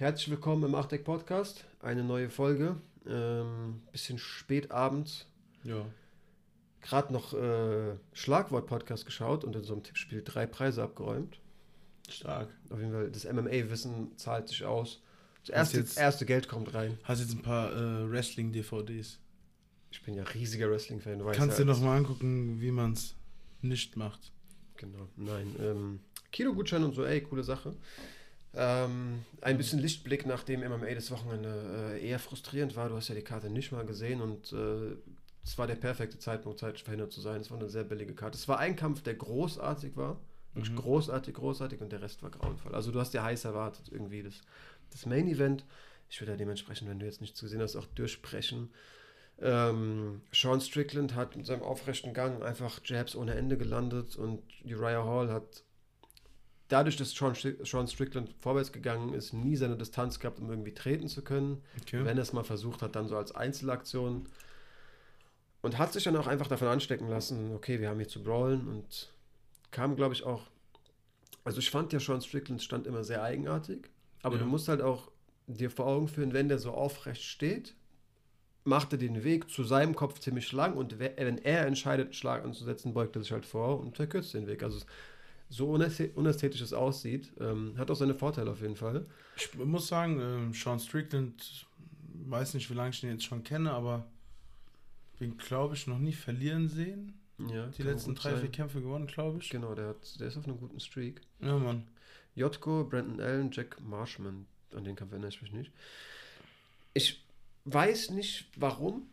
Herzlich willkommen im Achteck Podcast. Eine neue Folge. Ähm, bisschen spät abends. Ja. Gerade noch äh, Schlagwort-Podcast geschaut und in so einem Tippspiel drei Preise abgeräumt. Stark. Auf jeden Fall, das MMA-Wissen zahlt sich aus. Das erste, jetzt- erste Geld kommt rein. Hast jetzt ein paar äh, Wrestling-DVDs. Ich bin ja riesiger Wrestling-Fan. Kannst ja, dir noch mal angucken, wie man es nicht macht. Genau, nein. Ähm, Kilo-Gutschein und so, ey, coole Sache. Ähm, ein bisschen Lichtblick, nachdem MMA das Wochenende äh, eher frustrierend war. Du hast ja die Karte nicht mal gesehen und äh, es war der perfekte Zeitpunkt, zeitlich verhindert zu sein. Es war eine sehr billige Karte. Es war ein Kampf, der großartig war. Wirklich Mhm. großartig, großartig und der Rest war grauenvoll. Also du hast ja heiß erwartet, irgendwie das, das Main-Event. Ich würde ja dementsprechend, wenn du jetzt nichts gesehen hast, auch durchsprechen. Ähm, Sean Strickland hat mit seinem aufrechten Gang einfach Jabs ohne Ende gelandet und Uriah Hall hat dadurch, dass Sean, Stri- Sean Strickland vorwärts gegangen ist, nie seine Distanz gehabt, um irgendwie treten zu können. Okay. Wenn er es mal versucht hat, dann so als Einzelaktion. Und hat sich dann auch einfach davon anstecken lassen, okay, wir haben hier zu brawlen und kam, glaube ich, auch. Also ich fand ja Sean Stricklands Stand immer sehr eigenartig, aber Ja. du musst halt auch dir vor Augen führen, wenn der so aufrecht steht, macht er den Weg zu seinem Kopf ziemlich lang und we- wenn er entscheidet, einen Schlag anzusetzen, beugt er sich halt vor und verkürzt den Weg. Also so unästhe- unästhetisch es aussieht, ähm, hat auch seine Vorteile auf jeden Fall. Ich muss sagen, ähm, Sean Strickland, weiß nicht, wie lange ich ihn jetzt schon kenne, aber den glaube ich noch nie verlieren sehen. Ja, Die letzten drei, sein. vier Kämpfe gewonnen, glaube ich. Genau, der, hat, der ist auf einem guten Streak. Ja, Mann. Jotko, Brandon Allen, Jack Marshman. An den Kampf erinnere ich mich nicht. Ich weiß nicht warum,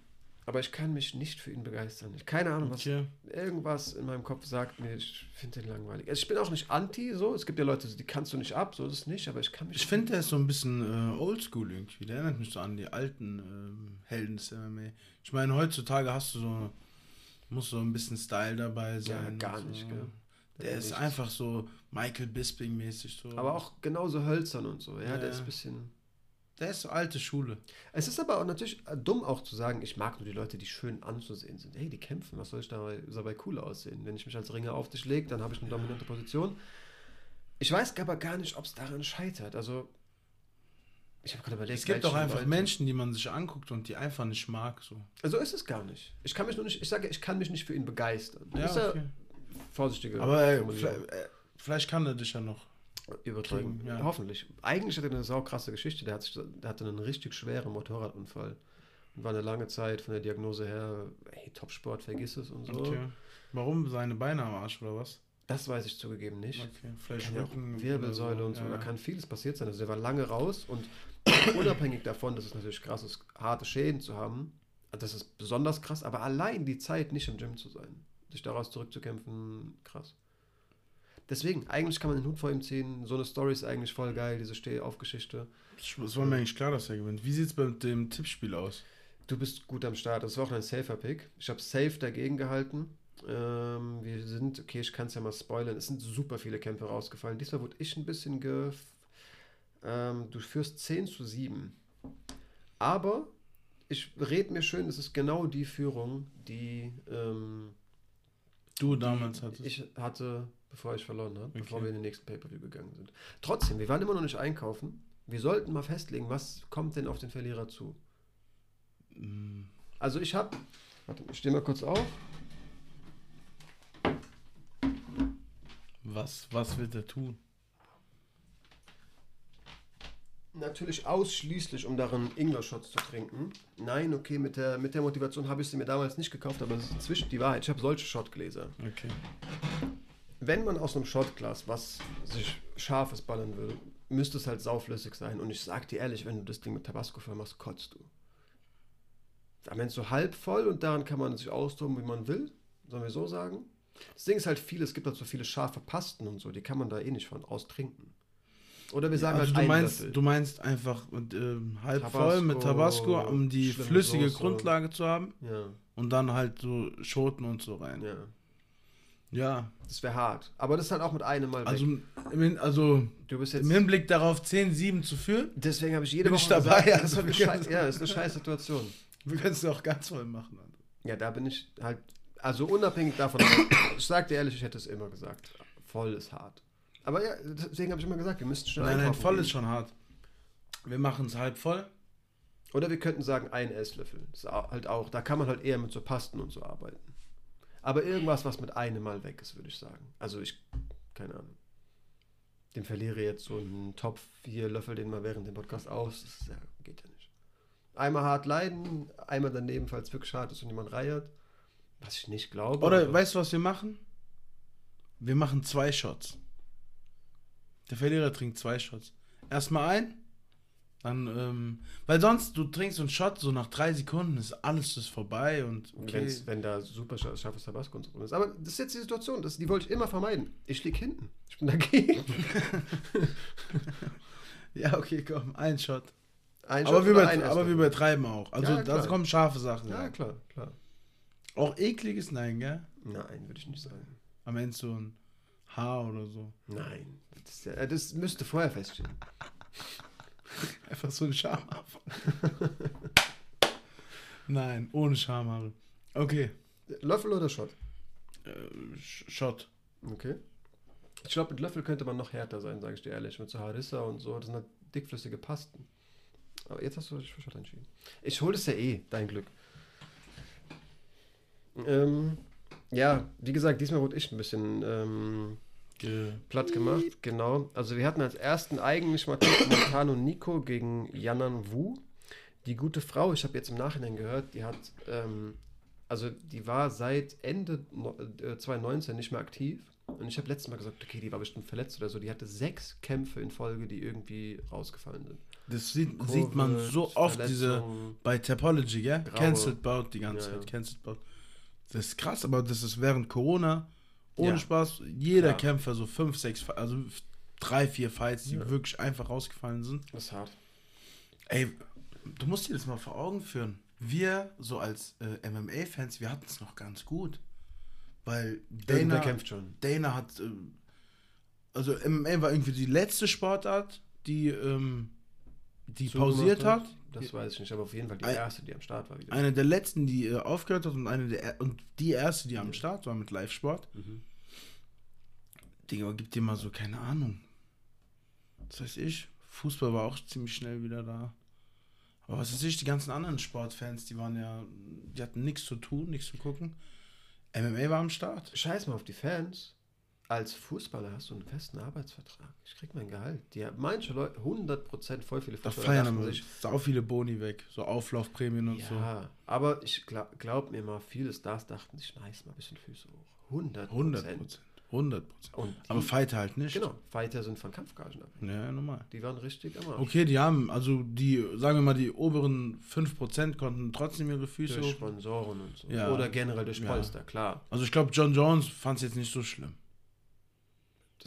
aber ich kann mich nicht für ihn begeistern. Ich keine Ahnung, was Okay. irgendwas in meinem Kopf sagt mir, ich finde den langweilig. Also ich bin auch nicht anti, so. Es gibt ja Leute, die kannst du nicht ab, so ist es nicht, aber ich kann mich. Ich finde, der ist so ein bisschen äh, oldschool irgendwie. Der erinnert mich so an die alten ähm, Helden des MMA. Ich meine, heutzutage hast du so, muss so ein bisschen Style dabei sein. gar und so. nicht, gell? Der Ja, ist nicht. einfach so Michael Bisping-mäßig. So. Aber auch genauso hölzern und so. Ja, Ja. der ist ein bisschen. Der ist so alte Schule. Es ist aber auch natürlich äh, dumm auch zu sagen, ich mag nur die Leute, die schön anzusehen sind. Hey, die kämpfen, was soll ich dabei, dabei cool aussehen? Wenn ich mich als Ringer auf dich lege, dann habe ich eine dominante Position. Ich weiß aber gar nicht, ob es daran scheitert. Also, ich habe gerade überlegt. Es gibt doch einfach Leute- Menschen, die man sich anguckt und die einfach nicht mag. So. Also ist es gar nicht. Ich kann mich nur nicht, ich sage, ich kann mich nicht für ihn begeistern. Ja, okay. vorsichtige Aber ey, Formulierung. vielleicht, äh, vielleicht kann er dich ja noch. Übertragen. kriegen, ja. Hoffentlich. Eigentlich hat er eine saukrasse Geschichte. Der, hat sich, der hatte einen richtig schweren Motorradunfall. Und war eine lange Zeit von der Diagnose her, hey, Topsport, vergiss es und so. Okay. Warum seine Beine am Arsch oder was? Das weiß ich zugegeben nicht. Okay, vielleicht Kann Rücken. Wirbelsäule oder und so. Ja, Da kann vieles passiert sein. Also der war lange raus und unabhängig davon, dass es natürlich krass ist, harte Schäden zu haben, das ist besonders krass, aber allein die Zeit nicht im Gym zu sein, sich daraus zurückzukämpfen, krass. Deswegen, eigentlich kann man den Hut vor ihm ziehen. So eine Story ist eigentlich voll geil, diese Stehaufgeschichte. Es war mir eigentlich klar, dass er gewinnt. Wie sieht es bei dem Tippspiel aus? Du bist gut am Start. Das war auch ein safer Pick. Ich habe safe dagegen gehalten. Ähm, wir sind, okay, ich kann es ja mal spoilern. Es sind super viele Kämpfe rausgefallen. Diesmal wurde ich ein bisschen ge. Ähm, du führst 10 zu 7. Aber ich rede mir schön, es ist genau die Führung, die, ähm, Du die damals hattest. ich hatte, bevor ich verloren habe, bevor Okay. wir in den nächsten Pay-Per-View gegangen sind. Trotzdem, wir waren immer noch nicht einkaufen. Wir sollten mal festlegen, was kommt denn auf den Verlierer zu. Mm, Also ich habe, warte, ich stehe mal kurz auf. Was, was wird er tun? Natürlich ausschließlich, um darin Ingwer-Shots zu trinken. Nein, okay, mit der, mit der Motivation habe ich sie mir damals nicht gekauft, aber es ist inzwischen die Wahrheit. Ich habe solche Shotgläser. Okay. Wenn man aus einem Shotglas was sich scharfes ballern will, müsste es halt sauflüssig sein. Und ich sag dir ehrlich, wenn du das Ding mit Tabasco voll machst, kotzt du. Am Ende so halb voll und daran kann man sich austoben, wie man will. Sollen wir so sagen? Das Ding ist halt viel, es gibt halt so viele scharfe Pasten und so, die kann man da eh nicht von austrinken. Oder wir sagen also halt du meinst, Löffel. du meinst einfach mit, ähm, halb Tabasco, voll mit Tabasco, um die flüssige Soße. Grundlage zu haben Ja, und dann halt so Schoten und so rein. ja. Ja, Das wäre hart. Aber das ist halt auch mit einem Mal also, im also Du bist jetzt. im Hinblick darauf 10-7 zu führen, Deswegen habe ich jede Bin Woche ich dabei, gesagt, also das ist eine können- Schei- ja, ist eine scheiß Situation. wir können es auch ganz voll machen. Alter. Ja, da bin ich halt. Also unabhängig davon, ich sag dir ehrlich, ich hätte es immer gesagt. Voll ist hart. Aber ja, deswegen habe ich immer gesagt, wir müssten schnell Nein, nein, voll gehen. ist schon hart. Wir machen es halb voll. Oder wir könnten sagen, ein Esslöffel. Das ist halt auch, da kann man halt eher mit so Pasten und so arbeiten. Aber irgendwas, was mit einem Mal weg ist, würde ich sagen. Also ich, keine Ahnung. Dem verliere jetzt so einen Topf, vier Löffel den mal während dem Podcast aus. Das ist ja, geht ja nicht. Einmal hart leiden, einmal daneben, falls wirklich hart ist und jemand reiert. Was ich nicht glaube. Oder aber- weißt du, was wir machen? Wir machen zwei Shots. Der Verlierer trinkt zwei Shots. Erstmal ein, dann, ähm, weil sonst, du trinkst einen Shot, so nach drei Sekunden ist alles ist vorbei und okay. Wenn da super scha- scharfes Tabasco und so drin ist. Aber das ist jetzt die Situation, das, die wollte ich immer vermeiden. Ich lieg hinten. Ich bin dagegen. Ja, okay, komm, ein Shot. Ein aber Shot wir, oder über, ein aber wir übertreiben auch. Also Ja, da klar. kommen scharfe Sachen. Ja, klar, klar. Auch ekliges Nein, gell? Nein, würde ich nicht sagen. Am Ende so ein Haar oder so. Nein. Das, das müsste vorher feststehen. Einfach so ein Schamhaar. Nein, ohne Schamhaare. Okay, Löffel oder Shot? äh, Sh- Shot. Okay. Ich glaube, mit Löffel könnte man noch härter sein, sage ich dir ehrlich. Mit so Harissa und so. Das sind halt dickflüssige Pasten. Aber jetzt hast du dich für Shot entschieden. Ich hole es ja eh, dein Glück. Ähm, ja, wie gesagt, diesmal wurde ich ein bisschen ähm, Ge platt gemacht. Genau. Also wir hatten als ersten eigentlich Montano Nico gegen Yanan Wu. Die gute Frau, ich habe jetzt im Nachhinein gehört, die hat, ähm, also die war seit Ende no- äh, 2019 nicht mehr aktiv. Und ich habe letztes Mal gesagt, okay, die war bestimmt verletzt oder so. Die hatte sechs Kämpfe in Folge, die irgendwie rausgefallen sind. Das sieht, Kurve, sieht man so oft, diese bei Topology, gell? Graue. Cancelled Bout die ganze Ja, Zeit. ja. Cancelled Bout. Das ist krass, aber das ist während Corona, ohne Ja. Spaß, jeder Klar. Kämpfer so fünf, sechs, also drei, vier Fights, die Ja. wirklich einfach rausgefallen sind. Das ist hart. Ey, du musst dir das mal vor Augen führen. Wir, so als äh, MMA-Fans, wir hatten es noch ganz gut. Weil Dana, kämpft schon. Dana hat, äh, also MMA war irgendwie die letzte Sportart, die, ähm, die Zugemacht pausiert hat. Das weiß ich nicht, aber auf jeden Fall die Ein- erste, die am Start war wieder. Eine der letzten, die äh, aufgehört hat und eine der er- und die erste, die am Start war mit Live-Sport. Mhm. Digga, gib dir mal so keine Ahnung. Das weiß ich. Fußball war auch ziemlich schnell wieder da. Aber was weiß ich, die ganzen anderen Sportfans, die waren ja, die hatten nichts zu tun, nichts zu gucken. MMA war am Start. Scheiß mal auf die Fans. Als Fußballer hast du einen festen Arbeitsvertrag. Ich krieg mein Gehalt. Die, manche Leute, 100% voll viele Da Fußballer feiern dachten aber sich, sau viele Boni weg. So Auflaufprämien und so. ja, aber ich glaub, glaub mir mal, viele Stars dachten sich, nice, mal ein bisschen Füße hoch. 100 100 Prozent. 100 Prozent. Aber Fighter halt nicht. genau, Fighter sind von Kampfgagen abhängig. Ja, normal. Die waren richtig am Arsch. Okay, die haben, also die, sagen wir mal, die oberen 5% konnten trotzdem ihre Füße Durch. Sponsoren und so. Ja. Oder generell durch Ja. Polster, klar. Also ich glaube, John Jones fand es jetzt nicht so schlimm.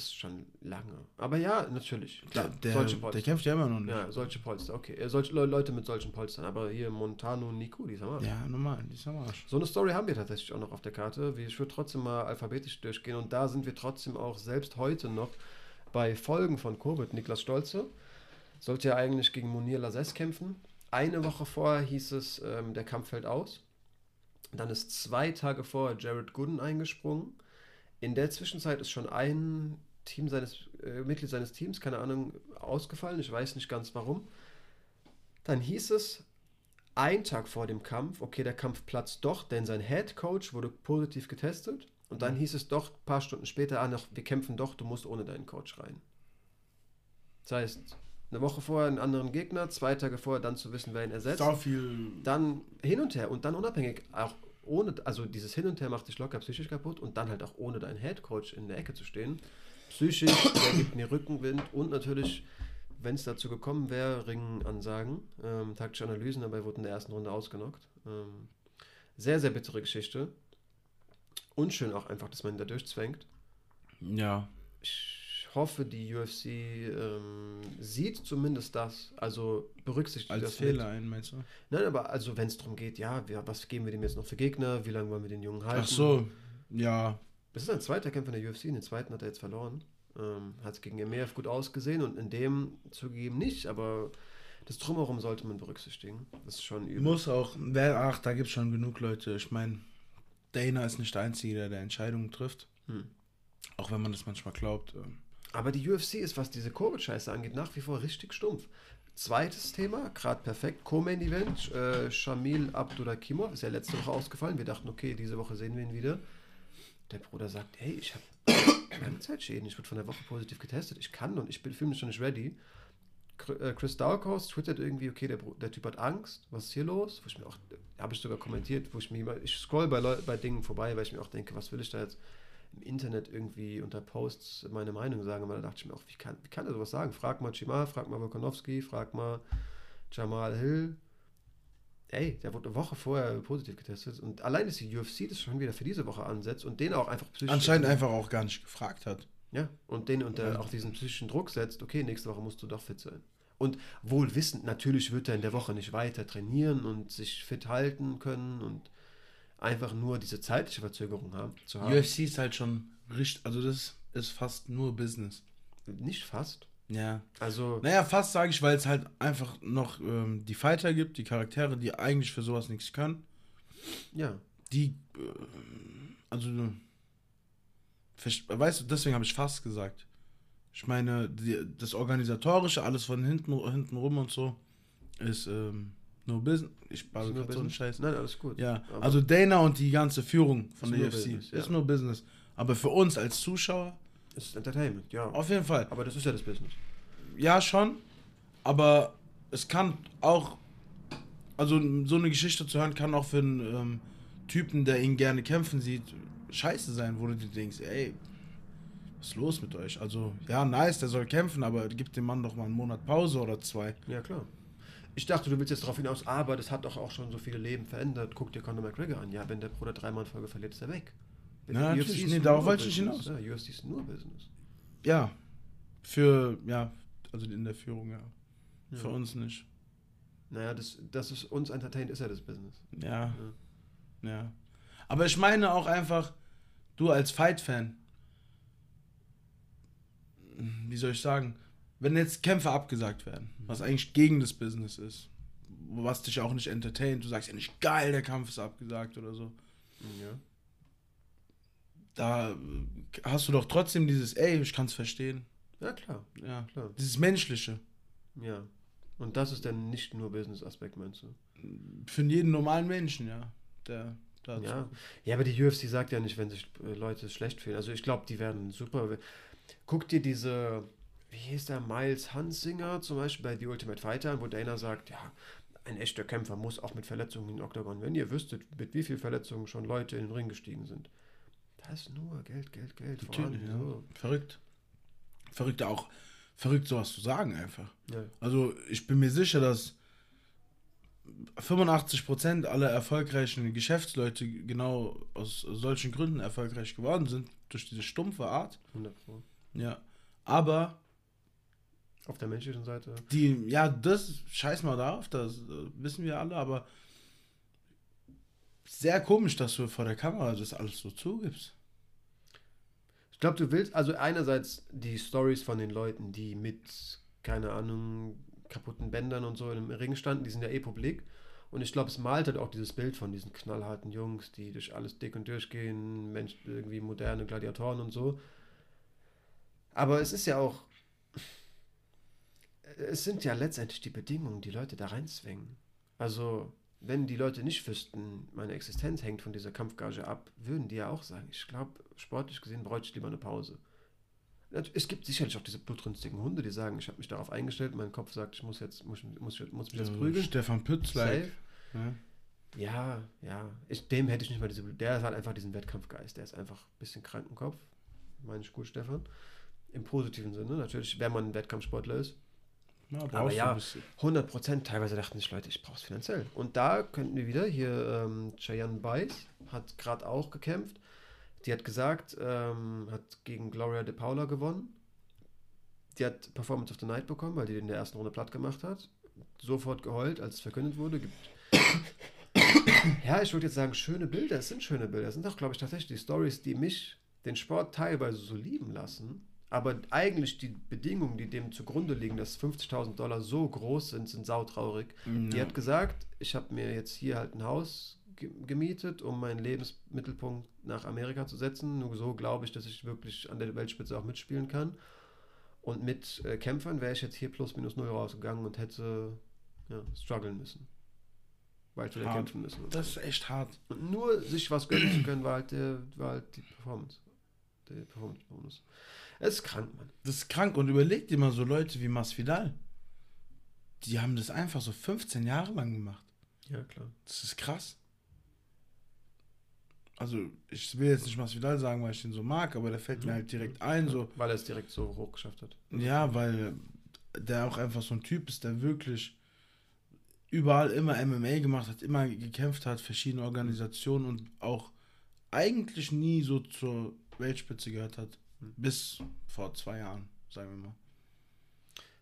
Ist schon lange. Aber ja, natürlich. Der, Klar, der, solche der Polster. kämpft ja immer noch nicht. Ja, solche Polster, okay. Äh, Solche Le- Leute mit solchen Polstern. Aber hier Montano und Nico, die sind am Arsch. Ja, normal, die ist am Arsch. So eine Story haben wir tatsächlich auch noch auf der Karte. Ich würde trotzdem mal alphabetisch durchgehen und da sind wir trotzdem auch selbst heute noch bei Folgen von Covid. Niklas Stolze sollte ja eigentlich gegen Munir Lazes kämpfen. Eine Woche vorher hieß es, ähm, der Kampf fällt aus. Dann ist zwei Tage vorher Jared Gooden eingesprungen. In der Zwischenzeit ist schon ein Team seines, äh, Mitglied seines Teams, keine Ahnung, ausgefallen. Ich weiß nicht ganz warum. Dann hieß es, ein Tag vor dem Kampf, okay, der Kampf platzt doch, denn sein Head Coach wurde positiv getestet. Und dann hieß es doch ein paar Stunden später, ah, noch, wir kämpfen doch, du musst ohne deinen Coach rein. Das heißt, eine Woche vorher einen anderen Gegner, zwei Tage vorher dann zu wissen, wer ihn ersetzt. Sau viel. Dann hin und her und dann unabhängig, auch ohne, also dieses Hin und Her macht dich locker psychisch kaputt und dann halt auch ohne deinen Head Coach in der Ecke zu stehen. Psychisch, der gibt mir Rückenwind und natürlich, wenn es dazu gekommen wäre, Ringansagen, ähm, taktische Analysen, dabei wurden in der ersten Runde ausgenockt. Ähm, sehr, sehr bittere Geschichte. Unschön auch einfach, dass man ihn da durchzwängt. Ja. Ich hoffe, die UFC ähm, sieht zumindest das, also berücksichtigt Als das mit. Fehler ein, meinst du? Nein, aber also wenn es darum geht, ja, wir, was geben wir dem jetzt noch für Gegner, wie lange wollen wir den Jungen halten? Ach so, ja. Das ist ein zweiter Kämpfer in der UFC, den zweiten hat er jetzt verloren. Ähm, hat es gegen EMF gut ausgesehen und in dem zugegeben nicht, aber das Drumherum sollte man berücksichtigen. Das ist schon übel. Muss auch. Wer, ach, da gibt es schon genug Leute. Ich meine, Dana ist nicht der Einzige, der, Entscheidungen trifft. Hm. Auch wenn man das manchmal glaubt. ähm. Aber die UFC ist, was diese Covid-Scheiße angeht, nach wie vor richtig stumpf. Zweites Thema, gerade perfekt, Co-Main Event, äh, Shamil Abdurakimov ist ja letzte Woche ausgefallen. Wir dachten, okay, diese Woche sehen wir ihn wieder. Der Bruder sagt, hey, ich habe Langzeitschäden, ich wurde von der Woche positiv getestet, ich kann und ich bin fühle mich schon nicht ready. Äh, Chris Dahlkos twittert irgendwie, okay, der, der Typ hat Angst, was ist hier los? Wo ich mir auch, habe ich sogar kommentiert, wo ich mir immer, ich scroll bei, Leu bei Dingen vorbei, weil ich mir auch denke, was will ich da jetzt im Internet irgendwie unter Posts meine Meinung sagen, aber da dachte ich mir auch, wie kann, wie kann er sowas sagen? Frag mal Chima, frag mal Volkanovski, frag mal Jamal Hill. Ey, der wurde eine Woche vorher positiv getestet und allein, dass die UFC das schon wieder für diese Woche ansetzt und den auch einfach psychisch Anscheinend einfach auch gar nicht gefragt hat. ja, und den unter auch diesen psychischen Druck setzt, okay, nächste Woche musst du doch fit sein. Und wohl wissend, natürlich wird er in der Woche nicht weiter trainieren und sich fit halten können und einfach nur diese zeitliche Verzögerung haben, zu haben. UFC ist halt schon richtig, also das ist fast nur Business. Nicht fast. Ja. Also, Naja, fast sage ich, weil es halt einfach noch ähm, die Fighter gibt, die Charaktere, die eigentlich für sowas nichts können. ja. Die, äh, also, weißt du, deswegen habe ich fast gesagt. Ich meine, die, das Organisatorische, alles von hinten, hinten rum und so, ist ähm, nur Business. Ich Ist nur gerade so einen? Scheiß. Nein, alles gut. Ja, Aber- also Dana und die ganze Führung von Ist der UFC Business, ist ja. nur Business. Aber für uns als Zuschauer, Es ist Entertainment, ja. auf jeden Fall. Aber das ist ja das Business. Ja, schon. Aber es kann auch, also so eine Geschichte zu hören, kann auch für einen ähm, Typen, der ihn gerne kämpfen sieht, scheiße sein, wo du dir denkst, ey, was ist los mit euch? Also, ja, nice, der soll kämpfen, aber gib dem Mann doch mal einen Monat Pause oder zwei. Ja, klar. Ich dachte, du willst jetzt darauf hinaus, aber das hat doch auch schon so viele Leben verändert. Guck dir Conor McGregor an. Ja, wenn der Bruder dreimal in Folge verliert, ist er weg. Ja, natürlich. ist Nee, darauf wollte ich hinaus. Ja, UFC ist nur Business. Ja, für, ja, also in der Führung, ja. Ja. Für uns nicht. Naja, das, das ist uns entertaint, ist ja das Business. Ja, ja. Aber ich meine auch einfach, du als Fight-Fan, wie soll ich sagen, wenn jetzt Kämpfe abgesagt werden, was eigentlich gegen das Business ist, was dich auch nicht entertaint, du sagst ja nicht geil, der Kampf ist abgesagt oder so, Ja. Da hast du doch trotzdem dieses, ey, ich kann es verstehen, Ja, klar, ja, klar. dieses Menschliche. Ja. Und das ist dann nicht nur Business-Aspekt, meinst du? Für jeden normalen Menschen, ja, der dazu. Ja. ja, aber die UFC sagt ja nicht, wenn sich äh, Leute schlecht fühlen. Also ich glaube, die werden super. Guck dir diese, wie hieß der, Miles Hansinger zum Beispiel bei The Ultimate Fighter, wo Dana sagt, ja, ein echter Kämpfer muss auch mit Verletzungen in den Oktagon. Wenn ihr wüsstet, mit wie viel Verletzungen schon Leute in den Ring gestiegen sind. Da ist nur Geld, Geld, Geld. Natürlich, ja. So. Verrückt. Verrückt auch, verrückt sowas zu sagen einfach. Ja. Also ich bin mir sicher, dass 85% aller erfolgreichen Geschäftsleute genau aus solchen Gründen erfolgreich geworden sind, durch diese stumpfe Art. 100 Pro. Ja. Aber Auf der menschlichen Seite. die, ja, das scheiß mal darauf, das äh, wissen wir alle, aber sehr komisch, dass du vor der Kamera das alles so zugibst. Ich glaube, du willst, also einerseits die Stories von den Leuten, die mit, keine Ahnung, kaputten Bändern und so im Ring standen, die sind ja eh publik. Und ich glaube, es malt halt auch dieses Bild von diesen knallharten Jungs, die durch alles dick und durchgehen, Mensch, irgendwie moderne Gladiatoren und so. Aber es ist ja auch, es sind ja letztendlich die Bedingungen, die Leute da reinzwingen. Also, wenn die Leute nicht wüssten, meine Existenz hängt von dieser Kampfgage ab, würden die ja auch sagen, ich glaube, sportlich gesehen bräuchte ich lieber eine Pause. Es gibt sicherlich auch diese blutrünstigen Hunde, die sagen, ich habe mich darauf eingestellt, mein Kopf sagt, ich muss jetzt, muss, muss, muss mich jetzt So prügeln. Stefan Pütz-like. Safe. Ja. Ja, ja. Ich, dem hätte ich nicht mal diese. Der hat einfach diesen Wettkampfgeist. Der ist einfach ein bisschen krank im Kopf. Meine ich gut, Stefan. Im positiven Sinne. Natürlich, wenn man ein Wettkampfsportler ist. Ja, brauchst Aber ja, ein bisschen. 100 Prozent. Teilweise dachten sich Leute, ich brauche es finanziell. Und da könnten wir wieder, hier ähm, Cheyenne Bice hat gerade auch gekämpft. Die hat gesagt, ähm, hat gegen Gloria De Paula gewonnen. Die hat Performance of the Night bekommen, weil die in der ersten Runde platt gemacht hat. Sofort geheult, als es verkündet wurde. Ja, ich würde jetzt sagen, schöne Bilder. Es sind schöne Bilder. Es sind auch, glaube ich, tatsächlich die Stories, die mich, den Sport teilweise so lieben lassen. Aber eigentlich die Bedingungen, die dem zugrunde liegen, dass 50.000 Dollar so groß sind, sind sautraurig. Die Ja. hat gesagt, ich habe mir jetzt hier halt ein Haus ge gemietet, um meinen Lebensmittelpunkt nach Amerika zu setzen. Nur so glaube ich, dass ich wirklich an der Weltspitze auch mitspielen kann. Und mit äh, Kämpfern wäre ich jetzt hier plus minus null rausgegangen und hätte ja, strugglen müssen. Weil ich wieder Hart. kämpfen müssen. Das so. ist echt hart. Und nur sich was gönnen zu können, war halt, der, war halt die Performance. Der Performance-Bonus. Es ist krank, Mann. Das ist krank. Und überleg dir mal so Leute wie Masvidal. Die haben das einfach so 15 Jahre lang gemacht. Ja, klar. Das ist krass. Also, ich will jetzt nicht Masvidal sagen, weil ich den so mag, aber der fällt mir Mhm. halt direkt ein, so. Weil er es direkt so hoch geschafft hat. Ja, weil der auch einfach so ein Typ ist, der wirklich überall immer MMA gemacht hat, immer gekämpft hat, verschiedene Organisationen und auch eigentlich nie so zur Weltspitze gehört hat. Bis vor zwei Jahren, sagen wir mal.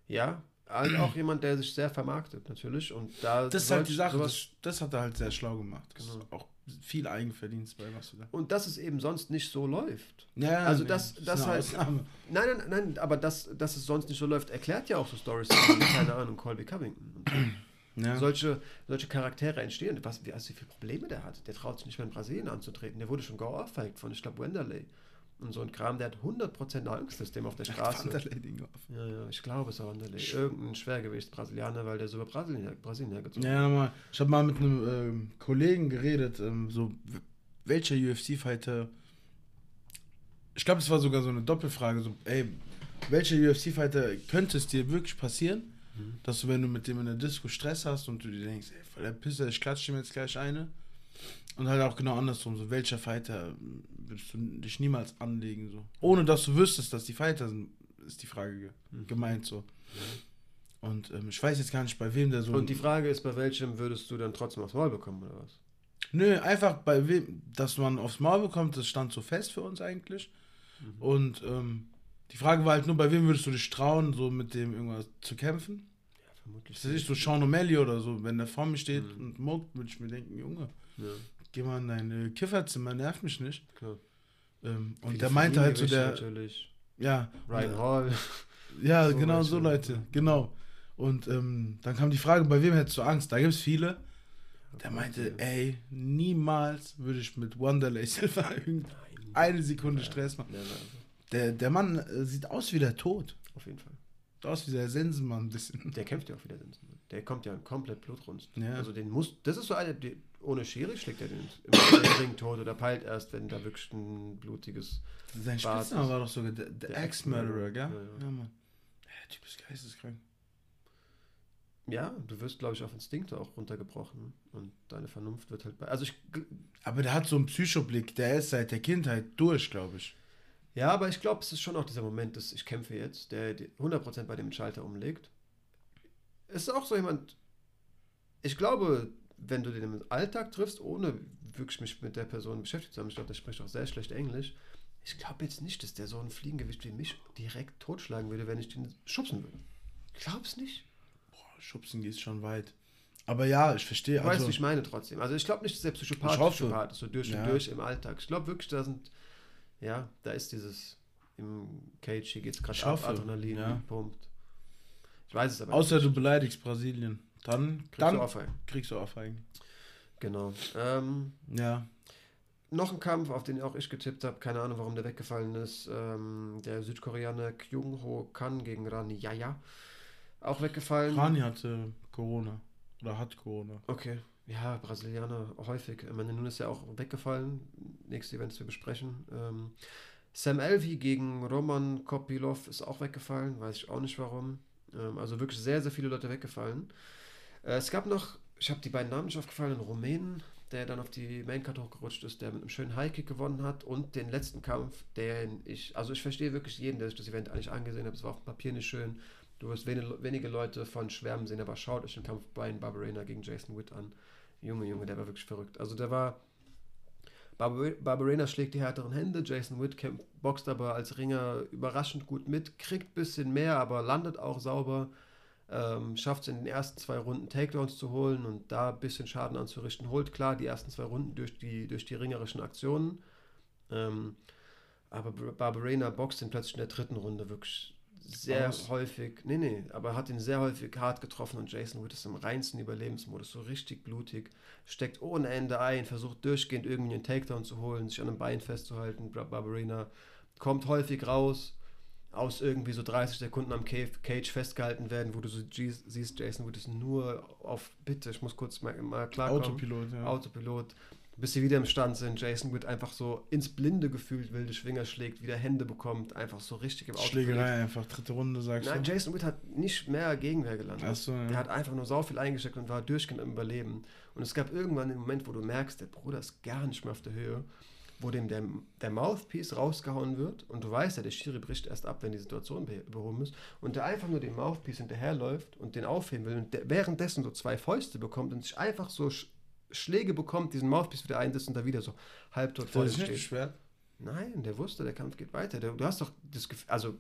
Ja, halt auch jemand, der sich sehr vermarktet, natürlich. Und da Das ist halt die Sache, das, das hat er halt sehr schlau gemacht. Das Genau. ist auch viel Eigenverdienst bei was du da. und dass es eben sonst nicht so läuft. Ja, Also nee, das- das eine halt- Ausnahme. Nein, nein, nein, aber dass, dass es sonst nicht so läuft, erklärt ja auch so Stories wie, keine Ahnung, Colby Covington. Ja. solche, solche Charaktere entstehen. Was, wie, also wie viele Probleme der hat. Der traut sich nicht mehr in Brasilien anzutreten. Der wurde schon geohrfeigt von, ich glaube, Wenderley. Und so ein Kram, der hat 100% Angstsystem auf der Straße. Wanderlady auf. Ja, ja, ich glaube, es war Wanderlei. Irgendein Schwergewichts-Brasilianer, weil der so über Brasilien, Brasilien hergezogen Ja, mal, ich habe mal mit einem ähm, Kollegen geredet, ähm, so welcher UFC-Fighter. Ich glaube, es war sogar so eine Doppelfrage, so, ey, welcher UFC-Fighter könnte es dir wirklich passieren, Mhm. dass du, wenn du mit dem in der Disco Stress hast und du dir denkst, ey, voll der Pisser, ich klatsche ihm jetzt gleich eine. Und halt auch genau andersrum, so welcher Fighter würdest du dich niemals anlegen, so. Ohne dass du wüsstest, dass die Fighter sind, ist die Frage ge Mhm. gemeint, so. Und ähm, ich weiß jetzt gar nicht, bei wem der so. Und die Frage ist, bei welchem würdest du dann trotzdem aufs Maul bekommen, oder was? Nö, einfach bei wem, dass man aufs Maul bekommt, das stand so fest für uns eigentlich. Mhm. Und ähm, die Frage war halt nur, bei wem würdest du dich trauen, so mit dem irgendwas zu kämpfen? Ja, vermutlich. Das ist so Sean O'Malley oder so, wenn der vor mir steht Mhm. und muckt, würde ich mir denken, Junge, Ja, geh mal in dein äh, Kifferzimmer, nerv mich nicht. klar. Ähm, und Viele der meinte halt so, der, Natürlich. ja, Ryan und, Hall. ja, so genau so Leute, ja. genau. Und ähm, dann kam die Frage, bei wem hättest du Angst? Da gibt es viele. Der meinte, ey, niemals würde ich mit Wanderlei Silva Nein. eine Sekunde Stress machen. Ja, nein, Der, der Mann äh, sieht aus wie der Tod. auf jeden Fall. Sieht aus wie der Sensenmann ein bisschen. Der kämpft ja auch wieder. den- Der kommt ja komplett blutrunst. Ja. Also den muss, das ist so einer, ohne Schere schlägt er den im Ring tot oder peilt erst, wenn da wirklich ein blutiges. Sein. Spitzname war doch sogar der, der Der Ex-Murderer, gell? Ja, Ja, ja. Mann. Der Typ ist geisteskrank. Ja, du wirst, glaube ich, auf Instinkte auch runtergebrochen und deine Vernunft wird halt bei. Also ich. Aber der hat so einen Psychoblick, der ist seit der Kindheit durch, glaube ich. Ja, aber ich glaube, es ist schon auch dieser Moment, dass ich kämpfe jetzt, der die 100% bei dem Schalter umlegt. Es ist auch so jemand. Ich glaube, wenn du den im Alltag triffst, ohne wirklich mich mit der Person beschäftigt zu haben, ich glaube, der spricht auch sehr schlecht Englisch. Ich glaube jetzt nicht, dass der so ein Fliegengewicht wie mich direkt totschlagen würde, wenn ich den schubsen würde. Glaub's nicht. Boah, Schubsen geht schon weit. Aber ja, ich verstehe. Du weißt, Also, wie ich meine trotzdem. Also ich glaube nicht, dass der Psychopath. Psychopath ist, so durch Ja. und durch im Alltag. Ich glaube wirklich, da sind, ja, da ist dieses, im Cage, hier geht es gerade ab, hoffe, Adrenalin ja. pumpt. Ich weiß es aber außer nicht. du beleidigst Brasilien. Dann, Kriegst dann du Ohrfeigen. kriegst du Ohrfeigen. Genau. Ähm, Ja. noch ein Kampf, auf den auch ich getippt habe, keine Ahnung, warum der weggefallen ist. Ähm, der Südkoreaner Kyung Ho Kan gegen Rani Yaya. Auch weggefallen. Rani hatte Corona. Oder hat Corona. Okay. Ja, Brasilianer häufig. Amanda Nunes ist ja auch weggefallen. Nächste Events wir besprechen. Ähm, Sam Elvey gegen Roman Kopilov ist auch weggefallen. Weiß ich auch nicht warum. Ähm, also wirklich sehr, sehr viele Leute weggefallen. Äh, es gab noch, ich habe die beiden Namen nicht aufgefallen, einen Rumänen, der dann auf die Maincard hochgerutscht ist, der mit einem schönen Highkick gewonnen hat und den letzten Kampf, den ich, also ich verstehe wirklich jeden, der sich das Event eigentlich angesehen hat. Es war auf dem Papier nicht schön. Du wirst wenige, Leute von Schwärmen sehen, aber schaut euch den Kampf Brian Barberena gegen Jason Witt an. Junge, Junge, der war wirklich verrückt. Also der war. Barber- Barberena schlägt die härteren Hände, Jason Witt boxt aber als Ringer überraschend gut mit, kriegt ein bisschen mehr, aber landet auch sauber. Ähm, schafft es in den ersten zwei Runden Takedowns zu holen und da ein bisschen Schaden anzurichten. Holt klar die ersten zwei Runden durch die, durch die ringerischen Aktionen. Ähm, aber Bar- Barberena boxt ihn plötzlich in der dritten Runde wirklich sehr Aus. häufig. Nee, nee, aber hat ihn sehr häufig hart getroffen und Jason Witt ist im reinsten Überlebensmodus, so richtig blutig. Steckt ohne Ende ein, versucht durchgehend irgendwie einen Takedown zu holen, sich an einem Bein festzuhalten. Bar- Barberena kommt häufig raus aus irgendwie so 30 Sekunden am Cage festgehalten werden, wo du so siehst, Jason Wood ist nur auf Bitte, ich muss kurz mal, mal klarkommen. Autopilot, ja. Autopilot. Bis sie wieder im Stand sind. Jason Wood einfach so ins Blinde gefühlt wilde Schwinger schlägt, wieder Hände bekommt, einfach so richtig im Autopilot. Schlägerei einfach, dritte Runde, sagst Nein, du? Jason Wood hat nicht mehr Gegenwehr gelandet. Ach so, ja. Der hat einfach nur sau viel eingesteckt und war durchgehend im Überleben. Und es gab irgendwann einen Moment, wo du merkst, der Bruder ist gar nicht mehr auf der Höhe wo dem der, der Mouthpiece rausgehauen wird und du weißt ja, der Schiri bricht erst ab, wenn die Situation behoben ist und der einfach nur dem Mouthpiece hinterherläuft und den aufheben will und währenddessen so zwei Fäuste bekommt und sich einfach so Sch Schläge bekommt, diesen Mouthpiece wieder einsetzt und da wieder so halbtot vor ihm steht. Schwer? Nein, der wusste, der Kampf geht weiter. Der, du hast doch das Gefühl, also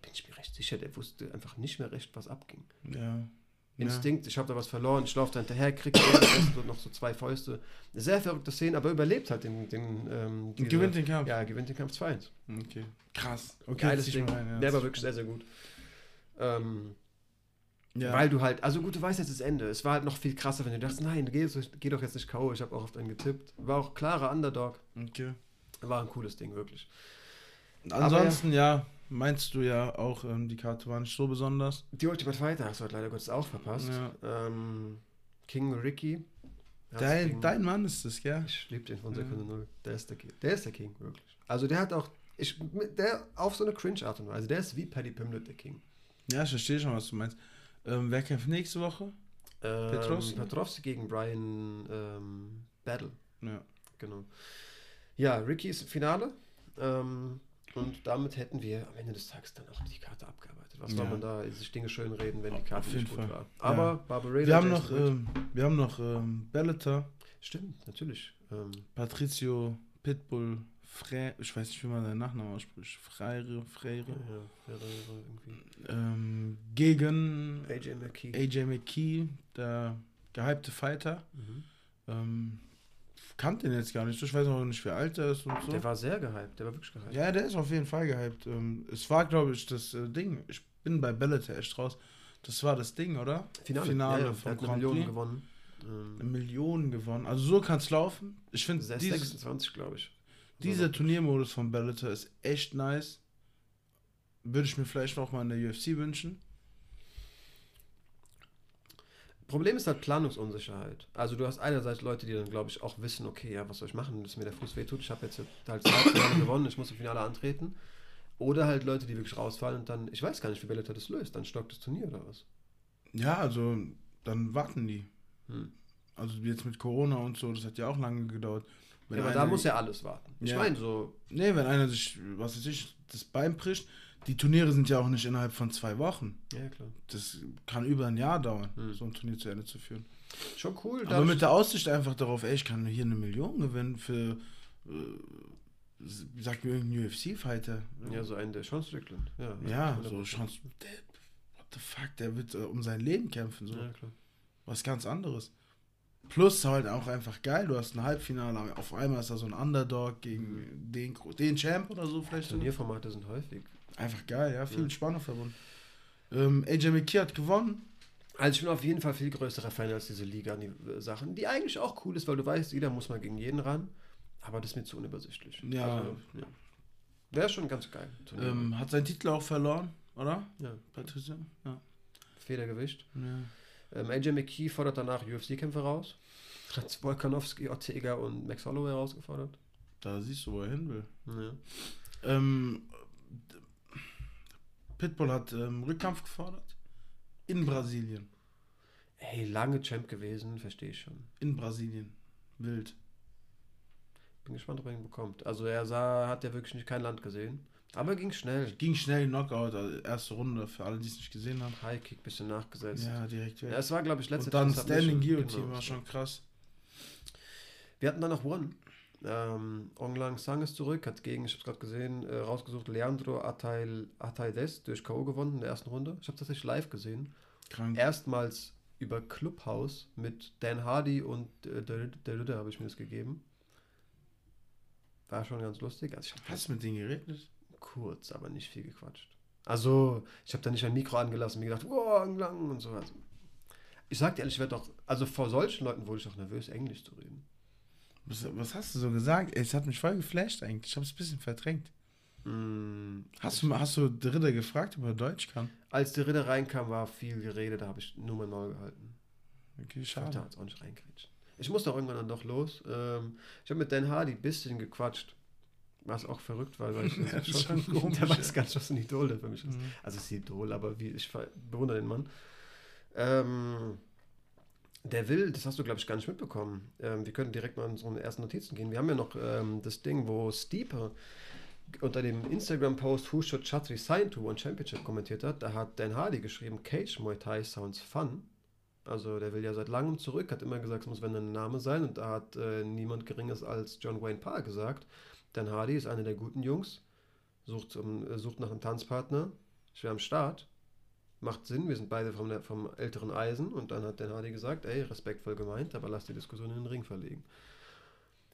bin ich mir recht sicher, der wusste einfach nicht mehr recht, was abging. Ja. Instinkt, ja. ich habe da was verloren, ich laufe da hinterher, kriege noch so zwei Fäuste. Eine sehr verrückte Szene, aber überlebt halt den. den ähm, diese, gewinnt den Kampf. Ja, gewinnt den Kampf 2-1. Okay. Krass. Okay, Geiles Ding. Rein, ja, Der war wirklich sehr, sehr gut. Ähm, ja. Weil du halt, also gut, du weißt jetzt das Ende. Es war halt noch viel krasser, wenn du dachtest, nein, geh, geh doch jetzt nicht K.O. Ich habe auch oft einen getippt. War auch klarer Underdog. Okay. War ein cooles Ding, wirklich. Ansonsten, ja, ja meinst du ja auch, ähm, die Karte war nicht so besonders. Die Ultimate Fighter hast du halt leider Gottes auch verpasst. Ja. Ähm, King Ricky. Dein, King, dein Mann ist das, gell? Ich liebe den von Sekunde ja. Null. Der ist der King. Der ist der King, wirklich. Also der hat auch, ich, der auf so eine Cringe-Art und Weise. Der ist wie Paddy Pimlet, der King. Ja, ich verstehe schon, was du meinst. Ähm, wer kämpft nächste Woche? Ähm, Petrovski? Petrovski gegen Brian ähm, Battle. Ja. Genau. Ja, Ricky ist Finale. Ähm, und damit hätten wir am Ende des Tages dann auch die Karte abgearbeitet. Was ja. soll man da sich Dinge schön reden, wenn die Karte nicht gut Fall. war? Aber ja. Barbarella, wir haben noch, ähm, wir haben noch ähm, Bellator. Stimmt, natürlich. Ähm, Patricio Pitbull Fre ich weiß nicht, wie man seinen Nachnamen ausspricht. Freire, Freire. Ja, Freire irgendwie. Ähm, gegen AJ McKee. AJ McKee, der gehypte Fighter. Mhm. Ähm, kannte den jetzt gar nicht. Ich weiß auch nicht, wie alt er ist und so. Der war sehr gehypt, der war wirklich gehypt. Ja, der ist auf jeden Fall gehypt. Ähm, es war, glaube ich, das äh, Ding. Ich bin bei Bellator echt raus. Das war das Ding, oder? Finale, Finale ja, ja. von Grand Millionen gewonnen. Eine Million gewonnen. Also so kann es laufen. Ich finde 26, glaube ich. Dieser Turniermodus von Bellator ist echt nice. Würde ich mir vielleicht noch mal in der UFC wünschen. Problem ist halt Planungsunsicherheit. Also du hast einerseits Leute, die dann, glaube ich, auch wissen, okay, ja, was soll ich machen, dass mir der Fuß wehtut. Ich habe jetzt halt zwei gewonnen, ich muss im Finale antreten. Oder halt Leute, die wirklich rausfallen und dann, ich weiß gar nicht, wie Bellator das löst, dann stockt das Turnier oder was? Ja, also dann warten die. Hm. Also jetzt mit Corona und so, das hat ja auch lange gedauert. Wenn ja, aber da muss ja alles warten. Ich ja. meine so. Nee, wenn einer sich, was weiß ich, das Bein bricht, die Turniere sind ja auch nicht innerhalb von zwei Wochen. Ja, klar. Das kann über ein Jahr dauern, hm. so ein Turnier zu Ende zu führen. Schon cool. Aber mit der Aussicht einfach darauf, ey, ich kann hier eine Million gewinnen für, äh, sag mir irgendein UFC-Fighter. Ja, so einen der Sean Strickland. Ja, ja so Sean What the fuck, der wird äh, um sein Leben kämpfen. So. Ja, klar. Was ganz anderes. Plus halt auch einfach geil, du hast ein Halbfinale, auf einmal ist da so ein Underdog gegen mhm. den, den Champ oder so vielleicht. Turnierformate sind häufig Einfach geil, ja. Viel ja. Spannung verbunden. Ähm, AJ McKee hat gewonnen. Also ich bin auf jeden Fall viel größerer Fan als diese Liga-Sachen, die eigentlich auch cool ist, weil du weißt, jeder muss mal gegen jeden ran. Aber das ist mir zu unübersichtlich. Ja. Also, ja. Wäre schon ganz geil. Ähm, hat seinen Titel auch verloren, oder? Ja. Patricia? Ja. Federgewicht. Ja. Ähm, AJ McKee fordert danach UFC-Kämpfe raus. Hat Volkanowski, Ortega und Max Holloway herausgefordert. Da siehst du, wo er hin will. Ja. Ähm, Pitbull hat ähm, Rückkampf gefordert. In Brasilien. Ey, lange Champ gewesen, verstehe ich schon. In Brasilien. Wild. Bin gespannt, ob er ihn bekommt. Also er sah, hat ja wirklich nicht kein Land gesehen. Aber ging schnell. Ging schnell, Knockout, also erste Runde, für alle, die es nicht gesehen haben. High Kick, bisschen nachgesetzt. Ja, direkt weg. Ja, es war, glaube ich, letzte Und dann Standing Guillotine genau. war schon krass. Wir hatten dann noch One. Ähm, Onglang Sang ist zurück, hat gegen, ich habe es gerade gesehen, äh, rausgesucht, Leandro Ataides durch K.O. gewonnen in der ersten Runde. Ich habe tatsächlich live gesehen. Krank. Erstmals über Clubhouse mit Dan Hardy und äh, der, der habe ich mir das gegeben. War schon ganz lustig. Also ich Hast du mit denen geredet? Kurz, aber nicht viel gequatscht. Also, ich habe da nicht ein Mikro angelassen mir gedacht, oh, Onglang und so. Also, ich sag dir ehrlich, ich werde doch, also vor solchen Leuten wurde ich doch nervös, Englisch zu reden. Was, was, hast du so gesagt? Es hat mich voll geflasht eigentlich. Ich habe es ein bisschen verdrängt. Mm, Hast du, hast du den Ritter gefragt, ob er Deutsch kann? Als der Ritter reinkam, war viel Gerede, da habe ich nur mein Maul gehalten. Okay, Ich schade. jetzt auch nicht. Ich muss doch irgendwann dann doch los. Ähm, ich habe mit Dan Hardy ein bisschen gequatscht. Was auch verrückt war, weil ich Ja, ist schon komisch, der weiß gar nicht, was ein Idol für mich ist. Mhm. Also es ist Idol, aber wie, ich bewundere den Mann. Ähm, der will, das hast du, glaube ich, gar nicht mitbekommen. Ähm, wir können direkt mal in unsere ersten Notizen gehen. Wir haben ja noch ähm, das Ding, wo Steeper unter dem Instagram-Post Who Should Chatri Sign to One Championship kommentiert hat. Da hat Dan Hardy geschrieben, Cage Muay Thai sounds fun. Also der will ja seit langem zurück, hat immer gesagt, es muss wenn ein Name sein. Und da hat äh, niemand Geringes als John Wayne Parr gesagt. Dan Hardy ist einer der guten Jungs, sucht, um, äh, sucht nach einem Tanzpartner, ich wäre am Start. Macht Sinn, wir sind beide vom, vom älteren Eisen. Und dann hat Dan Hardy gesagt, ey, respektvoll gemeint, aber lass die Diskussion in den Ring verlegen.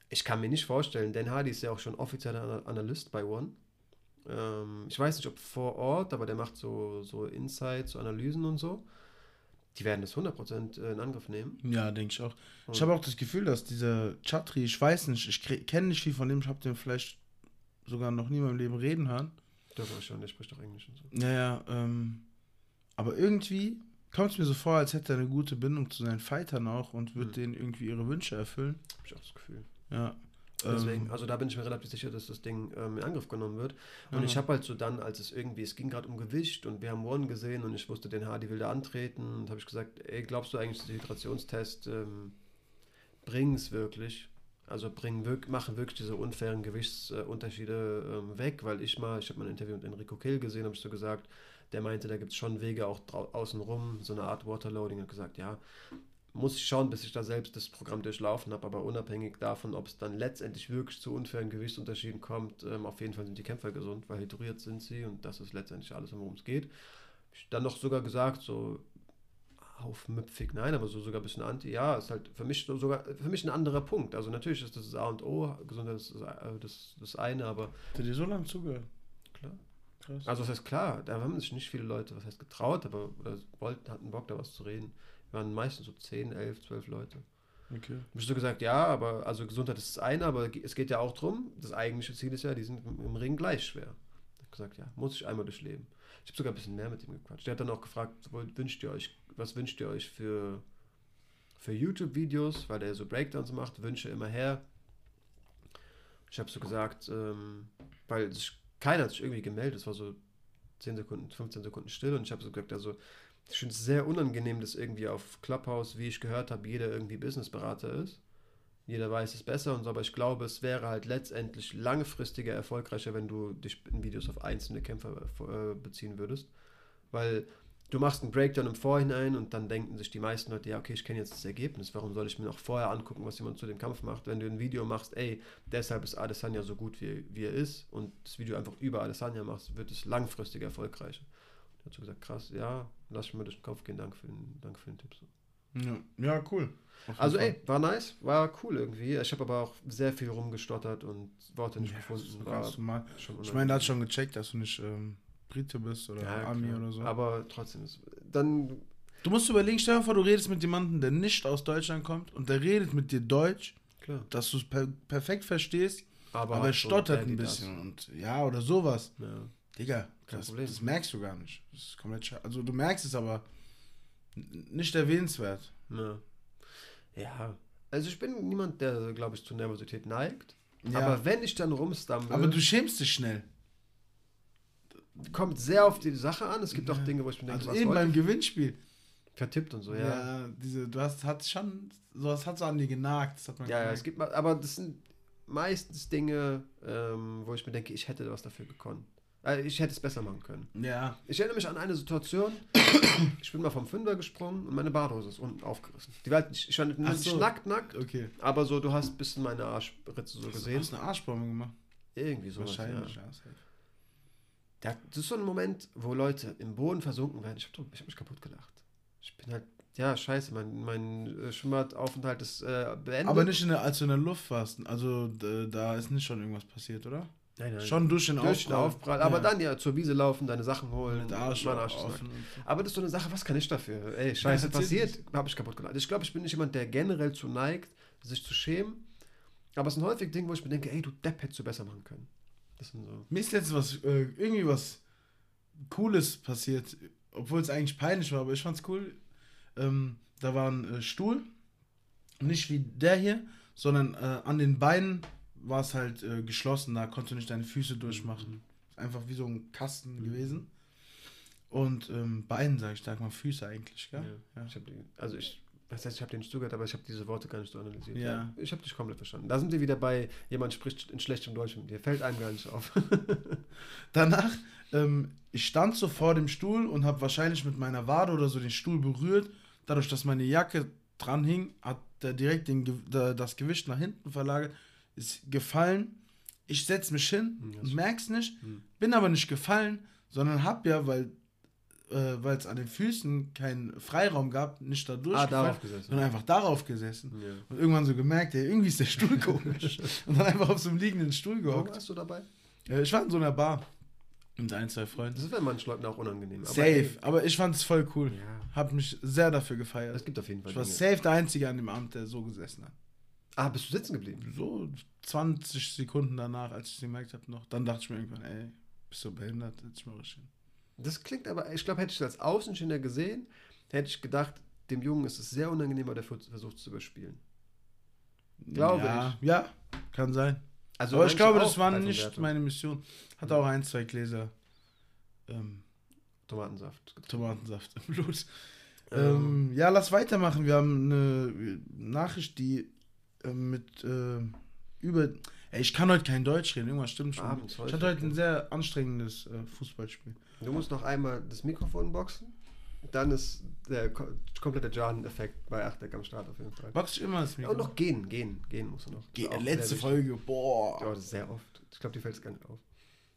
Ich kann mir nicht vorstellen, Dan Hardy ist ja auch schon offizieller Ana- Analyst bei One. Ähm, ich weiß nicht, ob vor Ort, aber der macht so, so Insights, so Analysen und so. Die werden das 100% in Angriff nehmen. Ja, denke ich auch. Und Ich habe auch das Gefühl, dass dieser Chatri, ich weiß nicht, ich kenne nicht viel von dem, ich habe den vielleicht sogar noch nie in meinem Leben reden hören. Wir schon, der spricht doch Englisch und so. Naja, ähm, aber irgendwie kommt es mir so vor, als hätte er eine gute Bindung zu seinen Fightern auch und wird Hm. denen irgendwie ihre Wünsche erfüllen. Hab ich auch das Gefühl. Ja. Deswegen, ähm, also da bin ich mir relativ sicher, dass das Ding ähm, in Angriff genommen wird. Und ja. ich habe halt so dann, als es irgendwie, es ging gerade um Gewicht und wir haben One gesehen und ich wusste, den Hardy will da antreten und habe ich gesagt, ey, glaubst du eigentlich, dass der Hydrationstest ähm, bringen es wirklich? Also bringen wirk machen wirklich diese unfairen Gewichtsunterschiede ähm, weg, weil ich mal, ich habe mal ein Interview mit Enrico Kill gesehen, habe ich so gesagt, der meinte, da gibt es schon Wege auch außenrum, so eine Art Waterloading, hat gesagt, ja, muss ich schauen, bis ich da selbst das Programm durchlaufen habe, aber unabhängig davon, ob es dann letztendlich wirklich zu unfairen Gewichtsunterschieden kommt, ähm, auf jeden Fall sind die Kämpfer gesund, weil hydriert sind sie und das ist letztendlich alles, worum es geht. Ich dann noch sogar gesagt, so aufmüpfig, nein, aber so sogar ein bisschen anti, ja, ist halt für mich so sogar für mich ein anderer Punkt. Also natürlich ist das das A und O, Gesundheit ist das, äh, das, das eine, aber Hat er dir so lange zugehört? klar. Krass. Also das heißt klar, da haben sich nicht viele Leute, was heißt getraut, aber wollten, hatten Bock da was zu reden. Wir waren meistens so 10, 11, 12 Leute. okay. Hab ich so gesagt, ja, aber also Gesundheit ist das eine, aber es geht ja auch drum, das eigentliche Ziel ist ja, die sind im, Ring gleich schwer. Ich hab gesagt, ja, muss ich einmal durchleben. Ich habe sogar ein bisschen mehr mit ihm gequatscht. Der hat dann auch gefragt, wünscht ihr euch, was wünscht ihr euch für, für YouTube-Videos, weil der so Breakdowns macht, Wünsche immer her. Ich habe so gesagt, ähm, weil sich, keiner hat sich irgendwie gemeldet, es war so 10 Sekunden, 15 Sekunden still und ich habe so gesagt, also ich finde es sehr unangenehm, dass irgendwie auf Clubhouse, wie ich gehört habe, jeder irgendwie Businessberater ist. Jeder weiß es besser und so, aber ich glaube, es wäre halt letztendlich langfristiger erfolgreicher, wenn du dich in Videos auf einzelne Kämpfer äh, beziehen würdest. Weil du machst einen Breakdown im Vorhinein und dann denken sich die meisten Leute, ja, okay, ich kenne jetzt das Ergebnis, warum soll ich mir noch vorher angucken, was jemand zu dem Kampf macht? Wenn du ein Video machst, ey, deshalb ist Adesanya so gut, wie, wie er ist und das Video einfach über Adesanya machst, wird es langfristig erfolgreicher. Er hat so gesagt, krass, ja, lass ich mir durch den Kopf gehen, danke für den, danke für den Tipp. So. Ja, ja cool. Also Fall. ey, war nice, war cool irgendwie. Ich habe aber auch sehr viel rumgestottert und Worte nicht Ja, gefunden. War schon Ich meine, der hat schon gecheckt, dass du nicht ähm, Brite bist oder Ja, Ami klar. oder so. Aber trotzdem, ist, dann, du musst überlegen, stell dir vor, du redest mit jemandem, der nicht aus Deutschland kommt und der redet mit dir Deutsch, klar. dass du es per perfekt verstehst, aber, er hat so stottert ein bisschen. Und ja, oder sowas. Ja. Digga, das, das merkst du gar nicht. Das ist komplett Also du merkst es aber nicht erwähnenswert. Ja. ja. Also ich bin niemand, der, glaube ich, zu Nervosität neigt. Ja. Aber wenn ich dann rumstamble, Aber du schämst dich schnell. Kommt sehr auf die Sache an. Es gibt auch Ja. Dinge, wo ich mir denke, Also was eben beim? Gewinnspiel. vertippt und so, ja. Ja, diese, du hast hat schon, sowas hat so an dir genagt. Das hat man Ja, ja, gemerkt. es gibt mal, aber das sind meistens Dinge, ähm, wo ich mir denke, ich hätte was dafür gekonnt. Äh, ich hätte es besser machen können. Ja. Ich erinnere mich an eine Situation, ich bin mal vom Fünfer gesprungen und meine Badehose ist unten aufgerissen. Die war halt nicht, ich war nicht so. nackt, nackt, Okay. aber so, du hast ein bisschen meine Arschritze so Du gesehen. hast eine Arschbombe gemacht. Irgendwie so. Wahrscheinlich, Ja. Das ist so ein Moment, wo Leute im Boden versunken werden. Ich habe hab mich kaputt gelacht. Ich bin halt, ja, scheiße, mein, mein äh, Schwimmbadeaufenthalt ist äh, beendet. Aber nicht in der, als du in der Luft warst. Also da ist nicht schon irgendwas passiert, oder? nein, nein. Schon durch den durch den Aufprall. Aber Ja. dann ja zur Wiese laufen, deine Sachen holen. mit Arsch, offen. Aber das ist so eine Sache, was kann ich dafür? Ey, scheiße, Ja, passiert, habe ich kaputt gelacht. Ich glaube, ich bin nicht jemand, der generell zu neigt, sich zu schämen. Aber es sind häufig Dinge, wo ich mir denke, ey, du Depp hättest du besser machen können. Sind so. Mir ist jetzt was, äh, irgendwie was Cooles passiert, obwohl es eigentlich peinlich war, aber ich fand's cool. Ähm, da war ein äh, Stuhl, nicht wie der hier, sondern äh, an den Beinen war es halt äh, geschlossen, da konntest du nicht deine Füße durchmachen. Einfach wie so ein Kasten Mhm. gewesen. Und ähm, Beinen, sag ich, sag mal Füße eigentlich, Ja. gell? Ja. Ich hab die, also ich, das heißt, ich habe dir nicht zugehört, aber ich habe diese Worte gar nicht so analysiert. Ja. Ich habe dich komplett verstanden. Da sind wir wieder bei, jemand spricht in schlechtem Deutsch mit dir. Fällt einem gar nicht auf. Danach, ähm, ich stand so vor dem Stuhl und habe wahrscheinlich mit meiner Wade oder so den Stuhl berührt. Dadurch, dass meine Jacke dran hing, hat der direkt den, das Gewicht nach hinten verlagert, ist gefallen. Ich setze mich hin und merk's nicht, Hm. bin aber nicht gefallen, sondern hab ja, weil äh, weil es an den Füßen keinen Freiraum gab, nicht da ah, durchgefallen, darauf gesessen. sondern einfach darauf gesessen. Ja. Und irgendwann so gemerkt, ey, irgendwie ist der Stuhl komisch. und dann einfach auf so einem liegenden Stuhl gehockt. warst du dabei? Äh, ich war in so einer Bar mit ein, zwei Freunden. Das ist bei manchen Leuten auch unangenehm. aber Safe, ey, aber ich fand es voll cool. Ja, Hab mich sehr dafür es gefeiert. gibt auf jeden Fall Ich war Dinge. safe der Einzige an dem Abend, der so gesessen hat. Ah, bist du sitzen geblieben? So 20 Sekunden danach, als ich es gemerkt habe noch, dann dachte ich mir irgendwann, ey, bist du behindert? Dich mal richtig hin. Das klingt aber, ich glaube, hätte ich das als Außenstehender gesehen, hätte ich gedacht, dem Jungen ist es sehr unangenehm, aber der versucht es zu überspielen. Glaube ja, Ja, kann sein. Also aber ich glaube, das war bei nicht meine Mission. Hatte auch ein, zwei Gläser ähm, Tomatensaft. Tomatensaft im Blut. Ähm, Ähm, ja, lass weitermachen. Wir haben eine Nachricht, die äh, mit äh, über. Ey, ich kann heute kein Deutsch reden, irgendwas stimmt schon. Abends ich hatte heute ein okay. sehr anstrengendes äh, Fußballspiel. Du musst noch einmal das Mikrofon boxen, dann ist der ko komplette Jan-Effekt bei Achteck am Start auf jeden Fall. Box ich immer das Und Mikro. noch gehen, gehen, gehen musst du noch. Ge- letzte. Folge, boah. Ja, das ist sehr oft. Ich glaube, dir fällt es gar nicht auf.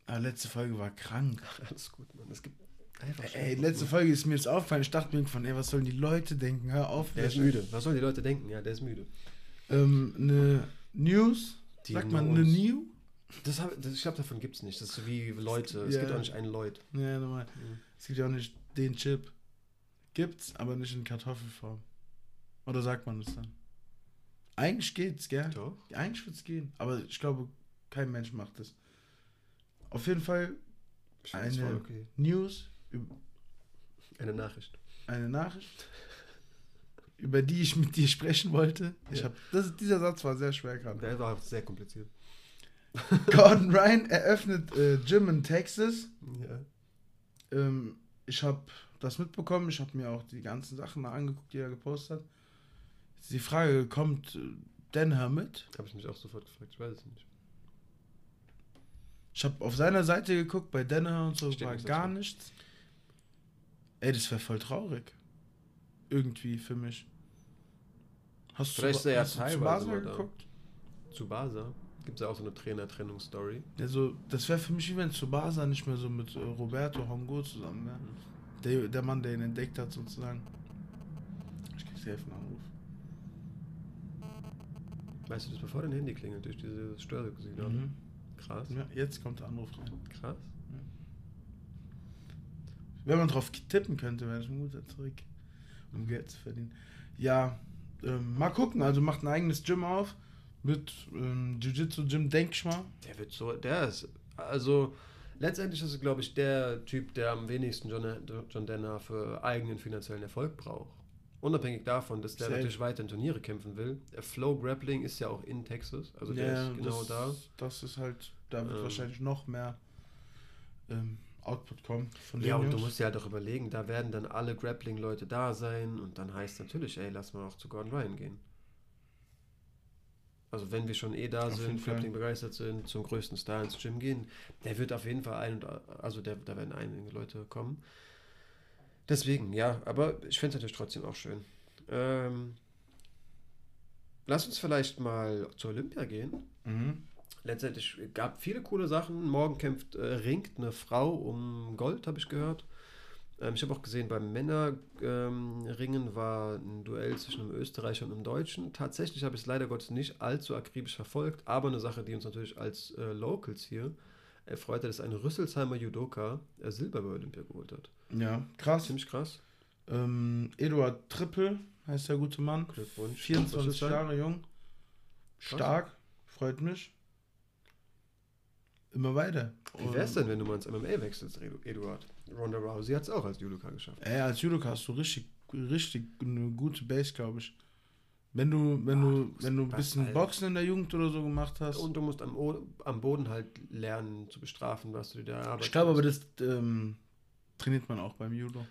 Ah, letzte Folge war krank. Alles gut, Mann. Es gibt einfach Ey, letzte Folge ist mir jetzt aufgefallen. Ich dachte mir irgendwann, ey, was sollen die Leute denken? Hör auf. Der ist müde. Was sollen die Leute denken? Ja, der ist müde. Ähm, eine News. Die Sagt man eine News. Das hab, das, ich glaube, davon gibt es nicht. Das ist so wie Leute. Es Ja. gibt auch nicht einen Leut. Ja, normal. Es gibt ja auch nicht den Chip. Gibt's, aber nicht in Kartoffelform. Oder sagt man das dann? Eigentlich geht's, gell? Doch. Eigentlich wird's gehen. Aber ich glaube, kein Mensch macht das. Auf jeden Fall Ich Eine- okay. News, Eine Nachricht. eine Nachricht, über die ich mit dir sprechen wollte. Ich Ja. hab, das, dieser Satz war sehr schwer gerade. Der war sehr kompliziert. Gordon Ryan eröffnet äh, Gym in Texas. Ja. Ähm, ich habe das mitbekommen. Ich habe mir auch die ganzen Sachen mal angeguckt, die er gepostet hat. Jetzt die Frage, kommt äh, Denher mit? Habe ich mich auch sofort gefragt. Ich weiß es nicht. Ich habe auf seiner Seite geguckt, bei Denner und so Steht war nichts gar dazu. nichts. Ey, das wäre voll traurig. Irgendwie für mich. Hast Vielleicht du, hast du mal da. geguckt? Zu Basa gibt es ja auch so eine Trainer-Trennung-Story. Also, das wäre für mich wie wenn Tsubasa nicht mehr so mit äh, Roberto Hongo zusammen wäre. Der, der Mann, der ihn entdeckt hat, sozusagen. Ich krieg safe einen Anruf. Weißt du das, bevor dein Handy klingelt, durch diese Störsignale? Mhm. Krass. Ja, jetzt kommt der Anruf rein. Krass. Wenn man drauf tippen könnte, wäre das ein guter Trick, um Geld zu verdienen. Ja, ähm, mal gucken. Also macht ein eigenes Gym auf. Mit ähm, Jiu-Jitsu-Gym, denk ich mal. Der wird so, der ist, also letztendlich ist es, glaube ich, der Typ, der am wenigsten John, John Denner für eigenen finanziellen Erfolg braucht. Unabhängig davon, dass der Safe. natürlich weiter in Turniere kämpfen will. Der Flow Grappling ist ja auch in Texas, also der Ja, ist genau das, da. Das ist halt, da wird Ähm. wahrscheinlich noch mehr ähm, Output kommen von Ja, und du musst dir halt auch überlegen, da werden dann alle Grappling-Leute da sein und dann heißt natürlich, ey, lass mal auch zu Gordon Ryan gehen. Also wenn wir schon eh da Auf sind. Grappling begeistert sind, zum größten Star ins Gym gehen, der wird auf jeden Fall ein, und- also der, da werden einige Leute kommen. Deswegen, ja, aber ich finde es natürlich trotzdem auch schön. Ähm, lass uns vielleicht mal zur Olympia gehen. Mhm. Letztendlich gab viele coole Sachen. Morgen kämpft, äh, ringt eine Frau um Gold, habe ich gehört. Ähm, ich habe auch gesehen, beim Männerringen ähm, war ein Duell zwischen einem Österreicher und einem Deutschen. Tatsächlich habe ich es leider Gottes nicht allzu akribisch verfolgt, aber eine Sache, die uns natürlich als äh, Locals hier erfreut hat, ist ein Rüsselsheimer Judoka äh, Silber bei Olympia geholt hat. Ja, krass. Ziemlich krass. Ähm, Eduard Trippel heißt der gute Mann. Glückwunsch. 24 Rüsselstein. Jahre jung. Stark. Freut mich. immer weiter. Wie wär's denn, wenn du mal ins MMA wechselst, Eduard? Ronda Rousey hat es auch als Judoka geschafft. Ey, als Judoka hast du richtig, richtig eine gute Base, glaube ich. Wenn du, wenn du, du wenn du ein bisschen Boxen in der Jugend oder so gemacht hast. Und du musst am, O- am Boden halt lernen zu bestrafen, was du dir da erarbeitet ich glaube aber, das ähm, trainiert man auch beim Judo.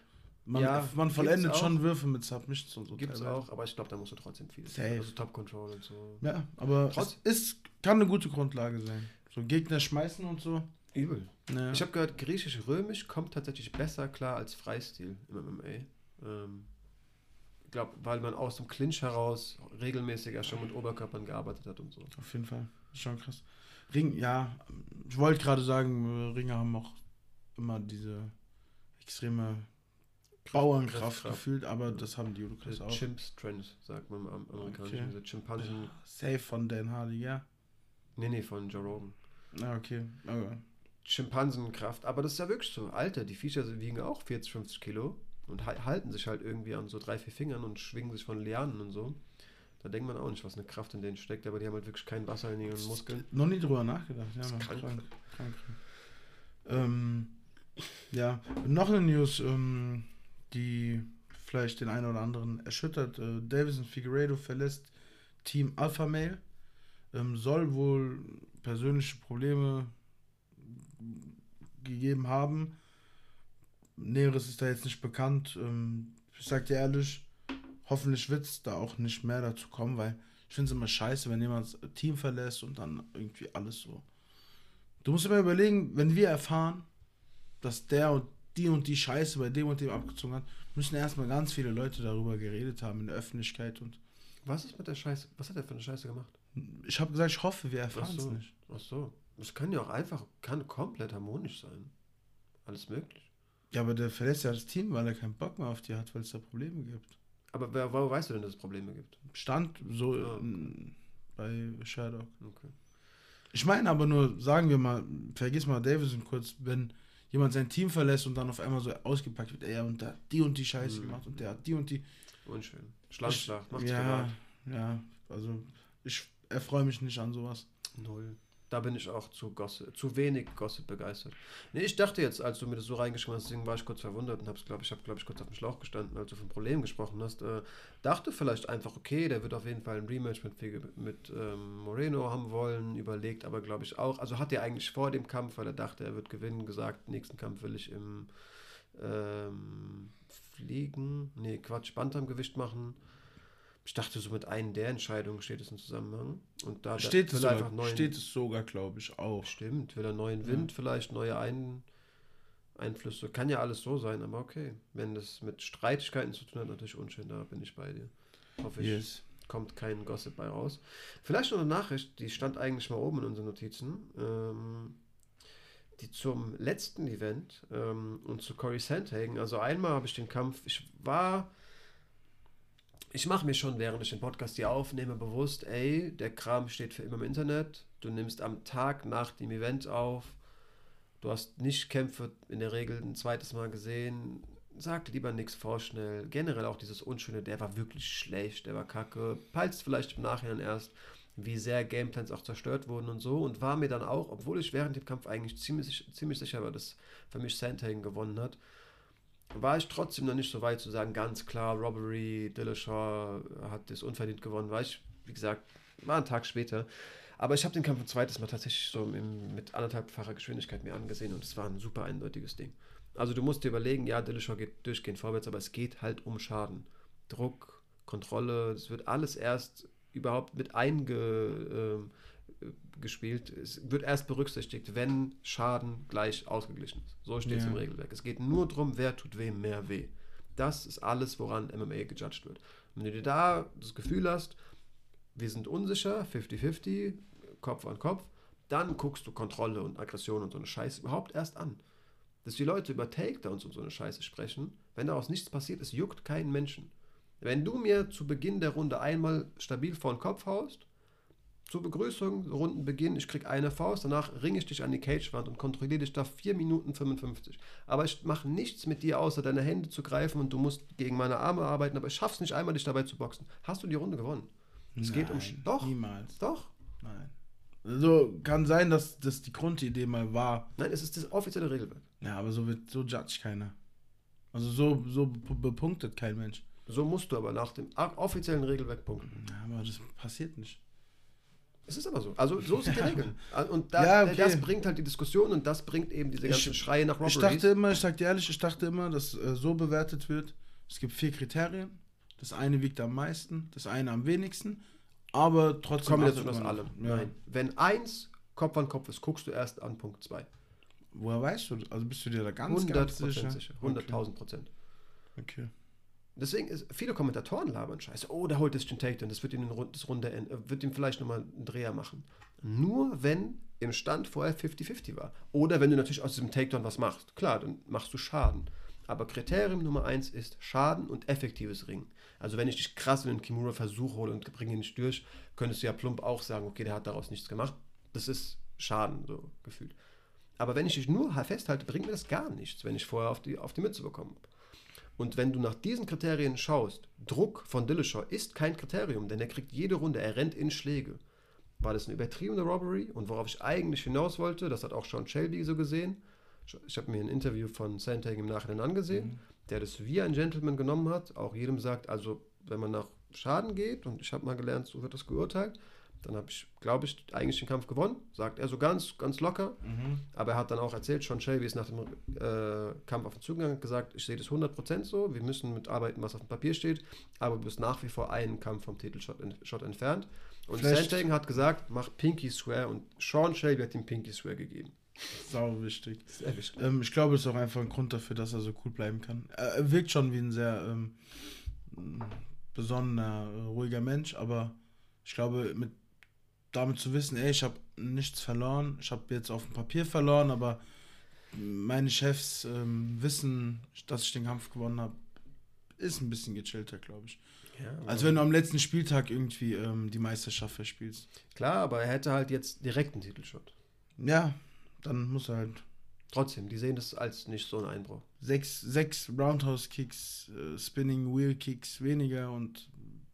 Man, Ja, man vollendet schon Würfe mit Submissions und so. Gibt's teilweise. auch, aber ich glaube, da musst du trotzdem viel. Safe. Also Top Control und so. Ja, aber Trotz- es ist, kann eine gute Grundlage sein. So Gegner schmeißen und so. Übel. Ja. Ich habe gehört, griechisch-römisch kommt tatsächlich besser klar als Freistil im MMA. Ähm, ich glaube, weil man aus dem Clinch heraus regelmäßiger schon mit Oberkörpern gearbeitet hat und so. Auf jeden Fall. Schon krass. Ring, ja, ich wollte gerade sagen, Ringer haben auch immer diese extreme Bauernkraft gefühlt, aber das haben die Judokas auch. Chimp Strength, sagt man im Am- amerikanischen. Okay. Diese Chimpansen. Safe von Dan Hardy, ja. Nee, nee, von Joe Rogan. Ja, okay. Aber Schimpansenkraft. Aber das ist ja wirklich so. Alter, die Viecher wiegen auch 40, 50 Kilo und ha- halten sich halt irgendwie an so drei, vier Fingern und schwingen sich von Lianen und so. Da denkt man auch nicht, was eine Kraft in denen steckt, aber die haben halt wirklich kein Wasser in ihren Muskeln. noch nie drüber nachgedacht. Ja, Das ist Mann, krank. krank. krank. Ähm, ja, noch eine News, ähm, die vielleicht den einen oder anderen erschüttert. Äh, Davison Figueiredo verlässt Team Alpha Male. Ähm, soll wohl persönliche Probleme gegeben haben. Näheres ist da jetzt nicht bekannt. Ähm, ich sag dir ehrlich, hoffentlich wird es da auch nicht mehr dazu kommen, weil ich finde es immer scheiße, wenn jemand das Team verlässt und dann irgendwie alles so. Du musst immer überlegen, wenn wir erfahren, dass der und die und die Scheiße bei dem und dem abgezogen hat, müssen erstmal ganz viele Leute darüber geredet haben in der Öffentlichkeit und Was ist mit der Scheiße? Was hat er für eine Scheiße gemacht? ich habe gesagt, ich hoffe, wir erfahren es so. nicht. Ach so. Das kann ja auch einfach, kann komplett harmonisch sein. Alles möglich. Ja, aber der verlässt ja das Team, weil er keinen Bock mehr auf die hat, weil es da Probleme gibt. Aber wer, woher weißt du denn, dass es Probleme gibt? Stand so Ah, okay. ähm, bei Sherlock. Okay. Ich meine aber nur, sagen wir mal, vergiss mal Davison kurz, wenn jemand sein Team verlässt und dann auf einmal so ausgepackt wird, ey, und der hat die und die Scheiße Mhm. gemacht und der hat die und die. Unschön. Schlammschlacht, macht's ja, privat. ja, also ich erfreue mich nicht an sowas. Null. Da bin ich auch zu Gossip, zu wenig Gossip begeistert. Nee, ich dachte jetzt, als du mir das so reingeschrieben hast, deswegen war ich kurz verwundert und hab's, glaub, ich habe, glaube ich, kurz auf dem Schlauch gestanden, als du von Problemen gesprochen hast. Äh, dachte vielleicht einfach, okay, der wird auf jeden Fall ein Rematch mit, mit ähm, Moreno haben wollen, überlegt aber, glaube ich, auch. Also hat er eigentlich vor dem Kampf, weil er dachte, er wird gewinnen, gesagt, nächsten Kampf will ich im ähm, Fliegen, nee, Quatsch, Bantamgewicht machen. Ich dachte, so mit einer der Entscheidungen steht es im Zusammenhang. Und da Steht es, sogar, neuen- steht es sogar, glaube ich, auch. Stimmt, will er neuen Wind, vielleicht neue Ein Einflüsse. Kann ja alles so sein, aber okay. Wenn das mit Streitigkeiten zu tun hat, natürlich unschön, da bin ich bei dir. Hoffe ich, Yes. kommt kein Gossip bei raus. Vielleicht noch eine Nachricht, die stand eigentlich mal oben in unseren Notizen. Ähm, die zum letzten Event ähm, und zu Corey Sandhagen. Also einmal habe ich den Kampf, ich war, ich mache mir schon, während ich den Podcast hier aufnehme, bewusst, ey, der Kram steht für immer im Internet. Du nimmst am Tag nach dem Event auf. Du hast nicht Kämpfe in der Regel ein zweites Mal gesehen. Sag lieber nichts vorschnell. Generell auch dieses Unschöne, der war wirklich schlecht, der war kacke. Peilst vielleicht im Nachhinein erst, wie sehr Gameplans auch zerstört wurden und so. Und war mir dann auch, obwohl ich während dem Kampf eigentlich ziemlich, ziemlich sicher war, dass für mich Sandhagen gewonnen hat, war ich trotzdem noch nicht so weit zu sagen, ganz klar, Robbery, Dillashaw hat das unverdient gewonnen. War ich, wie gesagt, war ein Tag später. Aber ich habe den Kampf ein zweites Mal tatsächlich so im, mit anderthalbfacher Geschwindigkeit mir angesehen und es war ein super eindeutiges Ding. Also du musst dir überlegen, ja, Dillashaw geht durchgehend vorwärts, aber es geht halt um Schaden. Druck, Kontrolle, es wird alles erst überhaupt mit eingespielt. es wird erst berücksichtigt, wenn Schaden gleich ausgeglichen ist. So steht es Ja. im Regelwerk. Es geht nur darum, wer tut wem mehr weh. Das ist alles, woran MMA gejudged wird. Wenn du dir da das Gefühl hast, wir sind unsicher, 50-50, Kopf an Kopf, dann guckst du Kontrolle und Aggression und so eine Scheiße überhaupt erst an. Dass die Leute über Takedowns und so eine Scheiße sprechen, wenn daraus nichts passiert ist, juckt keinen Menschen. Wenn du mir zu Beginn der Runde einmal stabil vor den Kopf haust, zur Begrüßung, Rundenbeginn, ich krieg eine Faust, danach ringe ich dich an die Cagewand und kontrolliere dich da 4 Minuten 55. Aber ich mache nichts mit dir, außer deine Hände zu greifen und du musst gegen meine Arme arbeiten, aber ich schaff's nicht einmal, dich dabei zu boxen. Hast du die Runde gewonnen? Es geht um Nein, Doch. Niemals. Doch. Nein. So kann sein, dass das die Grundidee mal war. Nein, es ist das offizielle Regelwerk. Ja, aber so wird so judge keiner. Also so, so be- bepunktet kein Mensch. So musst du aber nach dem offiziellen Regelwerk punkten. Ja, aber das passiert nicht. Es ist aber so. Also so sind die Regeln. Und da, Ja, okay. das bringt halt die Diskussion und das bringt eben diese ganzen Ich- Schreie nach Ich Robberies. dachte immer, ich sag dir ehrlich, ich dachte immer, dass äh, so bewertet wird. Es gibt vier Kriterien. Das eine wiegt am meisten, das eine am wenigsten, aber trotzdem. Kombination aus allem. Ja. Nein. Wenn eins Kopf an Kopf ist, guckst du erst an Punkt 2. Woher weißt du? Also bist du dir da ganz, 100 ganz sicher? sicher. 100.000 Prozent. Okay. Deswegen ist viele Kommentatoren labern scheiße. Oh, der holt das den Takedown, das wird ihm das Runde äh, wird ihm vielleicht nochmal einen Dreher machen. Nur wenn im Stand vorher 50-50 war. Oder wenn du natürlich aus diesem Takedown was machst. Klar, dann machst du Schaden. Aber Kriterium Nummer eins ist Schaden und effektives Ringen. Also wenn ich dich krass in den Kimura Versuch hole und bringe ihn nicht durch, könntest du ja plump auch sagen, okay, der hat daraus nichts gemacht. Das ist Schaden, so gefühlt. Aber wenn ich dich nur festhalte, bringt mir das gar nichts, wenn ich vorher auf die, auf die Mütze bekommen habe. Und wenn du nach diesen Kriterien schaust, Druck von Dillashaw ist kein Kriterium, denn er kriegt jede Runde, er rennt in Schläge. War das eine übertriebene Robbery? Und worauf ich eigentlich hinaus wollte, das hat auch Sean Shelby so gesehen. Ich habe mir ein Interview von Sandhagen im Nachhinein angesehen, der das wie ein Gentleman genommen hat, auch jedem sagt, also wenn man nach Schaden geht, und ich habe mal gelernt, so wird das geurteilt, dann habe ich, glaube ich, eigentlich den Kampf gewonnen, sagt er so ganz, ganz locker. Aber er hat dann auch erzählt, Sean Shelby ist nach dem äh, Kampf auf den Zugang hat gesagt, ich sehe das 100% so, wir müssen mitarbeiten, was auf dem Papier steht, aber du bist nach wie vor einen Kampf vom Titelshot Shot entfernt. Und Sandhagen hat gesagt, mach Pinky Swear und Sean Shelby hat ihm Pinky Swear gegeben. Sau wichtig. Sehr wichtig. Ähm, ich glaube, es ist auch einfach ein Grund dafür, dass er so cool bleiben kann. Er, er wirkt schon wie ein sehr ähm, besonnener, äh, ruhiger Mensch, aber ich glaube, mit damit zu wissen, ey, ich habe nichts verloren, ich habe jetzt auf dem Papier verloren, aber meine Chefs ähm, wissen, dass ich den Kampf gewonnen habe, ist ein bisschen gechillter, glaube ich. Ja, Als wenn du am letzten Spieltag irgendwie ähm, die Meisterschaft verspielst. Klar, aber er hätte halt jetzt direkt einen Titelshot. Ja, dann muss er halt Trotzdem, die sehen das als nicht so ein Einbruch. sechs, sechs Roundhouse-Kicks, äh, Spinning Wheel-Kicks weniger und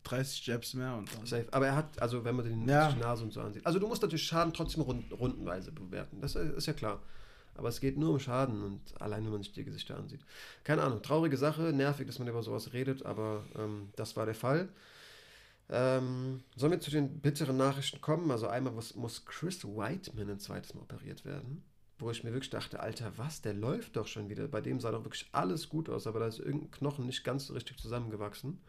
30 Jabs mehr und dann. Safe. Aber er hat, also wenn man den Ja. Nase und so ansieht. Also du musst natürlich Schaden trotzdem rund, rundenweise bewerten. Das ist ja klar. Aber es geht nur um Schaden und allein, wenn man sich die Gesichter ansieht. Keine Ahnung, traurige Sache, nervig, dass man über sowas redet, aber ähm, das war der Fall. Ähm, sollen wir zu den bitteren Nachrichten kommen? Also einmal muss, muss Chris Whiteman ein zweites Mal operiert werden, wo ich mir wirklich dachte, Alter, was, der läuft doch schon wieder. Bei dem sah doch wirklich alles gut aus, aber da ist irgendein Knochen nicht ganz so richtig zusammengewachsen.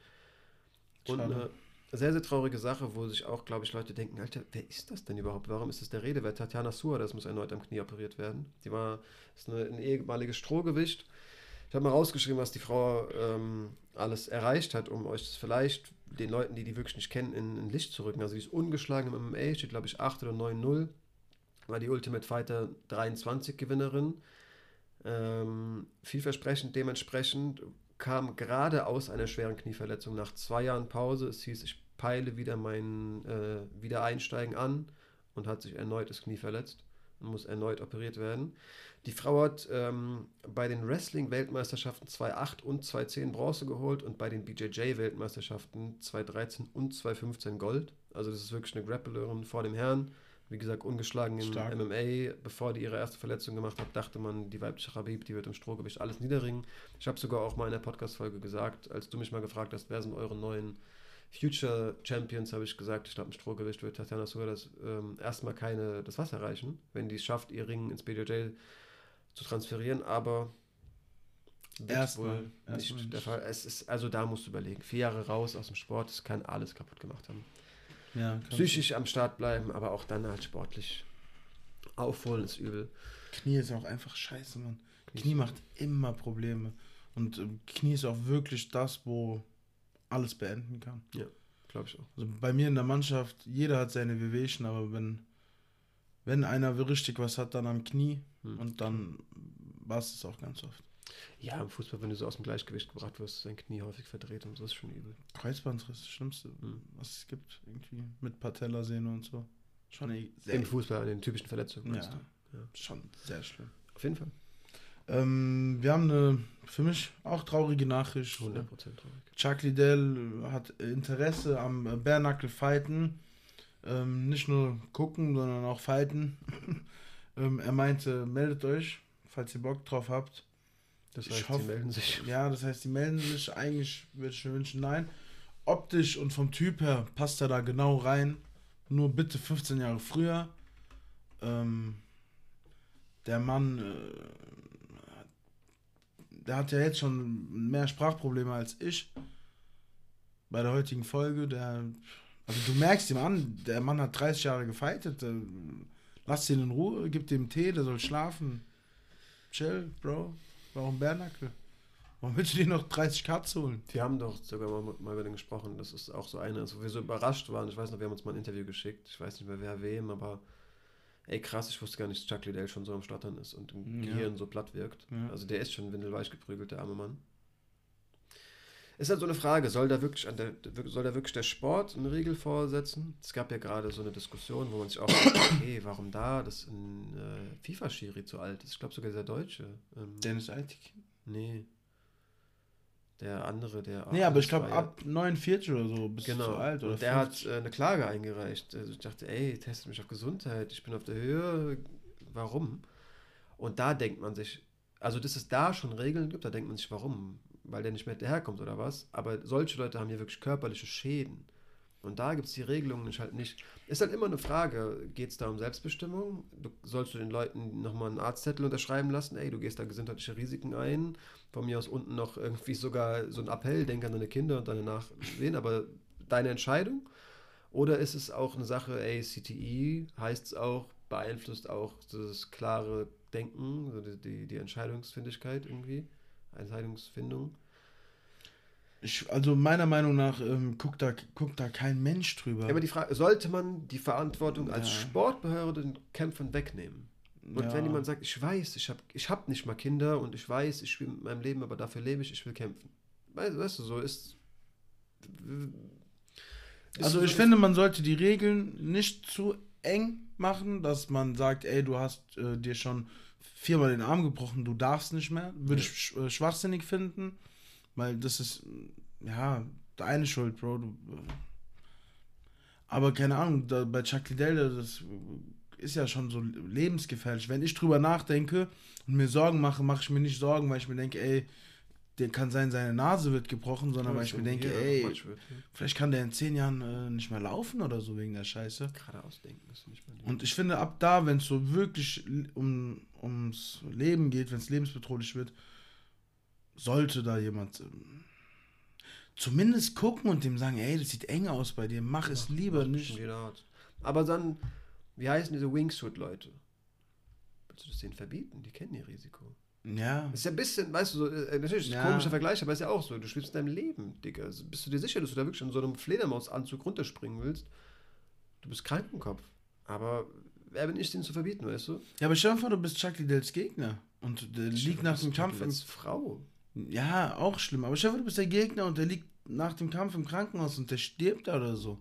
Und eine sehr, sehr traurige Sache, wo sich auch, glaube ich, Leute denken, Alter, wer ist das denn überhaupt? Warum ist das der Rede? Wer Tatjana Suhr, das muss erneut am Knie operiert werden. Die war, ist eine, ein ehemaliges Strohgewicht. Ich habe mal rausgeschrieben, was die Frau ähm, alles erreicht hat, um euch das vielleicht den Leuten, die die wirklich nicht kennen, in, in Licht zu rücken. Also die ist ungeschlagen im MMA, steht glaube ich 8 oder 9-0. War die Ultimate Fighter 23 Gewinnerin. Ähm, vielversprechend dementsprechend kam gerade aus einer schweren Knieverletzung nach zwei Jahren Pause. Es hieß, ich peile wieder mein äh, Wiedereinsteigen an und hat sich erneut das Knie verletzt und muss erneut operiert werden. Die Frau hat ähm, bei den Wrestling-Weltmeisterschaften 2008 und 2010 Bronze geholt und bei den BJJ-Weltmeisterschaften 2013 und 2015 Gold. Also das ist wirklich eine Grapplerin vor dem Herrn. Wie gesagt, ungeschlagen im Stark. MMA. Bevor die ihre erste Verletzung gemacht hat, dachte man, die weibliche Habib, die wird im Strohgewicht alles niederringen. Ich habe sogar auch mal in der Podcast-Folge gesagt, als du mich mal gefragt hast, wer sind eure neuen Future Champions, habe ich gesagt, ich glaube, im Strohgewicht wird Tatjana sogar das ähm, erstmal keine das Wasser reichen, wenn die es schafft, ihr Ring ins BJJ zu transferieren, aber Erstmal, wohl erstmal nicht nicht. der Fall. Es ist, also da musst du überlegen. Vier Jahre raus aus dem Sport, das kann alles kaputt gemacht haben. Ja, Psychisch am Start bleiben, aber auch dann halt sportlich aufholen ist übel. Knie ist auch einfach scheiße, Mann. Knie macht immer Probleme. Und ähm, Knie ist auch wirklich das, wo alles beenden kann. Glaube ich auch. Also bei mir in der Mannschaft, jeder hat seine Wehwehchen, aber wenn, wenn einer richtig was hat, dann am Knie Hm. und dann war es das auch ganz oft. Ja, im Fußball, wenn du so aus dem Gleichgewicht gebracht wirst, ist dein Knie häufig verdreht und so ist schon übel. Kreuzbandriss, das Schlimmste, Hm. was es gibt, irgendwie mit Patellasehne und so. Schon eh sehr, Im Fußball, an den typischen Verletzungen. meinst ja, du? Ja. schon sehr schlimm. Auf jeden Fall. Ähm, wir haben eine für mich auch traurige Nachricht. 100% traurig. Chuck Liddell hat Interesse am Bare Knuckle Fighten. Ähm, nicht nur gucken, sondern auch fighten. ähm, er meinte, meldet euch, falls ihr Bock drauf habt. Das Ich heißt, hoffe- die melden sich. Ja, das heißt, die melden sich. Eigentlich würde ich mir wünschen, nein. Optisch und vom Typ her passt er da genau rein. Nur bitte 15 Jahre früher. Ähm, der Mann, äh, der hat ja jetzt schon mehr Sprachprobleme als ich. Bei der heutigen Folge, der, also du merkst ihm an, der Mann hat 30 Jahre gefeitet. Äh, lass ihn in Ruhe, gib dem Tee, der soll schlafen. Chill, Bro. Warum Bärnackel? Warum willst du dir noch 30 Cuts holen? Wir haben doch sogar mal, mal über den gesprochen. Das ist auch so eine, wo wir so überrascht waren. Ich weiß noch, wir haben uns mal ein Interview geschickt. Ich weiß nicht mehr wer wem, aber ey krass, ich wusste gar nicht, dass Chuck Liddell schon so am Stottern ist und im Ja. Gehirn so platt wirkt. Ja. Also der ist schon windelweich geprügelt, der arme Mann. Ist halt so eine Frage, soll da wirklich, der, soll da wirklich der Sport eine Regel vorsetzen? Es gab ja gerade so eine Diskussion, wo man sich auch fragt, okay, warum da, dass ein äh, FIFA-Schiri zu alt ist. Ich glaube sogar dieser Deutsche. Ähm, Dennis Eitig. nee. Der andere, der. Nee, aber ich glaube, ab 49 oder so bist Genau. du zu alt. Oder und der hat 50. äh, eine Klage eingereicht. Also ich dachte, ey, testet mich auf Gesundheit, ich bin auf der Höhe. Warum? Und da denkt man sich, also dass es da schon Regeln gibt, da denkt man sich, warum? Weil der nicht mehr hinterherkommt oder was? Aber solche Leute haben hier wirklich körperliche Schäden. Und da gibt es die Regelungen nicht halt nicht. Ist halt immer eine Frage, geht es da um Selbstbestimmung? Du, sollst du den Leuten nochmal einen Arztzettel unterschreiben lassen? Ey, du gehst da gesundheitliche Risiken ein. Von mir aus unten noch irgendwie sogar so ein Appell, denk an deine Kinder und deine Nachsehen, aber deine Entscheidung? Oder ist es auch eine Sache, ey, CTI heißt es auch, beeinflusst auch das klare Denken, die, die, die Entscheidungsfindigkeit irgendwie, Entscheidungsfindung? Ich, also meiner Meinung nach ähm, guckt, da, guckt da kein Mensch drüber. Ja, aber die Frage, sollte man die Verantwortung als Ja. Sportbehörde den Kämpfern wegnehmen? Und Ja. wenn jemand sagt, ich weiß, ich habe ich hab nicht mal Kinder und ich weiß, ich spiele mit meinem Leben, aber dafür lebe ich, ich will kämpfen. Weißt, weißt du, so ist. ist Also so ich die- finde, man sollte die Regeln nicht zu eng machen, dass man sagt, ey, du hast äh, dir schon viermal den Arm gebrochen, du darfst nicht mehr. Würde ich sch äh, schwachsinnig finden, weil das ist, äh, ja, deine Schuld, Bro. Du, äh, aber keine Ahnung, da, bei Chuck Liddell, das ist ja schon so lebensgefährlich. Wenn ich drüber nachdenke und mir Sorgen mache, mache ich mir nicht Sorgen, weil ich mir denke, ey, der kann sein, seine Nase wird gebrochen, sondern weil ich mir denke, ey. Vielleicht kann der in zehn Jahren äh, nicht mehr laufen oder so wegen der Scheiße. Geradeaus denken ist nicht mehr die- Und ich finde, ab da, wenn es so wirklich um, ums Leben geht, wenn es lebensbedrohlich wird, sollte da jemand ähm, zumindest gucken und dem sagen, ey, das sieht eng aus bei dir, mach es lieber nicht. Aber dann, wie heißen diese Wingsuit-Leute? Willst du das denen verbieten? Die kennen ihr Risiko. Ja, Das ist ja ein bisschen, weißt du, so, äh, natürlich ist Ja. ein komischer Vergleich, aber ist ja auch so. Du spielst in deinem Leben, Digga. Also bist du dir sicher, dass du da wirklich in so einem Fledermausanzug runterspringen willst? Du bist krank im Kopf. Aber wer bin ich, den zu verbieten, weißt du? ja, aber stell dir vor, du bist Chuck Liddells Gegner und der liegt nach dem Kampf im als Frau. Ja, auch schlimm. Aber stell dir vor, du bist der Gegner und der liegt nach dem Kampf im Krankenhaus und der stirbt da oder so.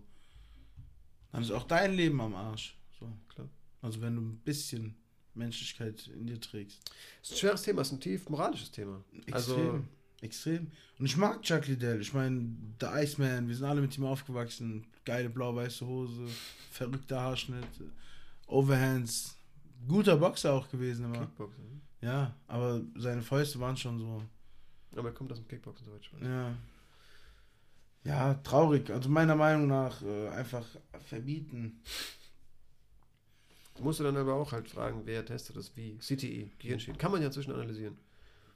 Dann ist auch dein Leben am Arsch. So. Klar. Also wenn du ein bisschen Menschlichkeit in dir trägst. ist ein schweres Thema, ist ein tief moralisches Thema. Extrem. Also, Extrem. Und ich mag Chuck Liddell. Ich meine, der Iceman, wir sind alle mit ihm aufgewachsen. Geile blau-weiße Hose, verrückter Haarschnitt, Overhands. Guter Boxer auch gewesen immer. Kickboxen. ne? Ja, aber seine Fäuste waren schon so. Aber er kommt aus dem Kickboxen, soweit weiß. Ja. Ja, traurig. Also meiner Meinung nach äh, einfach verbieten. Musst du dann aber auch halt fragen, wer testet das wie. CTI, Gehirnschäden. Kann man ja inzwischen analysieren.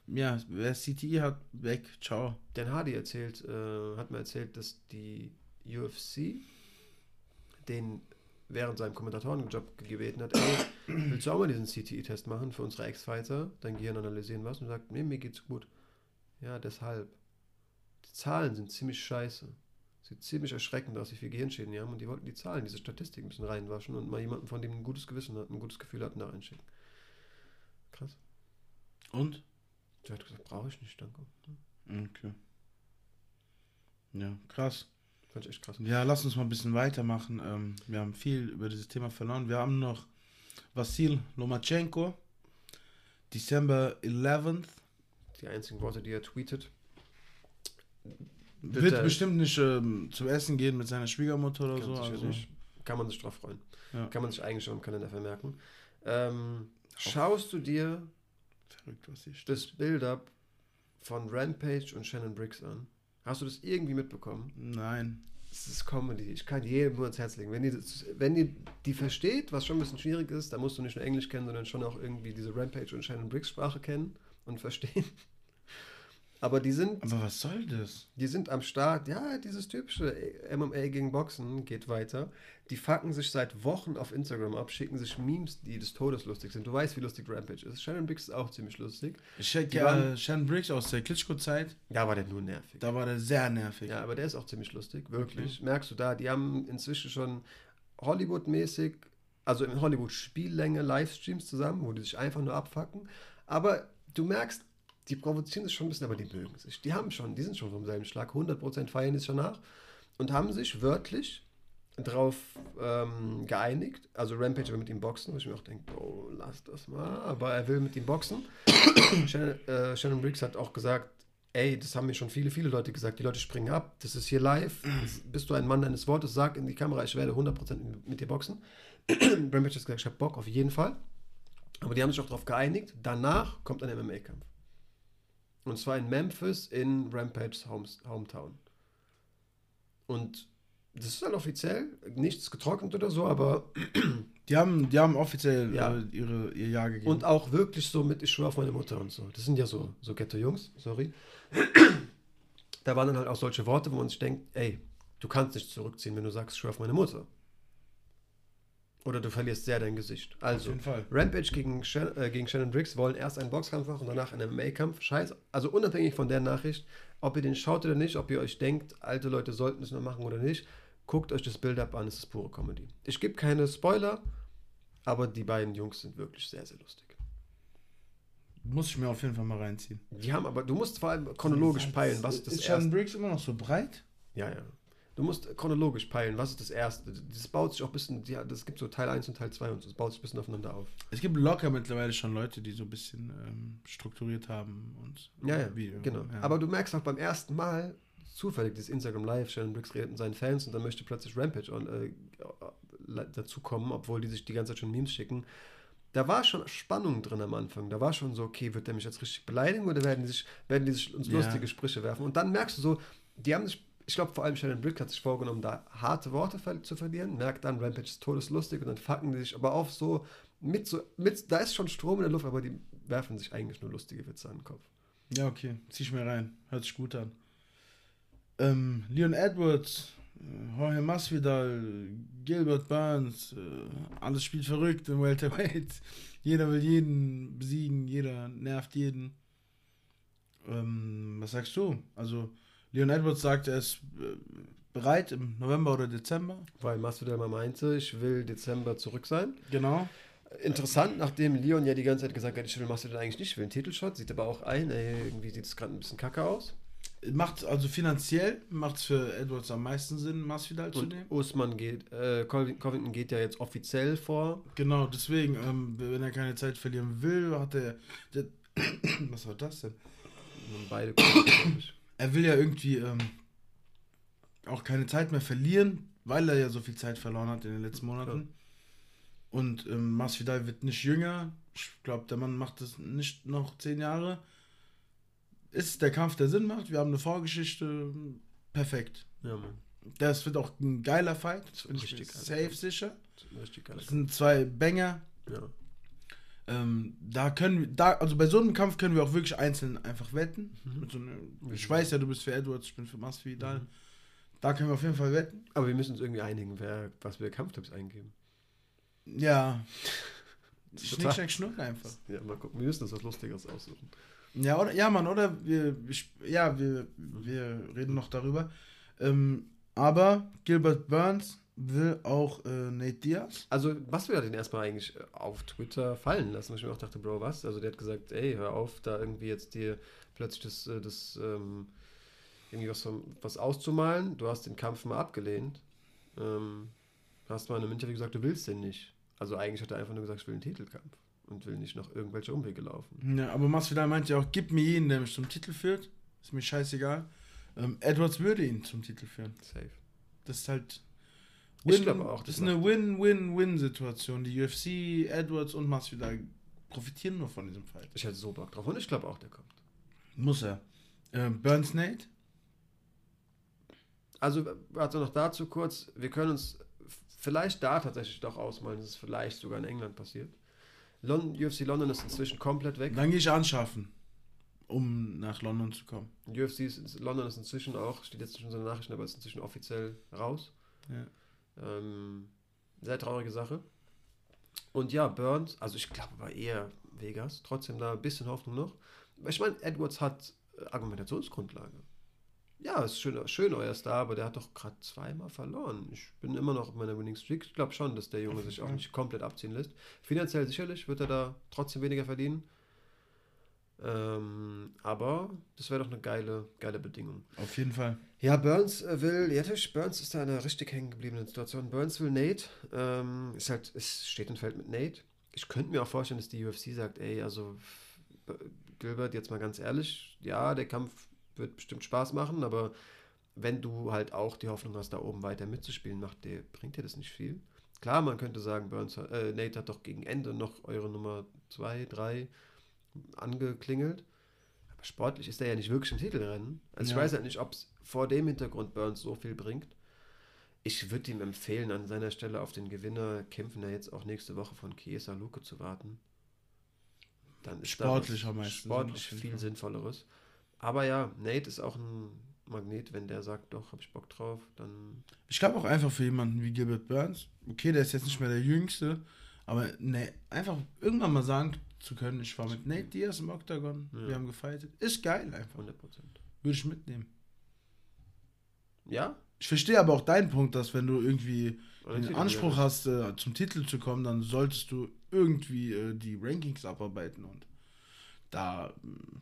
Ja, wer CTI hat, weg. Ciao. Dan Hardy erzählt, äh, hat mir erzählt, dass die UFC den während seinem Kommentatorenjob gebeten hat, ey, willst du auch mal diesen CTI-Test machen für unsere Ex-Fighter, dein Gehirn analysieren was und sagt, nee, mir geht's gut. Ja, deshalb. Die Zahlen sind ziemlich scheiße. Sieht ziemlich erschreckend aus, wie viele Gehirnschäden die haben und die wollten die Zahlen, diese Statistik ein bisschen reinwaschen und mal jemanden, von dem ein gutes Gewissen hat, ein gutes Gefühl hat, da reinschicken. Krass. Und? Der hat gesagt, brauche ich nicht, danke. Okay. Ja, krass. Fand ich echt krass. Ja, lass uns mal ein bisschen weitermachen. Ähm, wir haben viel über dieses Thema verloren. Wir haben noch Vasil Lomachenko, December 11th. Die einzigen Worte, die er tweetet. Wird Bitte. bestimmt nicht ähm, zum Essen gehen mit seiner Schwiegermutter oder Ganz so. Also. Kann man sich drauf freuen. Ja. Kann man sich eigentlich schon im Kalender vermerken. Ähm, schaust du dir Verrückt, das Build-up von Rampage und Shannon Briggs an? Hast du das irgendwie mitbekommen? Nein. Das ist Comedy. Ich kann jedem nur ans Herz legen. Wenn ihr, das, wenn ihr die versteht, was schon ein bisschen schwierig ist, dann musst du nicht nur Englisch kennen, sondern schon auch irgendwie diese Rampage und Shannon Briggs Sprache kennen und verstehen. Aber die sind, Aber was soll das? die sind am Start. Ja, dieses typische MMA gegen Boxen geht weiter. Die fucken sich seit Wochen auf Instagram ab, schicken sich Memes, die des Todes lustig sind. Du weißt, wie lustig Rampage ist. Shannon Briggs ist auch ziemlich lustig. Ich check Die ja waren- Shannon Briggs aus der Klitschko-Zeit. Da war der nur nervig. Da war der sehr nervig. Ja, aber der ist auch ziemlich lustig, wirklich. Merkst du da, die haben inzwischen schon Hollywood-mäßig, also in Hollywood-Spiellänge Livestreams zusammen, wo die sich einfach nur abfacken. Aber du merkst, die provozieren sich schon ein bisschen, aber die mögen sich. Die haben schon, die sind schon vom selben Schlag, 100% feiern die schon nach und haben sich wörtlich drauf ähm, geeinigt. Also Rampage will mit ihm boxen, wo ich mir auch denke, oh, lass das mal. Aber er will mit ihm boxen. Shannon, äh, Shannon Briggs hat auch gesagt, ey, das haben mir schon viele, viele Leute gesagt, die Leute springen ab, das ist hier live, bist du ein Mann deines Wortes, sag in die Kamera, ich werde 100% mit dir boxen. Rampage hat gesagt, ich habe Bock, auf jeden Fall. Aber die haben sich auch darauf geeinigt, danach kommt ein MMA-Kampf. Und zwar in Memphis in Rampages Hometown. Und das ist halt offiziell, nichts getrocknet oder so, aber Die haben, die haben offiziell Ja. äh, ihre, ihr Jahr gegeben. Und auch wirklich so mit, ich schwöre auf meine Mutter und so. Das sind ja so, so Ghetto-Jungs, sorry. da waren dann halt auch solche Worte, wo man sich denkt, ey, du kannst nicht zurückziehen, wenn du sagst, ich schwöre auf meine Mutter. Oder du verlierst sehr dein Gesicht. Also. Rampage gegen, äh, gegen Shannon Briggs wollen erst einen Boxkampf machen und danach einen MMA-Kampf. Scheiße. Also unabhängig von der Nachricht, ob ihr den schaut oder nicht, ob ihr euch denkt, alte Leute sollten es noch machen oder nicht, guckt euch das Build-up an, es ist pure Comedy. Ich gebe keine Spoiler, aber die beiden Jungs sind wirklich sehr, sehr lustig. Muss ich mir auf jeden Fall mal reinziehen. Die haben aber, du musst vor allem chronologisch peilen, was ist das Ist Shannon erste. Briggs immer noch so breit? Ja, ja. Du musst chronologisch peilen, was ist das erste. Das baut sich auch ein bisschen, ja, das gibt so Teil 1 und Teil 2 und so, das baut sich ein bisschen aufeinander auf. Es gibt locker mittlerweile schon Leute, die so ein bisschen ähm, strukturiert haben und Ja, ja, Video. genau. Ja. Aber du merkst auch beim ersten Mal, zufällig, dieses Instagram Live, Shannon Briggs redet mit seinen Fans und dann möchte plötzlich Rampage on, äh, dazukommen, obwohl die sich die ganze Zeit schon Memes schicken. Da war schon Spannung drin am Anfang. Da war schon so, okay, wird der mich jetzt richtig beleidigen oder werden die sich, werden die sich uns Ja. lustige Sprüche werfen? Und dann merkst du so, die haben sich, ich glaube vor allem Shannon Briggs hat sich vorgenommen, da harte Worte ver zu verlieren, merkt dann, Rampage ist todeslustig und dann fucken die sich aber auf so, mit so, mit, da ist schon Strom in der Luft, aber die werfen sich eigentlich nur lustige Witze an den Kopf. Ja, okay. Zieh ich mir rein. Hört sich gut an. Ähm, Leon Edwards, äh, Jorge Masvidal, Gilbert Burns, äh, alles spielt verrückt im Welterweight. Jeder will jeden besiegen, jeder nervt jeden. Ähm, was sagst du? Also, Leon Edwards sagt, er ist äh, bereit im November oder Dezember. Weil Masvidal mal meinte, ich will Dezember zurück sein. Genau. Interessant, nachdem Leon ja die ganze Zeit gesagt hat, ich will Masvidal eigentlich nicht, ich will einen Titelshot, sieht aber auch ein, ey, irgendwie sieht es gerade ein bisschen kacke aus. Macht also finanziell macht es für Edwards am meisten Sinn, Masvidal zu Und nehmen. Usman geht, äh, Coving- Covington geht ja jetzt offiziell vor. Genau, deswegen, ähm, wenn er keine Zeit verlieren will, hat er. Der, was war das denn? Und beide ich. Er will ja irgendwie ähm, auch keine Zeit mehr verlieren, weil er ja so viel Zeit verloren hat in den letzten Monaten. Und ähm, Masvidal wird nicht jünger. Ich glaube, der Mann macht das nicht noch zehn Jahre. Ist der Kampf, der Sinn macht. Wir haben eine Vorgeschichte. Perfekt. Ja, Mann. Das wird auch ein geiler Fight. Richtig safe sicher. Das sind zwei Banger. Ja. Ähm, da können wir, da, also bei so einem Kampf können wir auch wirklich einzeln einfach wetten. Mhm. So einer, ich weiß ja, du bist für Edwards, ich bin für Masvidal. Mhm. Da können wir auf jeden Fall wetten. Aber wir müssen uns irgendwie einigen, wer, was wir Kampftipps eingeben. Ja. Schnick, schnack, schnuck einfach. Ja, mal gucken, wir müssen uns was Lustiges aussuchen. Ja, oder, ja, Mann, oder wir, wir ja, wir, wir reden noch darüber. Ähm, aber Gilbert Burns will auch äh, Nate Diaz. Also, was wir den erstmal eigentlich äh, auf Twitter fallen lassen, wo ich mir auch dachte, Bro, was? Also, der hat gesagt, ey, hör auf, da irgendwie jetzt dir plötzlich das, äh, das ähm, irgendwie was, vom- was auszumalen. Du hast den Kampf mal abgelehnt. Ähm, hast mal in einem Interview gesagt, du willst den nicht. Also, eigentlich hat er einfach nur gesagt, ich will einen Titelkampf und will nicht noch irgendwelche Umwege laufen. Ja, aber Masvidal meint ja auch, gib mir jeden, der mich zum Titel führt. Ist mir scheißegal. Ähm, Edwards würde ihn zum Titel führen. Safe. Das ist halt. Win, glaube auch. Das ist eine Win-Win-Win-Situation. Die UFC, Edwards und Masvidal profitieren nur von diesem Fight. Ich hätte so Bock drauf und ich glaube auch, der kommt. Muss er. Äh, Burns Nate? Also, also noch dazu kurz, wir können uns vielleicht da tatsächlich doch ausmalen, dass es vielleicht sogar in England passiert. London, UFC London ist inzwischen komplett weg. Dann gehe ich anschaffen, um nach London zu kommen. UFC ist, London ist inzwischen auch, steht jetzt schon so eine Nachricht, aber ist inzwischen offiziell raus. Ja. Ähm, sehr traurige Sache. Und ja, Burns, also ich glaube aber eher Vegas, trotzdem da ein bisschen Hoffnung noch. Ich meine, Edwards hat äh, Argumentationsgrundlage. Ja, ist schön, schön euer Star, aber der hat doch gerade zweimal verloren. Ich bin immer noch auf meiner Winning Streak. Ich glaube schon, dass der Junge sich auch nicht komplett abziehen lässt. Finanziell sicherlich wird er da trotzdem weniger verdienen. Ähm, aber das wäre doch eine geile, geile Bedingung. Auf jeden Fall. Ja, Burns äh, will, ja, Burns ist da in einer richtig hängen gebliebenen Situation. Burns will Nate, ähm, ist halt, es steht und fällt mit Nate. Ich könnte mir auch vorstellen, dass die UFC sagt, ey, also Gilbert, jetzt mal ganz ehrlich, ja, der Kampf wird bestimmt Spaß machen, aber wenn du halt auch die Hoffnung hast, da oben weiter mitzuspielen, macht dir, bringt dir das nicht viel. Klar, man könnte sagen, Burns, äh, Nate hat doch gegen Ende noch eure Nummer 2, 3 angeklingelt. Aber sportlich ist er ja nicht wirklich im Titelrennen. Also ja. ich weiß halt nicht, ob es vor dem Hintergrund Burns so viel bringt. Ich würde ihm empfehlen, an seiner Stelle auf den Gewinner kämpfen, ja jetzt auch nächste Woche von Chiesa Luke zu warten. Dann ist sportlich am meisten sportlich viel sinnvolleres. Aber ja, Nate ist auch ein Magnet, wenn der sagt, doch, hab ich Bock drauf, dann. Ich glaube auch einfach für jemanden wie Gilbert Burns, okay, der ist jetzt nicht mehr der Jüngste, aber ne, einfach irgendwann mal sagen zu können, ich war mit Nate Diaz im Octagon, ja. wir haben gefightet. Ist geil einfach. 100%. Würde ich mitnehmen. Ja? Ich verstehe aber auch deinen Punkt, dass wenn du irgendwie den Anspruch hast, äh, zum Titel zu kommen, dann solltest du irgendwie äh, die Rankings abarbeiten und da äh,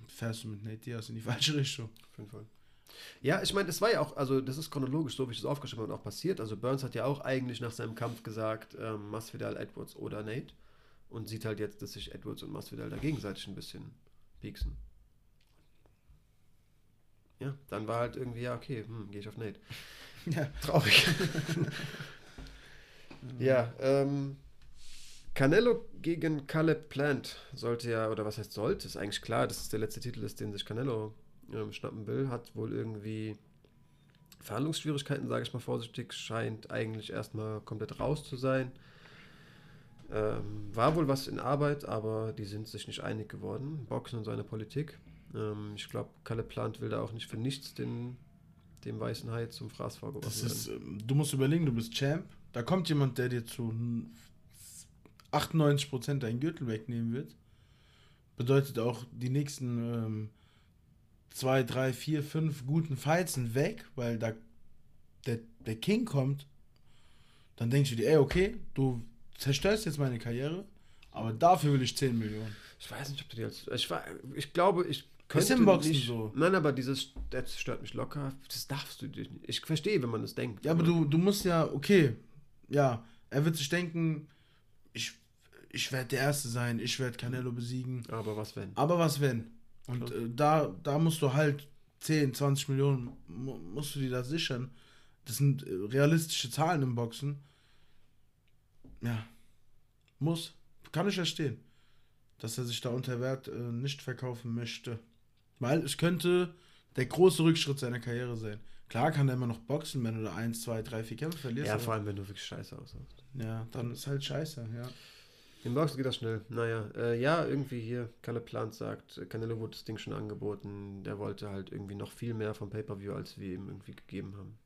fährst du mit Nate Diaz in die falsche Richtung. Auf jeden Fall. Ja, ich meine, das war ja auch, also das ist chronologisch, so wie ich es aufgeschrieben habe, und auch passiert. Also Burns hat ja auch eigentlich nach seinem Kampf gesagt, ähm, Masvidal, Edwards oder Nate und sieht halt jetzt, dass sich Edwards und Masvidal da gegenseitig ein bisschen pieksen. Ja, dann war halt irgendwie, ja, okay, hm, gehe ich auf Nate. Ja. Traurig. ja, ähm, Canelo gegen Caleb Plant sollte ja, oder was heißt sollte, ist eigentlich klar, dass es der letzte Titel ist, den sich Canelo ähm, schnappen will, hat wohl irgendwie Verhandlungsschwierigkeiten, sage ich mal vorsichtig, scheint eigentlich erstmal komplett raus zu sein. Ähm, war wohl was in Arbeit, aber die sind sich nicht einig geworden. Boxen und seine Politik. Ähm, ich glaube, Kalle Plant will da auch nicht für nichts den, dem weißen Hai zum Fraß vorgeworfen werden. Ähm, du musst überlegen, du bist Champ. Da kommt jemand, der dir zu 98% deinen Gürtel wegnehmen wird. Bedeutet auch, die nächsten ähm, zwei, drei, vier, fünf guten Fights sind weg, weil da der, der King kommt. Dann denkst du dir, ey, okay, du zerstörst jetzt meine Karriere, aber dafür will ich 10 Millionen. Ich weiß nicht, ob du die als. Ich, ich glaube, ich könnte. Ist im Boxen nicht, so. Nein, aber dieses, das stört mich locker. Das darfst du nicht. Ich verstehe, wenn man das denkt. Ja, aber, du, du musst ja, okay, ja, er wird sich denken, ich, ich werde der Erste sein, ich werde Canelo besiegen. Aber was wenn? Aber was wenn? Und äh, da, da musst du halt 10, 20 Millionen, musst du dir da sichern. Das sind äh, realistische Zahlen im Boxen. Ja. Muss. Kann ich verstehen. Dass er sich da unter Wert äh, nicht verkaufen möchte. Weil es könnte der große Rückschritt seiner Karriere sein. Klar kann er immer noch boxen, wenn du da 1, 2, 3, 4 Kämpfe verlierst. Ja, vor allem, wenn du wirklich scheiße aussahst. Ja, dann ist halt scheiße, ja. Im Boxen geht das schnell. Naja, äh, ja, irgendwie hier, Kalle Plant sagt, Canelo wurde das Ding schon angeboten. Der wollte halt irgendwie noch viel mehr vom Pay-Per-View, als wir ihm irgendwie gegeben haben.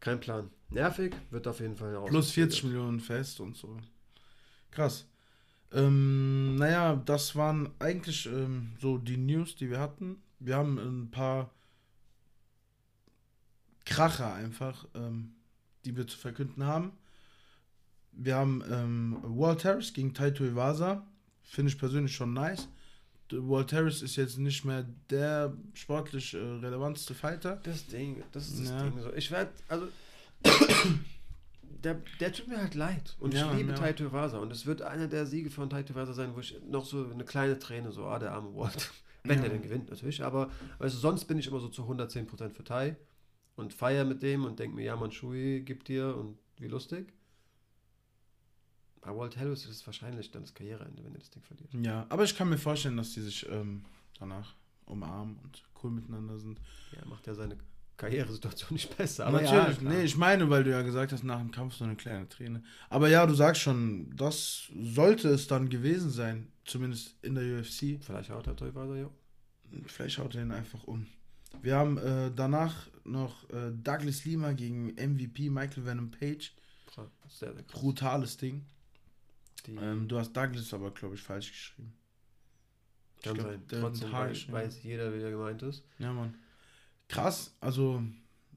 Kein Plan. Nervig, wird auf jeden Fall auch. Plus 40 Millionen fest und so. Krass. Ähm, naja, das waren eigentlich ähm, so die News, die wir hatten. Wir haben ein paar Kracher einfach, ähm, die wir zu verkünden haben. Wir haben ähm, Walt Harris gegen Taito Iwasa. Finde ich persönlich schon nice. Walt Harris ist jetzt nicht mehr der sportlich äh, relevanteste Fighter. Das Ding, das ist das ja. Ding. So. Ich werde, also, der, der tut mir halt leid. Und ja, ich liebe ja. Taito Iwasa. Und es wird einer der Siege von Taito Iwasa sein, wo ich noch so eine kleine Träne, so, ah, der arme Walt. Wenn ja. der denn gewinnt, natürlich. Aber, weißt du, sonst bin ich immer so zu 110% für Tai und feier mit dem und denke mir, ja, man, Shui gibt dir und wie lustig. Bei Walt Harris ist es wahrscheinlich dann das Karriereende, wenn er das Ding verliert. Ja, aber ich kann mir vorstellen, dass die sich ähm, danach umarmen und cool miteinander sind. Ja, macht ja seine Karrieresituation nicht besser. Aber Natürlich, ja, nee, ich meine, weil du ja gesagt hast, nach dem Kampf so eine kleine Träne. Aber ja, du sagst schon, das sollte es dann gewesen sein, zumindest in der UFC. Vielleicht haut er Teufel ja. Vielleicht haut er ihn einfach um. Wir haben äh, danach noch äh, Douglas Lima gegen MVP Michael Venom Page. Sehr, sehr. Brutales Ding. Die, Ähm, du hast Douglas aber, glaube ich, falsch geschrieben. kann ich glaub, sein. der Trotzdem weiß, ja. weiß jeder, wie er gemeint ist. Ja, Mann. Krass, also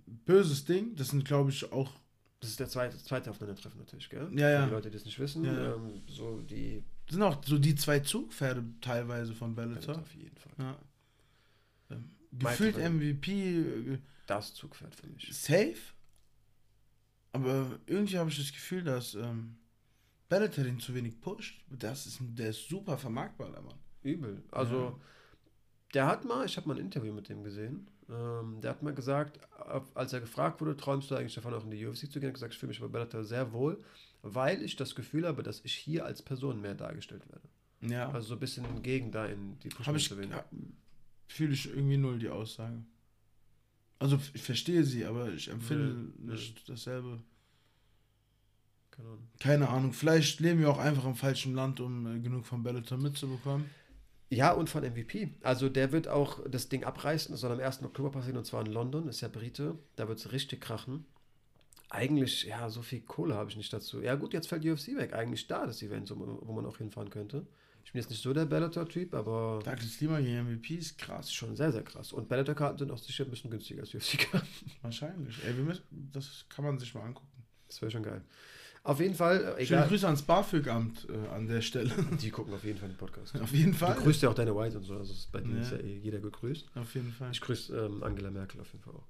böses Ding. Das sind, glaube ich, auch. Das ist der zweite, zweite Aufeinandertreffen natürlich, gell? Ja, ja. Für die Leute, die es nicht wissen. Ja, ja. Ähm, so die. sind auch so die zwei Zugpferde teilweise von Bellator. Auf jeden Fall. Ja. Ähm, Michael gefühlt Venom. MVP äh, Das Zugpferd für mich. safe. Aber irgendwie habe ich das Gefühl, dass ähm, Den zu wenig pusht. Das ist, der ist super vermarktbar, der Mann. Übel. Also, der hat mal, ich habe mal ein Interview mit dem gesehen, ähm, der hat mal gesagt, als er gefragt wurde, träumst du eigentlich davon, auch in die UFC zu gehen, hat er gesagt, ich fühle mich bei Bellator sehr wohl, weil ich das Gefühl habe, dass ich hier als Person mehr dargestellt werde. Ja. Also so ein bisschen gegen da in die Push ich zu ja, fühle ich irgendwie null die Aussage. Also ich verstehe sie, aber ich empfinde Nee, nicht dasselbe. Keine Ahnung. Keine Ahnung. Vielleicht leben wir auch einfach im falschen Land, um äh, genug von Bellator mitzubekommen. Ja, und von MVP. Also der wird auch das Ding abreißen. Das soll am 1. Oktober passieren und zwar in London. Ist ja Brite. Da wird es richtig krachen. Eigentlich, ja, so viel Kohle habe ich nicht dazu. Ja, gut, jetzt fällt UFC weg. Eigentlich da das Event, wo man auch hinfahren könnte. Ich bin jetzt nicht so der Bellator-Typ, aber Douglas Lima gegen MVP ist das krass. ist schon sehr, sehr krass. Und Bellator-Karten sind auch sicher ein bisschen günstiger als UFC-Karten. Wahrscheinlich. Ey, wir müssen, das kann man sich mal angucken. Das wäre schon geil. Auf jeden Fall, äh, Schöne egal. Grüße ans BAföG-Amt äh, an der Stelle. Die gucken auf jeden Fall den Podcast. Auf jeden Du Fall. grüßt ja auch deine White und so. Also bei denen Ja. ist ja eh jeder gegrüßt. Auf jeden Fall. Ich grüße ähm, Angela Merkel auf jeden Fall auch.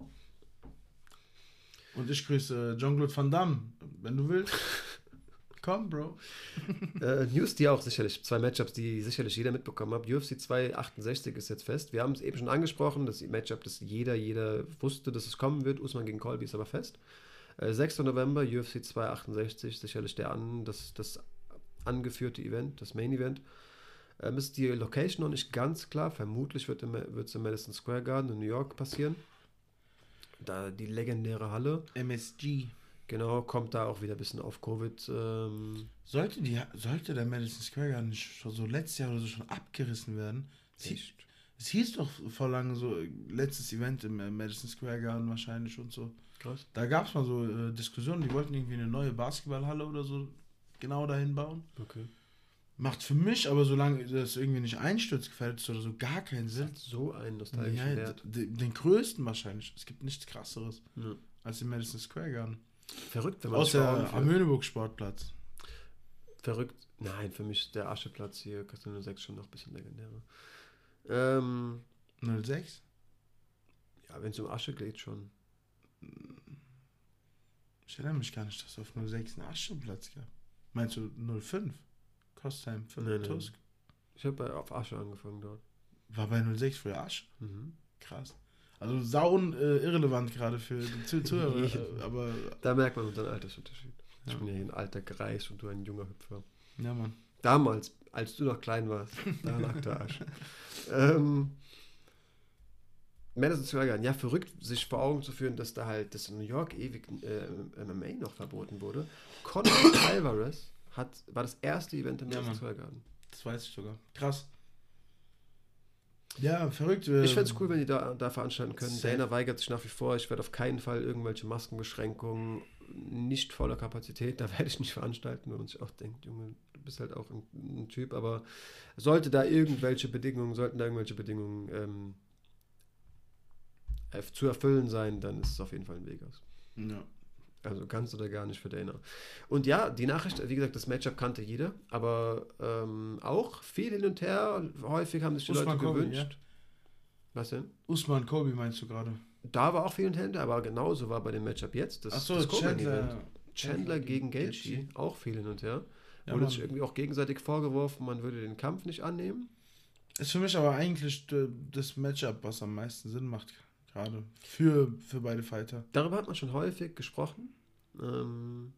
Und ich grüße Jean-Claude Van Damme, wenn du willst. Komm, Bro. Äh, News, die auch sicherlich, zwei Matchups, die sicherlich jeder mitbekommen hat. UFC 268 ist jetzt fest. Wir haben es eben schon angesprochen, das Matchup, das jeder, jeder wusste, dass es kommen wird. Usman gegen Colby ist aber fest. Äh, 6. November, UFC 268, sicherlich der an, das, das angeführte Event, das Main Event. Ähm, ist die Location noch nicht ganz klar. Vermutlich wird es im Madison Square Garden in New York passieren. Da die legendäre Halle. MSG. Genau, kommt da auch wieder ein bisschen auf Covid. Ähm, Sollte, die, sollte der Madison Square Garden nicht schon so letztes Jahr oder so schon abgerissen werden? Es hieß, echt. es hieß doch vor langem so, äh, letztes Event im äh, Madison Square Garden wahrscheinlich und so. Krass. Da gab es mal so äh, Diskussionen, die wollten irgendwie eine neue Basketballhalle oder so genau dahin bauen. Okay. Macht für mich aber, solange das irgendwie nicht einsturzgefährdet ist oder so, gar keinen Sinn. Hat so einen nostalgischen Ja, Wert. d- den größten wahrscheinlich. Es gibt nichts krasseres Ja. als im Madison Square Garden. Verrückt, wenn man Außer führt. am Möhneburg Sportplatz. Verrückt. Nein, für mich ist der Ascheplatz hier, Casino 06 schon noch ein bisschen legendärer. Ähm, 06? ja, wenn es um Asche geht, schon. Ich erinnere mich gar nicht, dass es auf 06 einen Ascheplatz gab. Meinst du 05? Kostheim, für nein. Tusk? Ich habe auf Asche angefangen dort. War bei 06 früher Asche? Mhm. Krass. Also sauen äh, irrelevant gerade für die Zu- Zuhörer, äh, aber Da merkt man unseren Altersunterschied. Ich Ja. bin ja hier ein alter Greis und du ein junger Hüpfer. ja, Mann. Damals, als du noch klein warst, da lag der Arsch. ähm, Madison Square Garden, ja, verrückt, sich vor Augen zu führen, dass da halt das in New York ewig äh, MMA noch verboten wurde. Conor Alvarez hat, war das erste Event im Ja, Madison. Square Garden. Das weiß ich sogar. Krass. Ja, verrückt. äh, Ich fände es cool, wenn die da, da veranstalten können. Safe. Dana weigert sich nach wie vor. Ich werde auf keinen Fall irgendwelche Maskenbeschränkungen, nicht voller Kapazität, da werde ich nicht veranstalten, wenn man sich auch denkt, Junge, du bist halt auch ein, ein Typ, aber sollte da irgendwelche Bedingungen, sollten da irgendwelche Bedingungen ähm, äh, zu erfüllen sein, dann ist es auf jeden Fall in Vegas. Ja. Also ganz oder gar nicht für Dana. Und ja, die Nachricht, wie gesagt, das Matchup kannte jeder, aber ähm, auch viel hin und her. Häufig haben sich die Usman Leute Kobe, gewünscht. Was denn? Usman Kobe meinst du gerade? Da war auch viel hinter, aber genauso war bei dem Matchup jetzt. Das, Achso, das. Chandler. Chandler gegen Gaethje, auch viel hin und her. Ja, Wurde sich irgendwie auch gegenseitig vorgeworfen, man würde den Kampf nicht annehmen. Ist für mich aber eigentlich äh, das Matchup, was am meisten Sinn macht, gerade für, für beide Fighter. Darüber hat man schon häufig gesprochen. Ähm,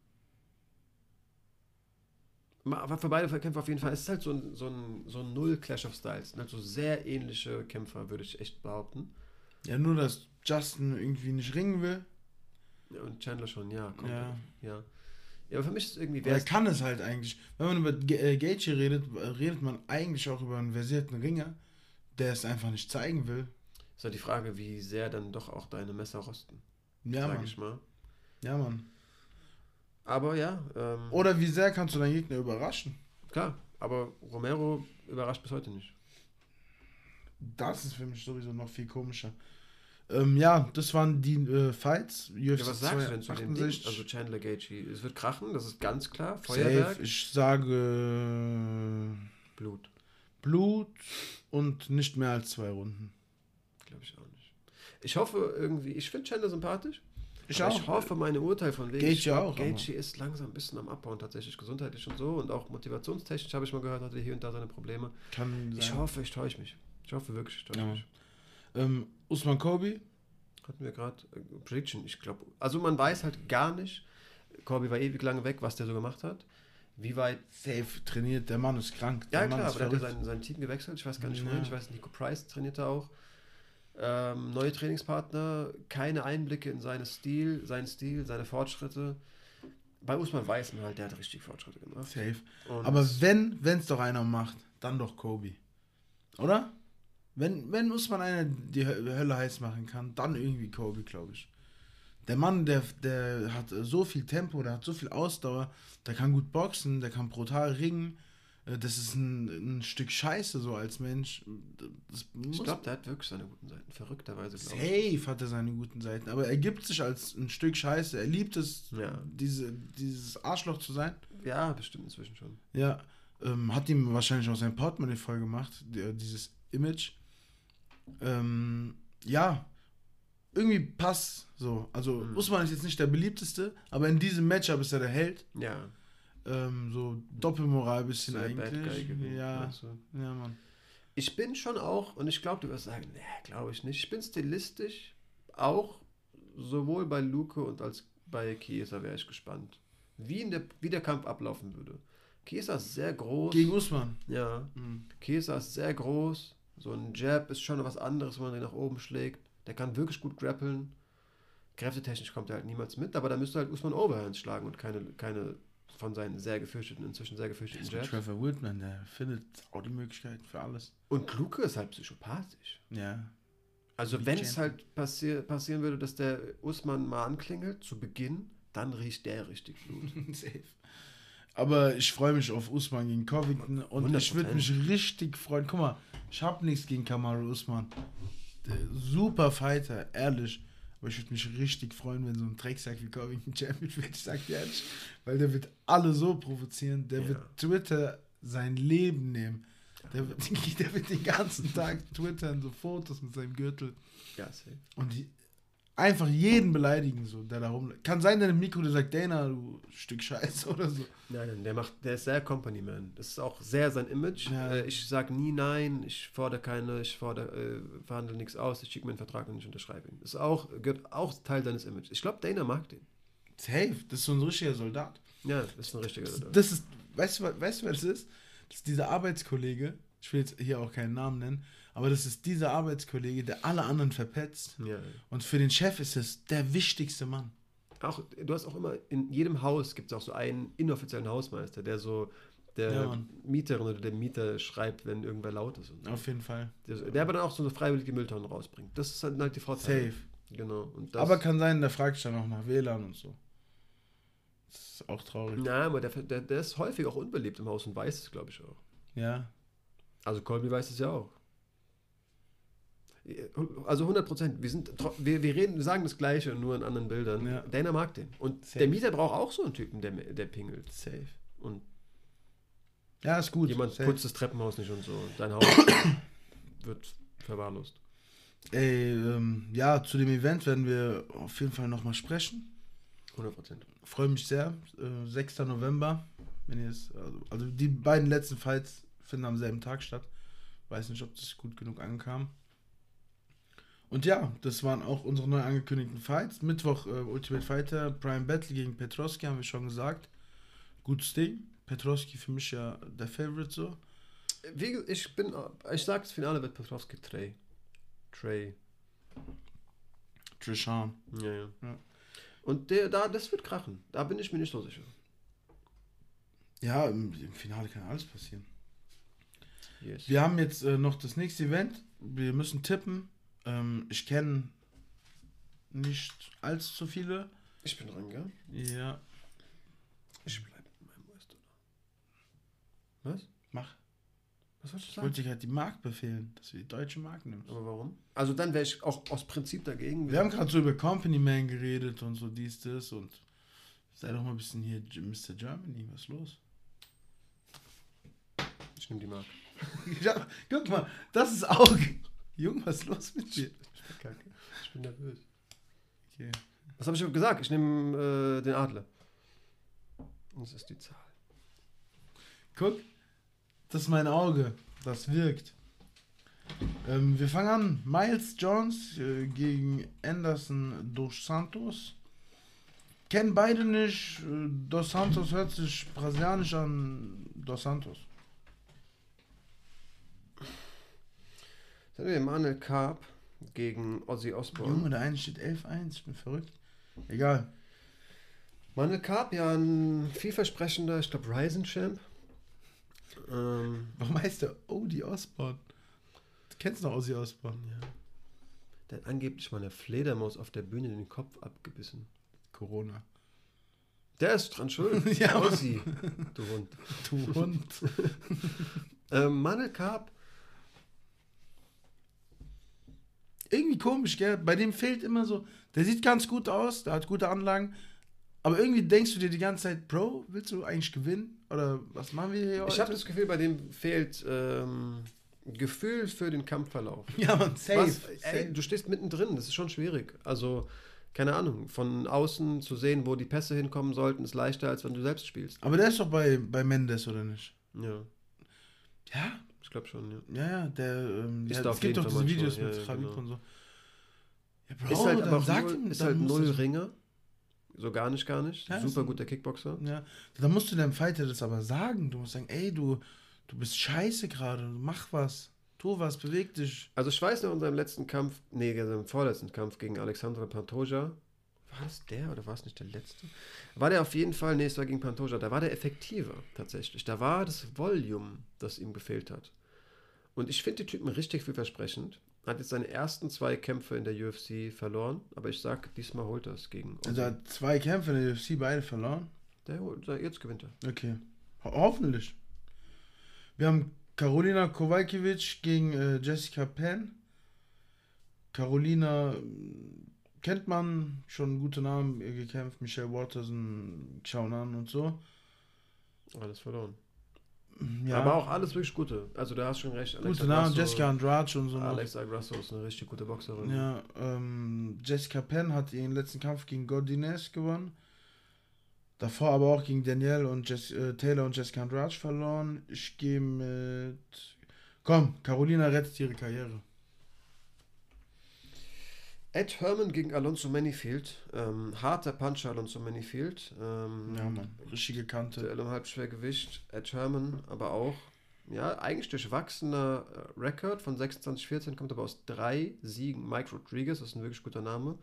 Aber für beide Kämpfer auf jeden Fall. Es ist halt so ein, so ein, so ein Null-Clash of Styles. sind Halt so sehr ähnliche Kämpfer, würde ich echt behaupten. Ja, nur, dass Justin irgendwie nicht ringen will. Ja, und Chandler schon, ja. komplett. Ja. ja. Ja, aber für mich ist es irgendwie, Er kann es halt eigentlich. Wenn man über Ge- äh, Gaethje redet, redet man eigentlich auch über einen versierten Ringer, der es einfach nicht zeigen will. Ist halt die Frage, wie sehr dann doch auch deine Messer rosten, Ja, sag Mann. ich mal. Ja, Mann. Aber ja, ähm, Oder wie sehr kannst du deinen Gegner überraschen? klar. Aber Romero überrascht bis heute nicht. Das ist für mich sowieso noch viel komischer. Ähm, ja, das waren die äh, Fights. UFC Ja, was sagst du denn zu den Dingen? 268. Also Chandler Gaethje, es wird krachen, das ist ganz klar. Safe. Feuerwerk, Ich sage Blut. Blut und nicht mehr als zwei Runden. Glaube ich auch nicht. Ich hoffe irgendwie, ich finde Chandler sympathisch. Ich auch. Ich hoffe, meine Urteil von wegen. Gaethje glaub, auch, Gaethje ist langsam ein bisschen am Abbauen, tatsächlich gesundheitlich und so. Und auch motivationstechnisch habe ich mal gehört, hatte hier und da seine Probleme. Kann sein. Ich hoffe, ich täusche mich. Ich hoffe wirklich, ich täusche Ja. mich. Ähm, Usman Kobe, Hatten wir gerade äh, Prediction, ich glaube. Also man weiß halt gar nicht, Corby war ewig lange weg, was der so gemacht hat. Wie weit. safe trainiert. Der Mann ist krank. Ja, der Mann klar, aber der hat ja sein, sein Team gewechselt. Ich weiß gar nicht, Ja. wohin. Ich weiß, Nico Price trainiert da auch. Ähm, neue Trainingspartner, keine Einblicke in seinen Stil, seinen Stil, seine Fortschritte. Bei Usman weiß man halt, der hat richtig Fortschritte gemacht. Safe. Und Aber wenn es doch einer macht, dann doch Kobe. Oder? Wenn, wenn Usman einer die Hö- Hölle heiß machen kann, dann irgendwie Kobe, glaube ich. Der Mann, der, der hat so viel Tempo, der hat so viel Ausdauer, der kann gut boxen, der kann brutal ringen. Äh, Das ist ein, ein Stück Scheiße so als Mensch. Das ich glaube, der hat wirklich seine guten Seiten. Verrückterweise, glaube ich. Safe hat er seine guten Seiten, aber er gibt sich als ein Stück Scheiße. Er liebt es, Ja. diese, dieses Arschloch zu sein. Ja, bestimmt inzwischen schon. Ja, ähm, hat ihm wahrscheinlich auch sein Portemonnaie voll gemacht, der, dieses Image. Ähm, ja, irgendwie passt so. Also Mhm. Usman ist jetzt nicht der beliebteste, aber in diesem Matchup ist er der Held. Ja. Ähm, so Doppelmoral ein bisschen Guy eigentlich. gewesen, Ja, du? ja, Mann. Ich bin schon auch, und ich glaube, du wirst sagen, nee, glaube ich nicht. Ich bin stilistisch auch sowohl bei Luke und als bei Chiesa wäre ich gespannt, wie, in der, wie der Kampf ablaufen würde. Chiesa ist sehr groß. Gegen Usman. ja, Mhm. Chiesa ist sehr groß. So ein Jab ist schon was anderes, wenn man den nach oben schlägt. Der kann wirklich gut grappeln. Kräftetechnisch kommt er halt niemals mit, aber da müsste halt Usman Overhands schlagen und keine, keine von seinen sehr gefürchteten, inzwischen sehr gefürchteten Jabs. Trevor Whitman, der findet auch die Möglichkeiten für alles. Und Luke ist halt psychopathisch. Ja. Also wenn es halt passier passieren würde, dass der Usman mal anklingelt zu Beginn, dann riecht der richtig Blut. Safe. Aber ich freue mich auf Usman gegen Covington und ich würde 100%. mich richtig freuen. Guck mal, ich habe nichts gegen Kamaru Usman. Der super Fighter, ehrlich. Aber ich würde mich richtig freuen, wenn so ein Drecksack wie Covington Champion wird. Ich sag dir ehrlich. Weil der wird alle so provozieren. Der Ja. wird Twitter sein Leben nehmen. Der wird, der wird den ganzen Tag twittern, so Fotos mit seinem Gürtel. ja, safe. Und die einfach jeden beleidigen, so, der da rum. Kann sein, der im Mikro, der sagt, Dana, du Stück Scheiße oder so. Nein, nein, der macht, der ist sehr Company Man. Das ist auch sehr sein Image. Ja. Äh, ich sage nie nein, ich fordere keine, ich fordere, äh, verhandle nichts aus, ich schicke mir einen Vertrag und ich unterschreibe ihn. Das ist auch, gehört auch Teil seines Images. Ich glaube, Dana mag den. Safe, das ist so ein richtiger Soldat. Ja, das ist ein richtiger. Das, das ist, weißt du, weißt du, wer das ist? Das ist dieser Arbeitskollege, ich will jetzt hier auch keinen Namen nennen, aber das ist dieser Arbeitskollege, der alle anderen verpetzt. ja. Und für den Chef ist es der wichtigste Mann. Auch, du hast auch immer, in jedem Haus gibt es auch so einen inoffiziellen Hausmeister, der so der Ja. Mieterin oder der Mieter schreibt, wenn irgendwer laut ist. Und so. Auf jeden Fall. Der, der aber dann auch so eine freiwillige Mülltonne rausbringt. Das ist halt, halt die Frau Safe. Genau. Und das, aber kann sein, der fragt dann auch nach WLAN und so. Das ist auch traurig. Na, aber der, der, der ist häufig auch unbeliebt im Haus und weiß es, glaube ich, auch. Ja. Also Colby weiß es ja auch. Also 100 Prozent. Wir, sind, wir, wir reden, sagen das Gleiche, nur in anderen Bildern. Ja. Dana mag den. Und Safe. der Mieter braucht auch so einen Typen, der, der pingelt. Safe. Und Ja, ist gut. jemand Safe. putzt das Treppenhaus nicht und so. Dein Haus wird verwahrlost. Ey, ähm, ja, zu dem Event werden wir auf jeden Fall nochmal sprechen. 100 Prozent. Freue mich sehr. Äh, 6. November. Wenn ihr es, also, also die beiden letzten Fights finden am selben Tag statt. Weiß nicht, ob das gut genug ankam. Und ja, das waren auch unsere neu angekündigten Fights. Mittwoch äh, Ultimate Fighter, Brian Battle gegen Petrosky, haben wir schon gesagt. Gutes Ding. Petrowski für mich ja der Favorite so. Wie, ich bin, ich sag, das Finale wird Petrowski Trey. Trey. Trishan. Ja, ja. Ja. Und der, da, das wird krachen. Da bin ich mir nicht so sicher. Ja, im, im Finale kann alles passieren. Yes. Wir haben jetzt äh, noch das nächste Event. Wir müssen tippen. Ähm, ich kenne nicht allzu viele. Ich bin dran, gell? Ja, Ich bleibe mit meinem US-Dollar. Was? mach. Was wolltest du Ich sagen? wollte dich halt die Mark befehlen, dass du die deutsche Mark nimmst. Aber warum? Also dann wäre ich auch aus Prinzip dagegen. Wir haben gerade so über Company Man geredet und so dies, das und sei doch mal ein bisschen hier Mr. Germany, was ist los? ich nehme die Mark. ja, guck mal, das ist auch. Junge, was ist los mit dir? Ich bin kacke. Ich bin nervös. Okay. Was habe ich gesagt? Ich nehme äh, den Adler. Und Das ist die Zahl. Guck, das ist mein Auge. Das wirkt. Ähm, wir fangen an. Miles Jones äh, gegen Anderson dos Santos. Kennen beide nicht. Äh, Dos Santos hört sich brasilianisch an. Dos Santos. Dann haben wir Emanuel Karp gegen Ozzy Osbourne. Junge, der eine steht 11-1. Ich bin verrückt. Egal. Manuel Karp, ja ein vielversprechender, ich glaube, Ryzen-Champ. Ähm, Warum heißt der Odie Osborne? Du kennst noch Ozzy Osbourne. ja. Der hat angeblich mal eine Fledermaus auf der Bühne den Kopf abgebissen. Corona. Der ist dran schuld. Ja. Ozzy, du Hund. Du Hund. Ähm, Manuel Karp, irgendwie komisch, gell? Bei dem fehlt immer so. Der sieht ganz gut aus, der hat gute Anlagen. Aber irgendwie denkst du dir die ganze Zeit, Bro, willst du eigentlich gewinnen? Oder was machen wir hier ich habe das Gefühl, bei dem fehlt ähm, Gefühl für den Kampfverlauf. Ja, man, safe. Was, ey, du stehst mittendrin, das ist schon schwierig. Also, keine Ahnung, von außen zu sehen, wo die Pässe hinkommen sollten, ist leichter, als wenn du selbst spielst. Aber der ist doch bei, bei Mendes, oder nicht? Ja, Ja, ich glaube schon, ja. ja, ja. Der, ähm, da es gibt doch diese Videos mit ja, Khabib genau. und so. Ja, Bro, ist halt, dann aber auch sag null, ihm, ist halt null Ringer. So gar nicht, gar nicht. Ja, Super guter Kickboxer. Ja, dann musst du deinem Fighter das aber sagen. Du musst sagen, ey, du, du bist scheiße gerade, mach was, tu was, beweg dich. Also ich weiß noch, in seinem letzten Kampf, nee, in seinem vorletzten Kampf gegen Alexandra Pantoja, war das der oder war es nicht der letzte? War der auf jeden Fall, nee, es war gegen Pantoja, da war der effektiver tatsächlich. Da war das Volume, das ihm gefehlt hat. Und ich finde die Typen richtig vielversprechend. Hat jetzt seine ersten zwei Kämpfe in der UFC verloren, aber ich sag, diesmal holt er es gegen. Also er hat zwei Kämpfe in der UFC beide verloren. Der der- jetzt gewinnt er. Okay. Ho hoffentlich. Wir haben Karolina Kowalkiewicz gegen äh, Jessica Penn. Carolina ähm, kennt man, schon gute Namen gekämpft. Michelle Watterson, Xiaonan und so. Alles verloren. Ja, Aber auch alles wirklich gute. Also da hast schon recht. gute Namen. Grasso- Jessica Andrade und so. Alexa Grasso ist eine richtig gute Boxerin. Ja, ähm, Jessica Penn hat ihren letzten Kampf gegen Godinez gewonnen. Davor aber auch gegen Danielle und Jess, äh, Taylor und Jessica Andrade verloren. Ich gehe mit. Komm, Carolina rettet ihre Karriere. Ed Herman gegen Alonso Manifield. Ähm, harter Puncher Alonso Manifield. Ähm, Ja, Mann. Richtige Kante. Duell im Halbschwergewicht. Ed Herman, aber auch, ja, eigentlich durchwachsener äh, Rekord von 26-14, kommt aber aus drei Siegen. Mike Rodriguez, das ist ein wirklich guter Name.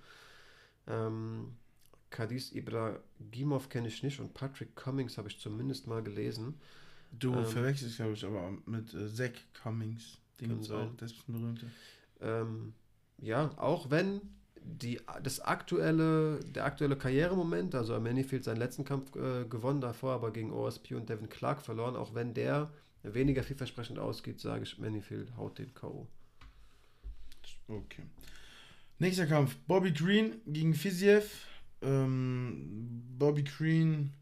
Ähm, Kadis Ibrahimov kenne ich nicht und Patrick Cummings habe ich zumindest mal gelesen. Du Ähm, verwechselst, glaube ich, aber mit äh, Zach Cummings. Den sein. auch, der ist ein berühmter. Ähm, ja, auch wenn die, das aktuelle, der aktuelle Karrieremoment, also Manifield seinen letzten Kampf äh, gewonnen, davor aber gegen OSP und Devin Clark verloren, auch wenn der weniger vielversprechend ausgeht, sage ich, Manifield haut den K.O. Okay. Nächster Kampf: Bobby Green gegen Fiziev. Ähm, Bobby Green,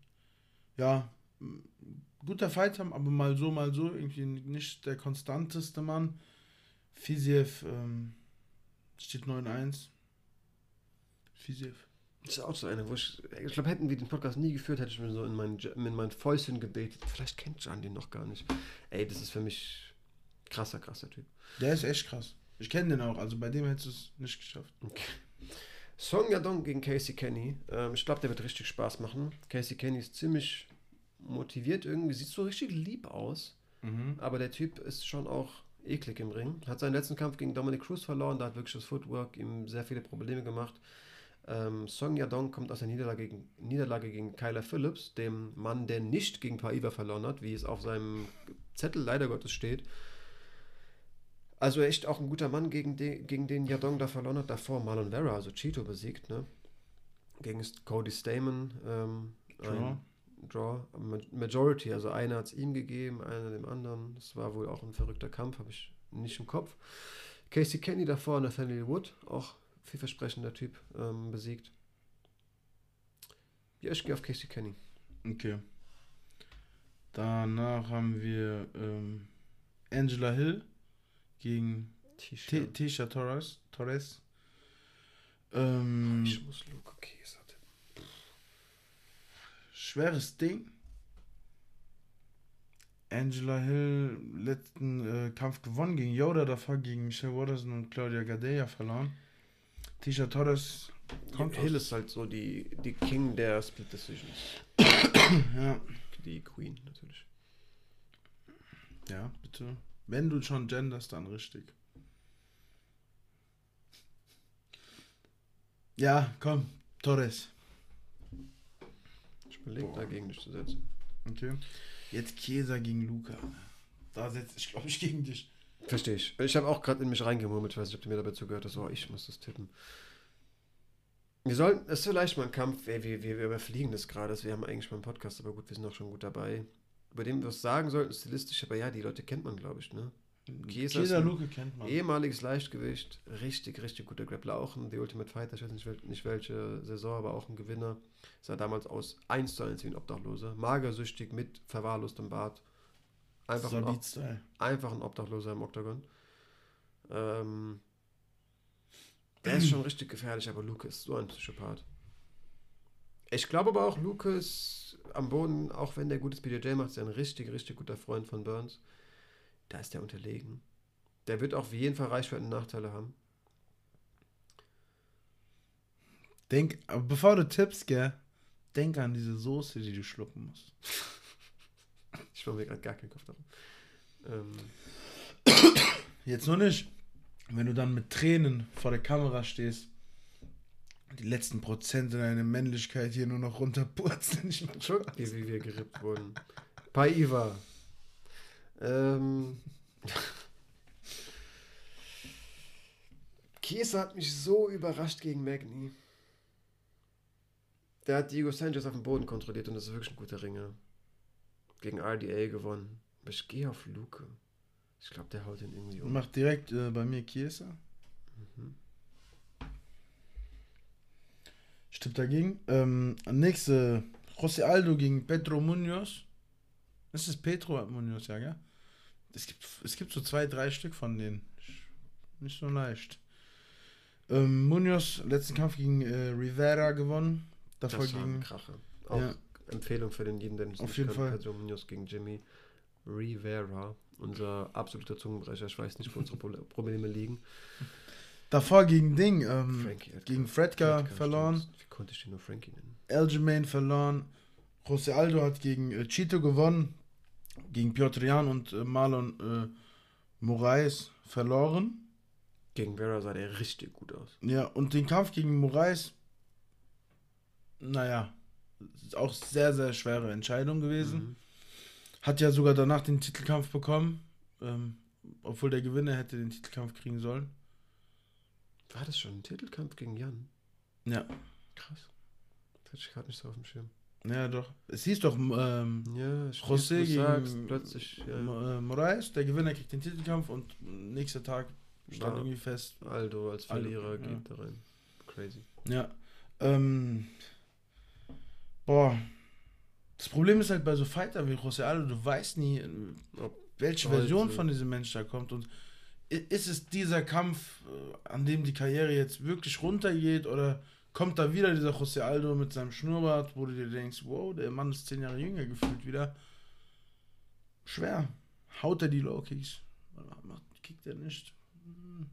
ja, guter Fighter, aber mal so, mal so. Irgendwie nicht der konstanteste Mann. Fiziev ähm, steht 9-1. Fiziev. Das ist auch so eine, wo ich, ich glaube, hätten wir den Podcast nie geführt, hätte ich mir so in mein, in mein Fäustchen gebetet. Vielleicht kennt Jan den noch gar nicht. Ey, das ist für mich krasser, krasser Typ. Der ist echt krass. Ich kenne den auch, also bei dem hättest du es nicht geschafft. Song Yadong gegen Casey Kenny. Ähm, ich glaube, der wird richtig Spaß machen. Casey Kenny ist ziemlich motiviert irgendwie, sieht so richtig lieb aus. Mhm. Aber der Typ ist schon auch eklig im Ring. Hat seinen letzten Kampf gegen Dominic Cruz verloren, da hat wirklich das Footwork ihm sehr viele Probleme gemacht. Ähm, Song Yadong kommt aus der Niederlage gegen, Niederlage gegen Kyler Phillips, dem Mann, der nicht gegen Paiva verloren hat, wie es auf seinem Zettel leider Gottes steht. Also echt auch ein guter Mann, gegen, de, gegen den Yadong da verloren hat. Davor Marlon Vera, also Cheeto besiegt, ne? Gegen Cody Stamen. Ähm, ein Draw. Ma- Majority, also einer hat es ihm gegeben, einer dem anderen. Das war wohl auch ein verrückter Kampf, habe ich nicht im Kopf. Casey Kenny davor, Nathaniel Wood, auch vielversprechender Typ, ähm, besiegt. Ja, ich gehe auf Casey Kenny. Okay. Danach haben wir ähm, Angela Hill gegen Tisha. Tisha Torres. Torres. Ähm, Ich muss Luke Käse tippen. Schweres Ding. Angela Hill letzten äh, Kampf gewonnen gegen Yoda, davor gegen Michelle Watterson und Claudia Gadea verloren. Tisha Torres kommt Hill aus- ist halt so die, die King der Split Decisions. ja, Die Queen natürlich. ja, bitte. Wenn du schon genderst, dann richtig. Ja, komm, Torres. Ich überlege Boah. dagegen dich zu setzen. Okay. Jetzt Chiesa gegen Luca. Da setze ich, glaube ich, gegen dich. Verstehe ich. Ich habe auch gerade in mich reingemurmelt. Ich weiß nicht, ob du mir dabei zugehört hast. Oh, ich muss das tippen. Wir sollten, es ist vielleicht mal ein Kampf, ey, wir, wir, wir überfliegen das gerade. Wir haben eigentlich mal einen Podcast, aber gut, wir sind auch schon gut dabei. Über den wir was sagen sollten, stilistisch, aber ja, die Leute kennt man, glaube ich, ne? Chiesa Chiesa Luca kennt man. Ehemaliges Leichtgewicht, richtig, richtig guter Grappler, auch ein The Ultimate Fighter, ich weiß nicht, nicht welche Saison, aber auch ein Gewinner. Sah damals aus 1 zu 1 wie ein Obdachloser, magersüchtig mit verwahrlostem Bart. Einfach ein, Ob- einfach ein Obdachloser im Oktagon. Ähm, der ist schon richtig gefährlich, aber Luke ist so ein Psychopath. Ich glaube aber auch, Luke ist am Boden, auch wenn der gutes BJJ macht, ist er ein richtig, richtig guter Freund von Burns. Da ist der unterlegen. Der wird auf jeden Fall Reichweiten Nachteile haben. Denk, aber bevor du tippst, gell, denk an diese Soße, die du schlucken musst. Ich mache mir gerade gar keinen Kopf darum. Ähm, Jetzt nur nicht. Wenn du dann mit Tränen vor der Kamera stehst, die letzten Prozente deiner Männlichkeit hier nur noch runterpurzeln. Ich Guck, wie, wie wir gerippt wurden. Paiva. Ähm. Chiesa hat mich so überrascht gegen Magni. Der hat Diego Sanchez auf dem Boden kontrolliert und das ist wirklich ein guter Ringer. Gegen RDA gewonnen. Aber ich gehe auf Luke. Ich glaube, der haut ihn irgendwie um. Mach direkt äh, bei mir Chiesa. Mhm. Tippe dagegen. Ähm, nächste, José Aldo gegen Pedro Munoz. Das ist Pedro Munoz, ja, gell? Es gibt, es gibt so zwei, drei Stück von denen. Nicht so leicht. Ähm, Munoz, letzten Kampf gegen äh, Rivera gewonnen. Davor Das war gegen. Krache. Auch Ja. Empfehlung für den jeden, der es Auf nicht jeden kennt. Fall. Pedro Munoz gegen Jimmy Rivera. Unser absoluter Zungenbrecher. Ich weiß nicht, wo unsere Pro- Probleme liegen. Davor gegen Ding. Ähm, Frankie Edgar. gegen Fredka Fredka, verloren. stimmt. Wie konnte ich den nur Frankie nennen? Aljamain verloren. José Aldo hat gegen äh, Chito gewonnen. Gegen Piotr Jan und äh, Marlon äh, Moraes verloren. Gegen Vera sah der richtig gut aus. Ja, und den Kampf gegen Moraes, naja, ist auch sehr, sehr schwere Entscheidung gewesen. Mhm. Hat ja sogar danach den Titelkampf bekommen, ähm, obwohl der Gewinner hätte den Titelkampf kriegen sollen. War das schon ein Titelkampf gegen Jan? Ja, Krass. Das hatte ich gerade nicht so auf dem Schirm. Ja doch. Es hieß doch ähm, Ja, José gegen sagst, plötzlich ja, äh, Moraes, der Gewinner kriegt den Titelkampf und nächster Tag stand Ja. irgendwie fest. Aldo als Aldo, Verlierer ja. geht da rein. Crazy. Ja. Ähm, boah. Das Problem ist halt bei so Fighter wie José Aldo, du weißt nie, welche Version von diesem Mensch da kommt. Und ist es dieser Kampf, äh, an dem die Karriere jetzt wirklich runtergeht, oder kommt da wieder dieser José Aldo mit seinem Schnurrbart, wo du dir denkst, wow, der Mann ist zehn Jahre jünger gefühlt wieder. Schwer. Haut er die Low Kicks? Kickt er nicht? Hm,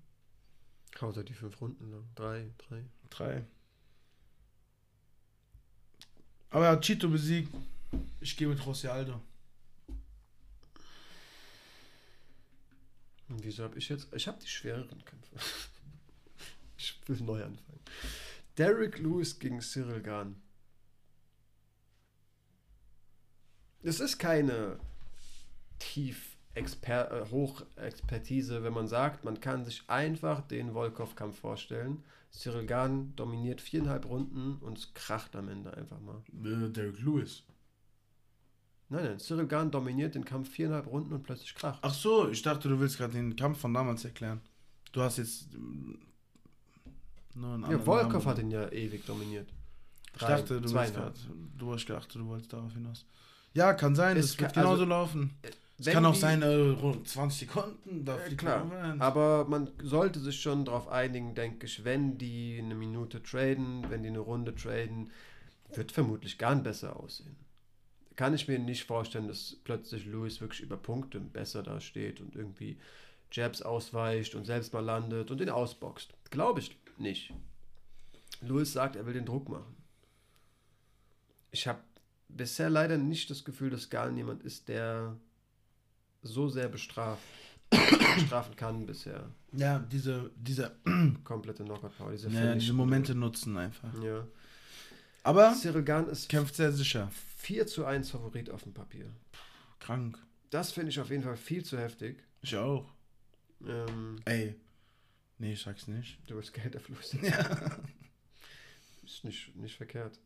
Haut er die fünf Runden lang? Drei, drei. Drei. Aber er hat Chito besiegt. Ich gehe mit José Aldo. Und wieso habe ich jetzt. Ich habe die schwereren Kämpfe. ich will neu anfangen. Derek Lewis gegen Cyril Gahn. Es ist keine tief Exper äh, Hochexpertise, wenn man sagt, man kann sich einfach den Volkov-Kampf vorstellen. Cyril Gahn dominiert viereinhalb Runden und es kracht am Ende einfach mal. Äh, Derek Lewis. Nein, nein, Cyril Gahn dominiert den Kampf viereinhalb Runden und plötzlich kracht. Ach so, ich dachte, du willst gerade den Kampf von damals erklären. Du hast jetzt Ja, Namen. hat ihn ja ewig dominiert. Ich dachte, du grad, du hast gedacht, du wolltest darauf hinaus. Ja, kann sein, Es das wird kann- genauso also, laufen. Es Wenn kann auch sein, äh, rund 20 Sekunden. Da fliegt klar. Aber man sollte sich schon darauf einigen, denke ich, wenn die eine Minute traden, wenn die eine Runde traden, wird vermutlich Gahn besser aussehen. Kann ich mir nicht vorstellen, dass plötzlich Lewis wirklich über Punkte besser da steht und irgendwie Jabs ausweicht und selbst mal landet und ihn ausboxt. Glaube ich nicht. Lewis sagt, er will den Druck machen. Ich habe bisher leider nicht das Gefühl, dass Gahn jemand ist, der so sehr bestraft, bestrafen kann bisher. Ja, diese, diese, Komplette Knockout-Power. Diese, ja, diese Momente nutzen einfach. Ja. Aber Cyril Gahn ist kämpft sehr sicher. 4 zu 1 Favorit auf dem Papier. Krank. Das finde ich auf jeden Fall viel zu heftig. Ich auch. Ähm, Ey. Nee, ich sag's nicht. du willst Geld erfluss. Ja. Ist nicht, nicht verkehrt.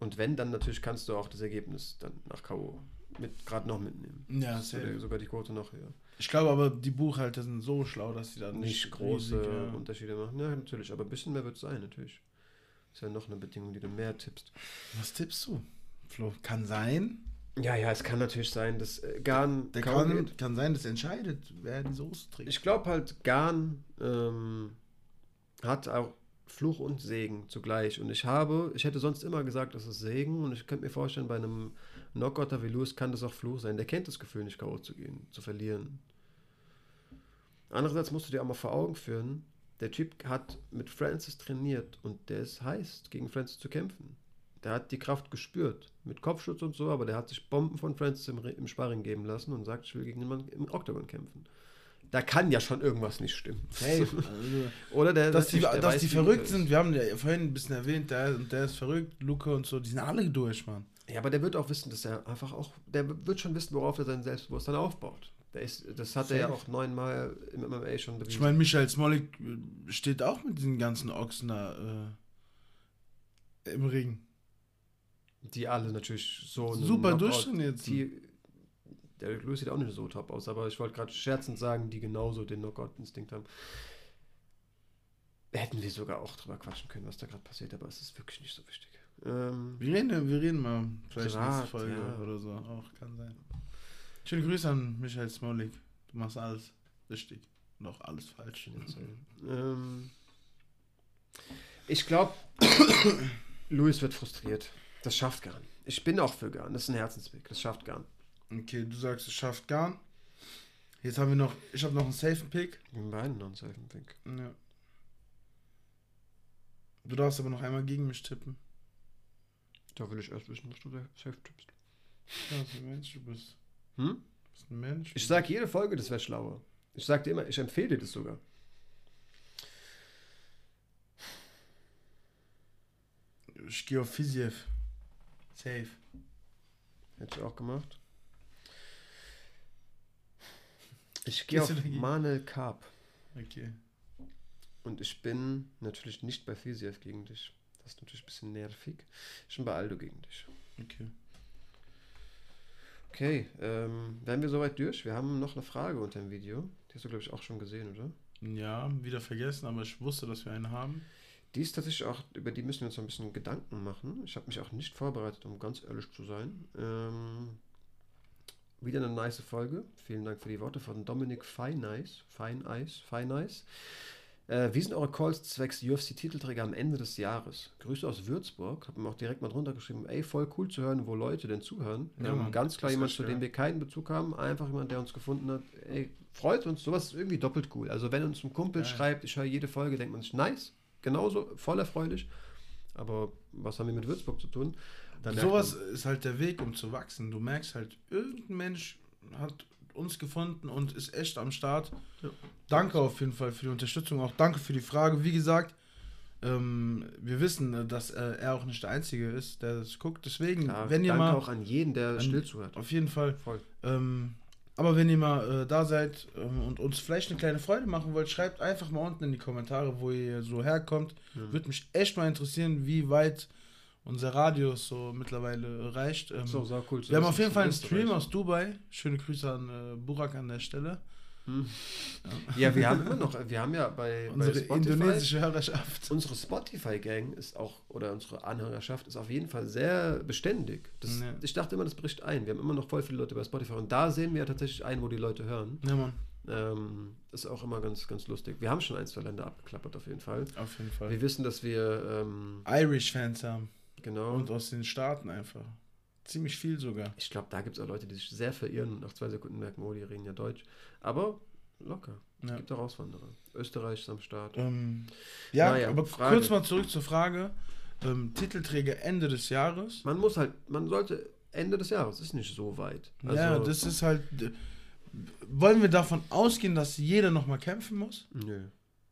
Und wenn, dann natürlich kannst du auch das Ergebnis dann nach K.O. mit gerade noch mitnehmen. Ja, safe. sogar die Quote noch höher. Ich glaube aber, die Buchhalter sind so schlau, dass sie da nicht, Nicht große riesig, ja. Unterschiede machen. Ja, natürlich. Aber ein bisschen mehr wird es sein, natürlich. Ist ja noch eine Bedingung, die du mehr tippst. Was tippst du? Flo, kann sein. Ja, ja, es kann natürlich sein, dass äh, Garn Der kann, kann sein, das entscheidet, wer die Soße trinkt. Ich glaube halt, Garn ähm, hat auch Fluch und Segen zugleich. Und ich habe, ich hätte sonst immer gesagt, das ist Segen. Und ich könnte mir vorstellen, bei einem Knockouter wie Lewis kann das auch Fluch sein. Der kennt das Gefühl nicht, K.O. zu gehen, zu verlieren. Andererseits musst du dir auch mal vor Augen führen, der Typ hat mit Francis trainiert und der ist heiß, gegen Francis zu kämpfen. Der hat die Kraft gespürt, mit Kopfschutz und so, aber der hat sich Bomben von Francis im, im Sparring geben lassen und sagt, ich will gegen jemanden im Oktagon kämpfen. Da kann ja schon irgendwas nicht stimmen. Safe. Also, Oder der, dass die, der dass weiß, die verrückt sind, wir haben ja vorhin ein bisschen erwähnt, der der ist verrückt, Luca und so, die sind alle durch, Mann. Ja, aber der wird auch wissen, dass er einfach auch, der wird schon wissen, worauf er sein Selbstbewusstsein aufbaut. Ist, das hat er ja Safe. auch neunmal im MMA schon bewiesen. Ich meine, Michael Smolik äh, steht auch mit diesen ganzen Ochsen da äh, im Ring. Die alle natürlich so Super durchtrainiert sind. Die, der Lewis sieht auch nicht so top aus, aber ich wollte gerade scherzend sagen, die genauso den Knockout-Instinkt haben. Hätten wir sogar auch drüber quatschen können, was da gerade passiert, aber es ist wirklich nicht so wichtig. Ähm, Wir reden, wir reden mal vielleicht Privat, nächste Folge ja. oder so. Auch kann sein. Schöne Grüße an Michael Smolik. Du machst alles richtig und auch alles falsch. ähm, ich glaube, Luis wird frustriert. Das schafft Garn. Ich bin auch für Garn. Das ist ein Herzensweg. Das schafft Garn. Okay, du sagst, es schafft Garn. Jetzt haben wir noch, ich habe noch einen safen Pick. Wir beiden noch einen safen Pick. Ja. Du darfst aber noch einmal gegen mich tippen. Da will ich erst wissen, was du da safe tippst. Ja, was ein Mensch du bist. Hm? Du bist ein Mensch. Ich sag jede Folge, das wäre schlauer. Ich sag dir immer, ich empfehle dir das sogar. Ich gehe auf Fiziev. Safe. Hätte ich auch gemacht. Ich gehe auf? Manel Karp. Okay. Und ich bin natürlich nicht bei Fisiev gegen dich. Das ist natürlich ein bisschen nervig. Ich bin bei Aldo gegen dich. Okay. Okay, ähm, wären wir soweit durch? Wir haben noch eine Frage unter dem Video. Die hast du, glaube ich, auch schon gesehen, oder? Ja, wieder vergessen, aber ich wusste, dass wir einen haben. Die ist tatsächlich auch, über die müssen wir uns noch ein bisschen Gedanken machen. Ich habe mich auch nicht vorbereitet, um ganz ehrlich zu sein. Ähm, wieder eine nice Folge. Vielen Dank für die Worte von Dominik Feineis. Feineis, Feineis. Äh, wie sind eure Calls zwecks UFC-Titelträger am Ende des Jahres? Grüße aus Würzburg. Habe mir auch direkt mal drunter geschrieben, ey, voll cool zu hören, wo Leute denn zuhören. Ja, ähm, Mann. ganz klar jemand, zu dem ja. wir keinen Bezug haben. Einfach jemand, der uns gefunden hat. Ey, freut uns. Sowas ist irgendwie doppelt cool. Also wenn uns ein Kumpel Geil. schreibt, ich höre jede Folge, denkt man sich, nice. Genauso, voll erfreulich. Aber was haben wir mit Würzburg zu tun? Da merkt sowas ist halt der Weg, um zu wachsen. Du merkst halt, irgendein Mensch hat uns gefunden und ist echt am Start. Ja. Danke auf jeden Fall für die Unterstützung, auch danke für die Frage. Wie gesagt, ähm, wir wissen, äh, dass äh, er auch nicht der Einzige ist, der das guckt. Deswegen, Ja, wenn ihr danke mal, auch an jeden, der an- still zuhört. auf jeden Fall, Voll. ähm, aber wenn ihr mal äh, da seid ähm, und uns vielleicht eine kleine Freude machen wollt, schreibt einfach mal unten in die Kommentare, wo ihr so herkommt. Ja. Würde mich echt mal interessieren, wie weit unser Radius so mittlerweile reicht. Ähm, So, sau cool. wir haben auf jeden Fall einen Stream aus Dubai. Schöne Grüße an äh, Burak an der Stelle. Hm. Ja, wir haben immer noch, wir haben ja bei, bei Unsere Spotify, indonesische Hörerschaft. unsere Spotify-Gang ist auch, oder unsere Anhängerschaft ist auf jeden Fall sehr beständig. Das, Ja. Ich dachte immer, das bricht ein. Wir haben immer noch voll viele Leute bei Spotify und da sehen wir ja tatsächlich ein, wo die Leute hören. Ja, Mann. Ähm, ist auch immer ganz, ganz lustig. Wir haben schon ein, zwei Länder abgeklappert auf jeden Fall. Auf jeden Fall. Wir wissen, dass wir, ähm, Irish-Fans haben. genau, Und aus den Staaten einfach. Ziemlich viel sogar. ich glaube, da gibt es auch Leute, die sich sehr verirren und nach zwei Sekunden merken, oh, die reden ja Deutsch. Aber locker. Es Ja. gibt auch Auswanderer. Österreich ist am Start. Ähm, ja, Naja, aber Frage. kurz mal zurück zur Frage. Ähm, Titelträger Ende des Jahres. Man muss halt, man sollte Ende des Jahres, ist nicht so weit. Also, ja, das ist halt. Wollen wir davon ausgehen, dass jeder nochmal kämpfen muss? Nö.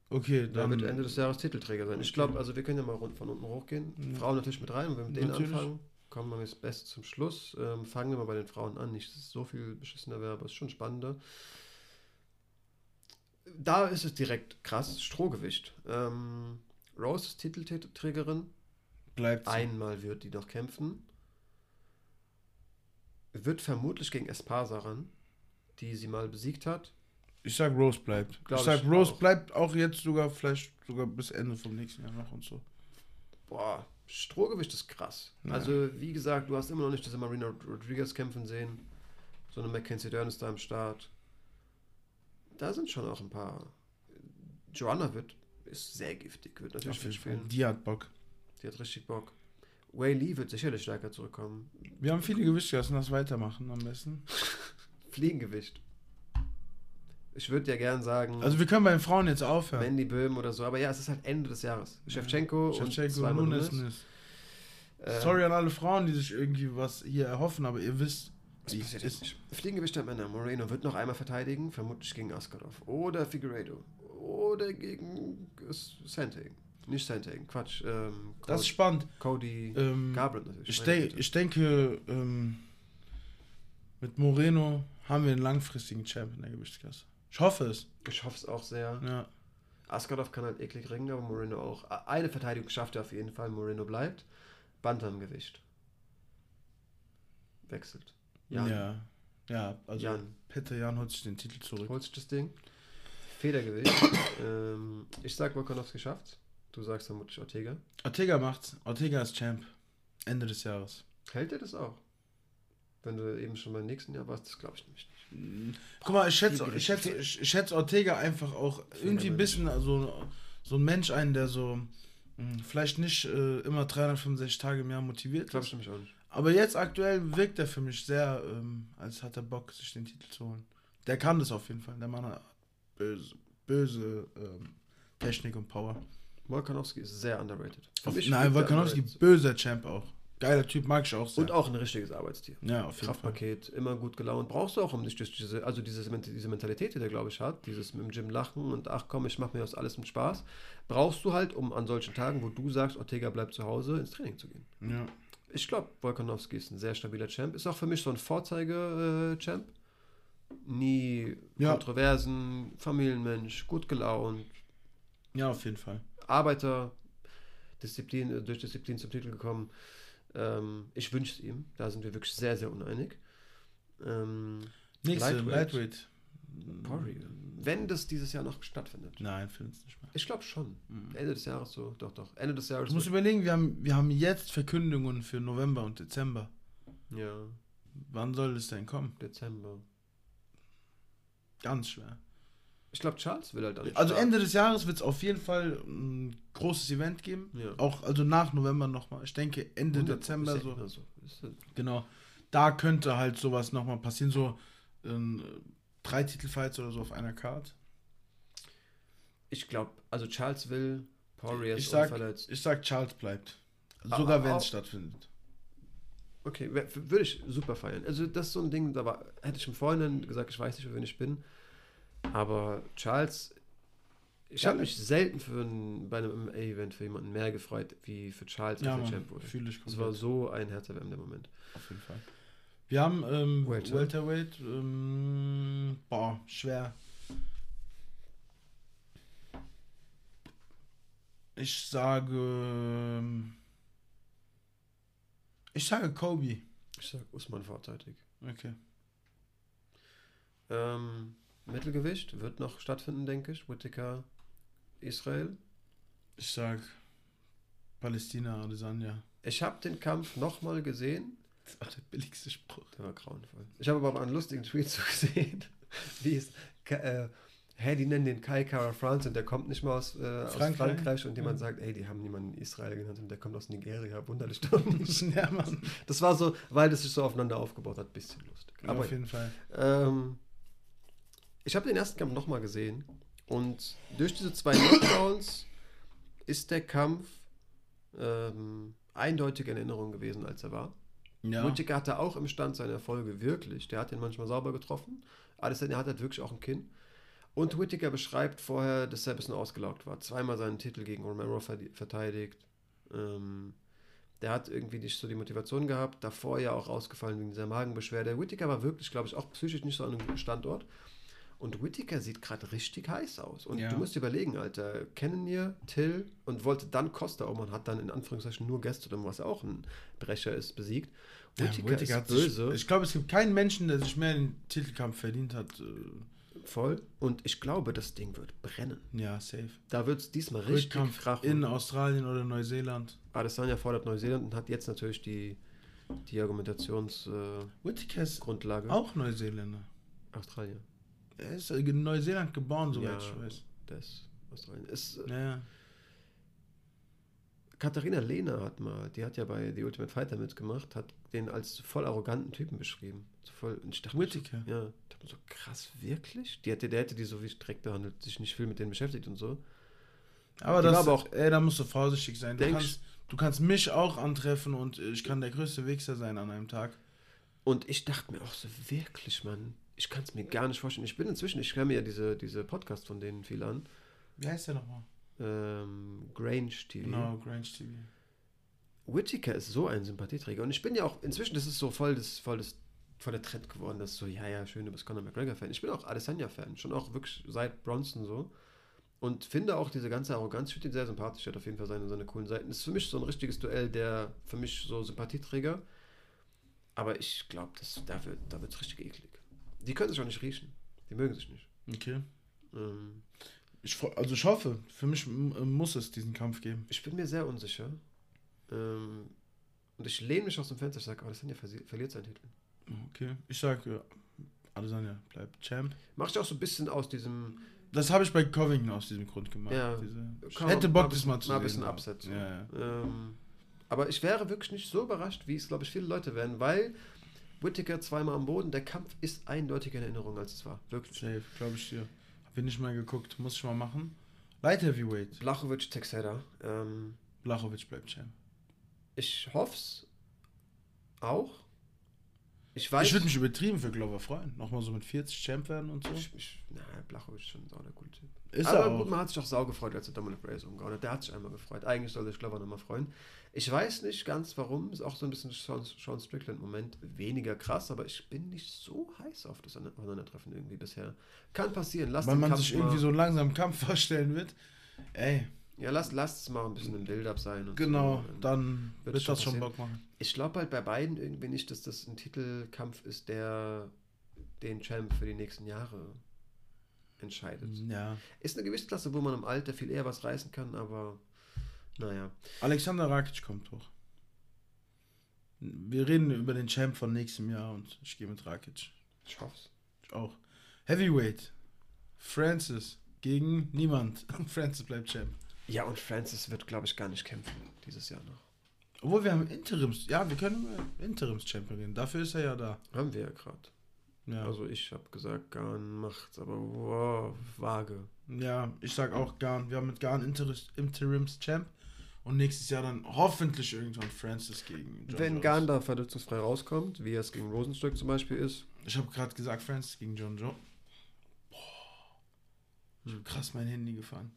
Okay, Da dann. wird Ende des Jahres Titelträger sein. Ich Okay. glaube, also wir können ja mal rund, von unten hochgehen. Ja. Frauen natürlich mit rein. Und wenn wir mit denen Natürlich. anfangen, kommen wir das Beste zum Schluss. Ähm, fangen wir mal bei den Frauen an. Nicht, dass es so viel beschissener wäre, aber es ist schon spannender. Da ist es direkt krass. Strohgewicht. Ähm, Rose ist Titelträgerin. bleibt so. Einmal wird die noch kämpfen. Wird vermutlich gegen Espasa ran, die sie mal besiegt hat. Ich sag Rose bleibt. Glaub ich sag ich Rose auch. bleibt auch jetzt sogar vielleicht sogar bis Ende vom nächsten Jahr noch und so. Boah, Strohgewicht ist krass. Ja. Also, wie gesagt, du hast immer noch nicht diese Marina Rodriguez kämpfen sehen. So eine Mackenzie Dern ist da am Start. Da sind schon auch ein paar. Joanna wird, ist sehr giftig, wird natürlich mitspielen. Fall. Die hat Bock. Die hat richtig Bock. Wei Lee wird sicherlich stärker zurückkommen. Wir haben viele Gewichte, lassen das weitermachen am besten. Fliegengewicht. Ich würde ja gern sagen, Also wir können bei den Frauen jetzt aufhören. Mandy Böhm oder so, aber ja, es ist halt Ende des Jahres. Shevchenko, und Shevchenko, zweimal Nunes, Nunes. Nunes. Äh, Sorry an alle Frauen, die sich irgendwie was hier erhoffen, aber ihr wisst, Das wie passiert ist. Fliegengewicht der Männer. Moreno wird noch einmal verteidigen, vermutlich gegen Askarov. Oder Figueiredo. Oder gegen Sandhagen. Nicht Sandhagen, Quatsch. Ähm, Das ist spannend. Cody Ähm, Garbrandt natürlich. ich, Güte. ich denke, ähm, mit Moreno haben wir einen langfristigen Champ in der Gewichtsklasse. Ich hoffe es. ich hoffe es auch sehr. Ja. Askarov kann halt eklig ringen, aber Moreno auch. Eine Verteidigung schafft er auf jeden Fall. Moreno bleibt. Bantamgewicht. Wechselt. Ja. Jan. Ja, ja also Jan. Peter Jan holt sich den Titel zurück. Holt sich das Ding. Federgewicht. ähm, ich sag, Volkanovski schafft's. Du sagst vermutlich Ortega. Ortega macht's. Ortega ist Champ. Ende des Jahres. Hält er das auch? Wenn du eben schon beim nächsten Jahr warst, das glaube ich nämlich nicht. Guck mal, ich schätze, ich schätze, ich schätze Ortega einfach auch irgendwie ein bisschen so, so ein Mensch ein, der so mh, vielleicht nicht äh, immer 365 Tage im Jahr motiviert Glaube ist. ich nämlich auch nicht. Aber jetzt aktuell wirkt er für mich sehr, ähm, als hat er Bock, sich den Titel zu holen. Der kann das auf jeden Fall. Der Mann hat böse, böse ähm, Technik und Power. Volkanovski ist sehr underrated. Auf, mich nein, Volkanovski, underrated. böser Champ auch. Geiler Typ, mag ich auch sehr. Und auch ein richtiges Arbeitstier. ja, auf jeden Fall. Kraftpaket, immer gut gelaunt. Brauchst du auch, um durch diese, also diese, diese Mentalität, die der, glaube ich, hat, dieses mit dem Gym lachen und ach komm, ich mache mir aus alles mit Spaß, brauchst du halt, um an solchen Tagen, wo du sagst, Ortega bleibt zu Hause, ins Training zu gehen. Ja. Ich glaube, Volkanovski ist ein sehr stabiler Champ. Ist auch für mich so ein Vorzeige-Champ. Nie Ja. Kontroversen, Familienmensch, gut gelaunt, ja, auf jeden Fall. Arbeiter, Disziplin, äh, durch Disziplin zum Titel gekommen. Ähm, ich wünsche es ihm. Da sind wir wirklich sehr, sehr uneinig. Ähm, Nächste, Lightweight. Lightweight. Poirier. Wenn das dieses Jahr noch stattfindet. Nein, finde es nicht mehr. Ich glaube schon. Mhm. Ende des Jahres so. Doch, doch. Ende des Jahres. Du musst überlegen, wir haben, wir haben jetzt Verkündungen für November und Dezember. ja, Wann soll es denn kommen? Dezember. Ganz schwer. Ich glaube, Charles will halt dann. Also starten. Ende des Jahres wird es auf jeden Fall ein großes Event geben. Ja. Auch also nach November nochmal. Ich denke Ende 100 Dezember so. so. Genau. Da könnte halt sowas nochmal passieren. So ähm, drei Titelfights oder so auf einer Card. Ich glaube, also Charles will, Poirier Ich ist sag- unverletzt. Ich sag, Charles bleibt. Ah, Sogar wenn es stattfindet. Okay, würde ich super feiern. Also das ist so ein Ding, da war, hätte ich im Vorhinein gesagt, ich weiß nicht, für wen ich bin. Aber Charles, ich Ja, habe mich selten für ein, bei einem MMA-Event für jemanden mehr gefreut, wie für Charles, Ja, er Mann, Champ fühle ich komplett. war so ein herzerwärmender Moment. Auf jeden Fall. Wir haben ähm, Welter. Welterweight. Ähm, boah, schwer. Ich sage. ähm, Ich sage Kobe. Ich sag Usman vorzeitig. Okay. Ähm, Mittelgewicht wird noch stattfinden, denke ich. Whittaker, Israel. Ich sag Palästina, Adesanya. Ich habe den Kampf nochmal gesehen. Das war der billigste Spruch. Der war grauenvoll. Ich habe aber auch einen lustigen Tweet so gesehen, wie es, äh, hey, die nennen den Kai Kara France und der kommt nicht mal aus, äh, aus Frankreich? Frankreich. und jemand Ja. sagt, ey, die haben niemanden Israel genannt und der kommt aus Nigeria. Wunderlich doch nicht. ja, Mann. Das war so, weil das sich so aufeinander aufgebaut hat, bisschen lustig. Ja, Aber auf jeden Fall. ähm, ich habe den ersten Kampf nochmal gesehen und durch diese zwei Knockdowns ist der Kampf ähm, eindeutig in Erinnerung gewesen, als er war. Ja. Whittaker hatte auch im Stand seine Erfolge wirklich. Der hat ihn manchmal sauber getroffen. Adesanya hat halt wirklich auch ein Kinn. Und Whittaker beschreibt vorher, dass er ein bisschen ausgelaugt war. Zweimal seinen Titel gegen Romero verteidigt. Ähm, der hat irgendwie nicht so die Motivation gehabt. Davor ja auch ausgefallen wegen dieser Magenbeschwerde. Whittaker war wirklich, glaube ich, auch psychisch nicht so an einem guten Standort. Und Whittaker sieht gerade richtig heiß aus. Und Ja. du musst überlegen, Alter, kennen wir Till und wollte dann Costa um und hat dann in Anführungszeichen nur Gastelum, was auch ein Brecher ist, besiegt. Ja, Whittaker Whittaker ist böse. Sich, ich glaube, es gibt keinen Menschen, der sich mehr den Titelkampf verdient hat. äh, Voll. Und ich glaube, das Ding wird brennen. Ja, safe. Da wird es diesmal richtig Rückkampf krachen. in Australien oder Neuseeland. Adesanya fordert Neuseeland und hat jetzt natürlich die, die Argumentationsgrundlage. Äh, Whittaker Grundlage. auch Neuseeländer. Australien. Er ist in Neuseeland geboren, soweit Ja. ich weiß. Das Australien. Ist, äh, Ja. Katharina Lehner hat mal, die hat ja bei The Ultimate Fighter mitgemacht, hat den als voll arroganten Typen beschrieben. So voll, ich dachte Whittaker. So, ja, ich dachte mir so krass, wirklich? Die hätte, der hätte die so wie direkt behandelt, sich nicht viel mit denen beschäftigt und so. Aber Die das, aber auch- ey, da musst du vorsichtig sein. Du kannst, du kannst mich auch antreffen und ich kann der größte Wichser sein an einem Tag. Und ich dachte mir auch so, wirklich, Mann, ich kann es mir gar nicht vorstellen. Ich bin inzwischen, ich höre mir ja diese, diese Podcast von denen viel an. Wie heißt der nochmal? Ähm, Grange TV. Genau, Grange TV. Whittaker ist so ein Sympathieträger. Und ich bin ja auch, inzwischen, das ist so voll das, voll das, voll der Trend geworden, dass so, ja, ja, schön, du bist Conor McGregor-Fan. Ich bin auch Adesanya-Fan, schon auch wirklich seit Bronson so. Und finde auch diese ganze Arroganz, ich finde ihn sehr sympathisch, hat auf jeden Fall seine, seine coolen Seiten. Das ist für mich so ein richtiges Duell, der für mich so Sympathieträger. Aber ich glaube, da wird wird's richtig eklig. Die können sich auch nicht riechen. Die mögen sich nicht. Okay. Ähm, Ich, also ich hoffe, für mich äh, muss es diesen Kampf geben. ich bin mir sehr unsicher. Ähm, und ich lehne mich aus dem Fenster, ich sage, Adesanya verliert seinen Titel. Okay. Ich sag, ja, Adesanya bleibt Champ. Mach ich auch so ein bisschen aus diesem Das habe ich bei Covington aus diesem Grund gemacht. Ja. Diese, ich hätte Bock, mal das mal zu mal ein bisschen absetzen. Ja, ja. Ähm, aber ich wäre wirklich nicht so überrascht, wie es, glaube ich, viele Leute werden, weil Whittaker zweimal am Boden, der Kampf ist eindeutig in Erinnerung, als es war. Wirklich. Safe, glaube ich dir. Hab ich nicht mal geguckt, muss ich mal machen. Light Heavyweight. Blachowicz, Texera. Ähm, Blachowicz bleibt Champ. ich hoffe es auch. Ich weiß. Ich würde mich übertrieben für Glover freuen. Nochmal so mit 40 Champ werden und so. Ich, ich, na, Blachowicz ist schon sau der coole Typ. Ist Aber er gut, auch. man hat sich auch sau gefreut, als er Dominic Reyes umgehauen hat. Der hat sich einmal gefreut. Eigentlich sollte sich Glover nochmal freuen. Ich weiß nicht ganz warum. Ist auch so ein bisschen Sean, Sean Strickland-Moment. Weniger krass, aber ich bin nicht so heiß auf das Aufeinandertreffen irgendwie bisher. Kann passieren. Lass Weil man Kampf sich irgendwie so langsam einen Kampf vorstellen wird. Ey, Ja, lass, lass es mal ein bisschen im Build-up sein. Und genau, So. dann wird wird schon das schon passieren. Bock machen. Ich glaube halt bei beiden irgendwie nicht, dass das ein Titelkampf ist, der den Champ für die nächsten Jahre entscheidet. Ja. Ist eine Gewichtsklasse, wo man im Alter viel eher was reißen kann, aber naja. Alexander Rakic kommt hoch. Wir reden über den Champ von nächstem Jahr und ich gehe mit Rakic. Ich hoff's. Ich auch. Heavyweight. Francis gegen niemand. Francis bleibt Champ. Ja, und Francis wird, glaube ich, gar nicht kämpfen dieses Jahr noch. Obwohl wir haben Interims. Ja, wir können Interims-Champion reden. Dafür ist er ja da. Haben wir ja gerade. Ja. Also ich habe gesagt, Garn macht's, aber wow, vage. ja, ich sag auch Garn. Wir haben mit Garn Interims-Champ. Und nächstes Jahr dann hoffentlich irgendwann Francis gegen John Wenn Jones. Ganda verletzungsfrei rauskommt, wie es gegen Rosenstück zum Beispiel ist, Ich habe gerade gesagt, Francis gegen John Jones. Boah. Ich habe krass mein Handy gefahren.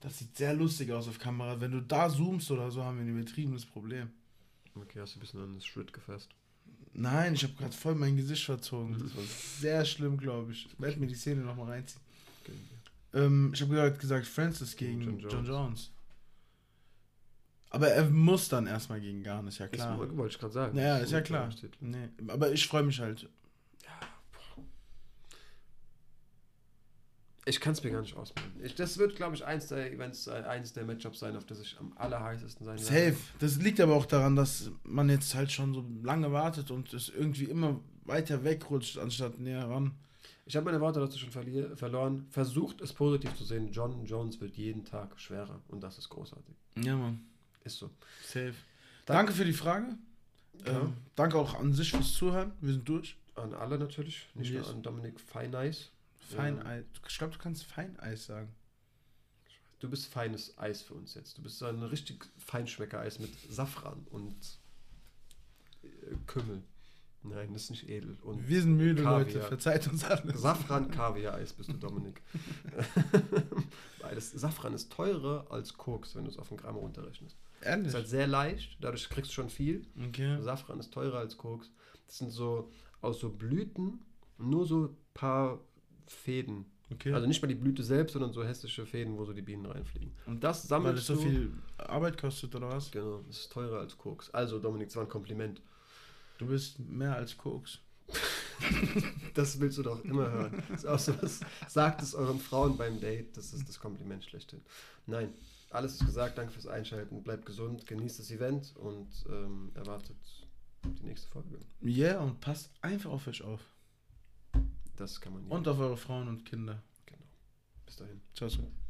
Das sieht sehr lustig aus auf Kamera. Wenn du da zoomst oder so, haben wir ein übertriebenes Problem. okay, hast du ein bisschen an das Schritt gefasst. Nein, ich habe gerade voll mein Gesicht verzogen. Das war sehr schlimm, glaube ich. Ich werde mir die Szene nochmal reinziehen. Okay. Ähm, ich habe gerade gesagt, Francis gegen John John Jones. Aber er muss dann erstmal gegen Garn, ist ja Klar. Das wollte ich gerade sagen. Naja, Das ist ja klar. Nee, aber ich freue mich halt. Ich kann es mir gar nicht ausmalen. Ich, das wird, glaube ich, eins der Events, äh, eins der Matchups sein, auf das ich am allerheißesten sein Safe. Das liegt aber auch daran, dass man jetzt halt schon so lange wartet und es irgendwie immer weiter wegrutscht, anstatt näher ran. Ich habe meine Worte dazu schon verloren. Versucht es positiv zu sehen. John Jones wird jeden Tag schwerer und das ist großartig. Ja, Mann. Ist so. Safe. Danke für die Frage. Ja. Ähm, danke auch an sich fürs Zuhören. Wir sind durch. An alle natürlich, nicht Yes. nur an Dominik Feineis. Feineis. Ich glaube, du kannst Feineis sagen. Du bist feines Eis für uns jetzt. Du bist so ein richtig Feinschmecker-Eis mit Safran und äh, Kümmel. Nein, das ist nicht edel. Und Wir sind müde, Kaviar. Leute. Verzeiht uns alles. Safran Kaviar-Eis bist du, Dominik. Weil das Safran ist teurer als Koks, wenn du es auf ein Gramm runterrechnest. Ehrlich? Ist halt sehr leicht, dadurch kriegst du schon viel. Okay. Safran ist teurer als Koks. Das sind so aus so Blüten nur so ein paar Fäden. okay. Also nicht mal die Blüte selbst, sondern so hässliche Fäden, wo so die Bienen reinfliegen. Und Das Weil sammelst es so du. viel Arbeit kostet, oder was? Genau, das ist teurer als Koks. Also, Dominik, das war ein Kompliment. Du bist mehr als Koks. Das willst du doch immer hören. Das ist auch so was, sagt es euren Frauen beim Date, das ist das Kompliment schlechthin. Nein, alles ist gesagt, danke fürs Einschalten, bleibt gesund, genießt das Event und ähm, erwartet die nächste Folge. Ja, yeah, und passt einfach auf euch auf. Das kann man. Und auf eure Frauen und Kinder. Genau. Bis dahin. Ciao, ciao.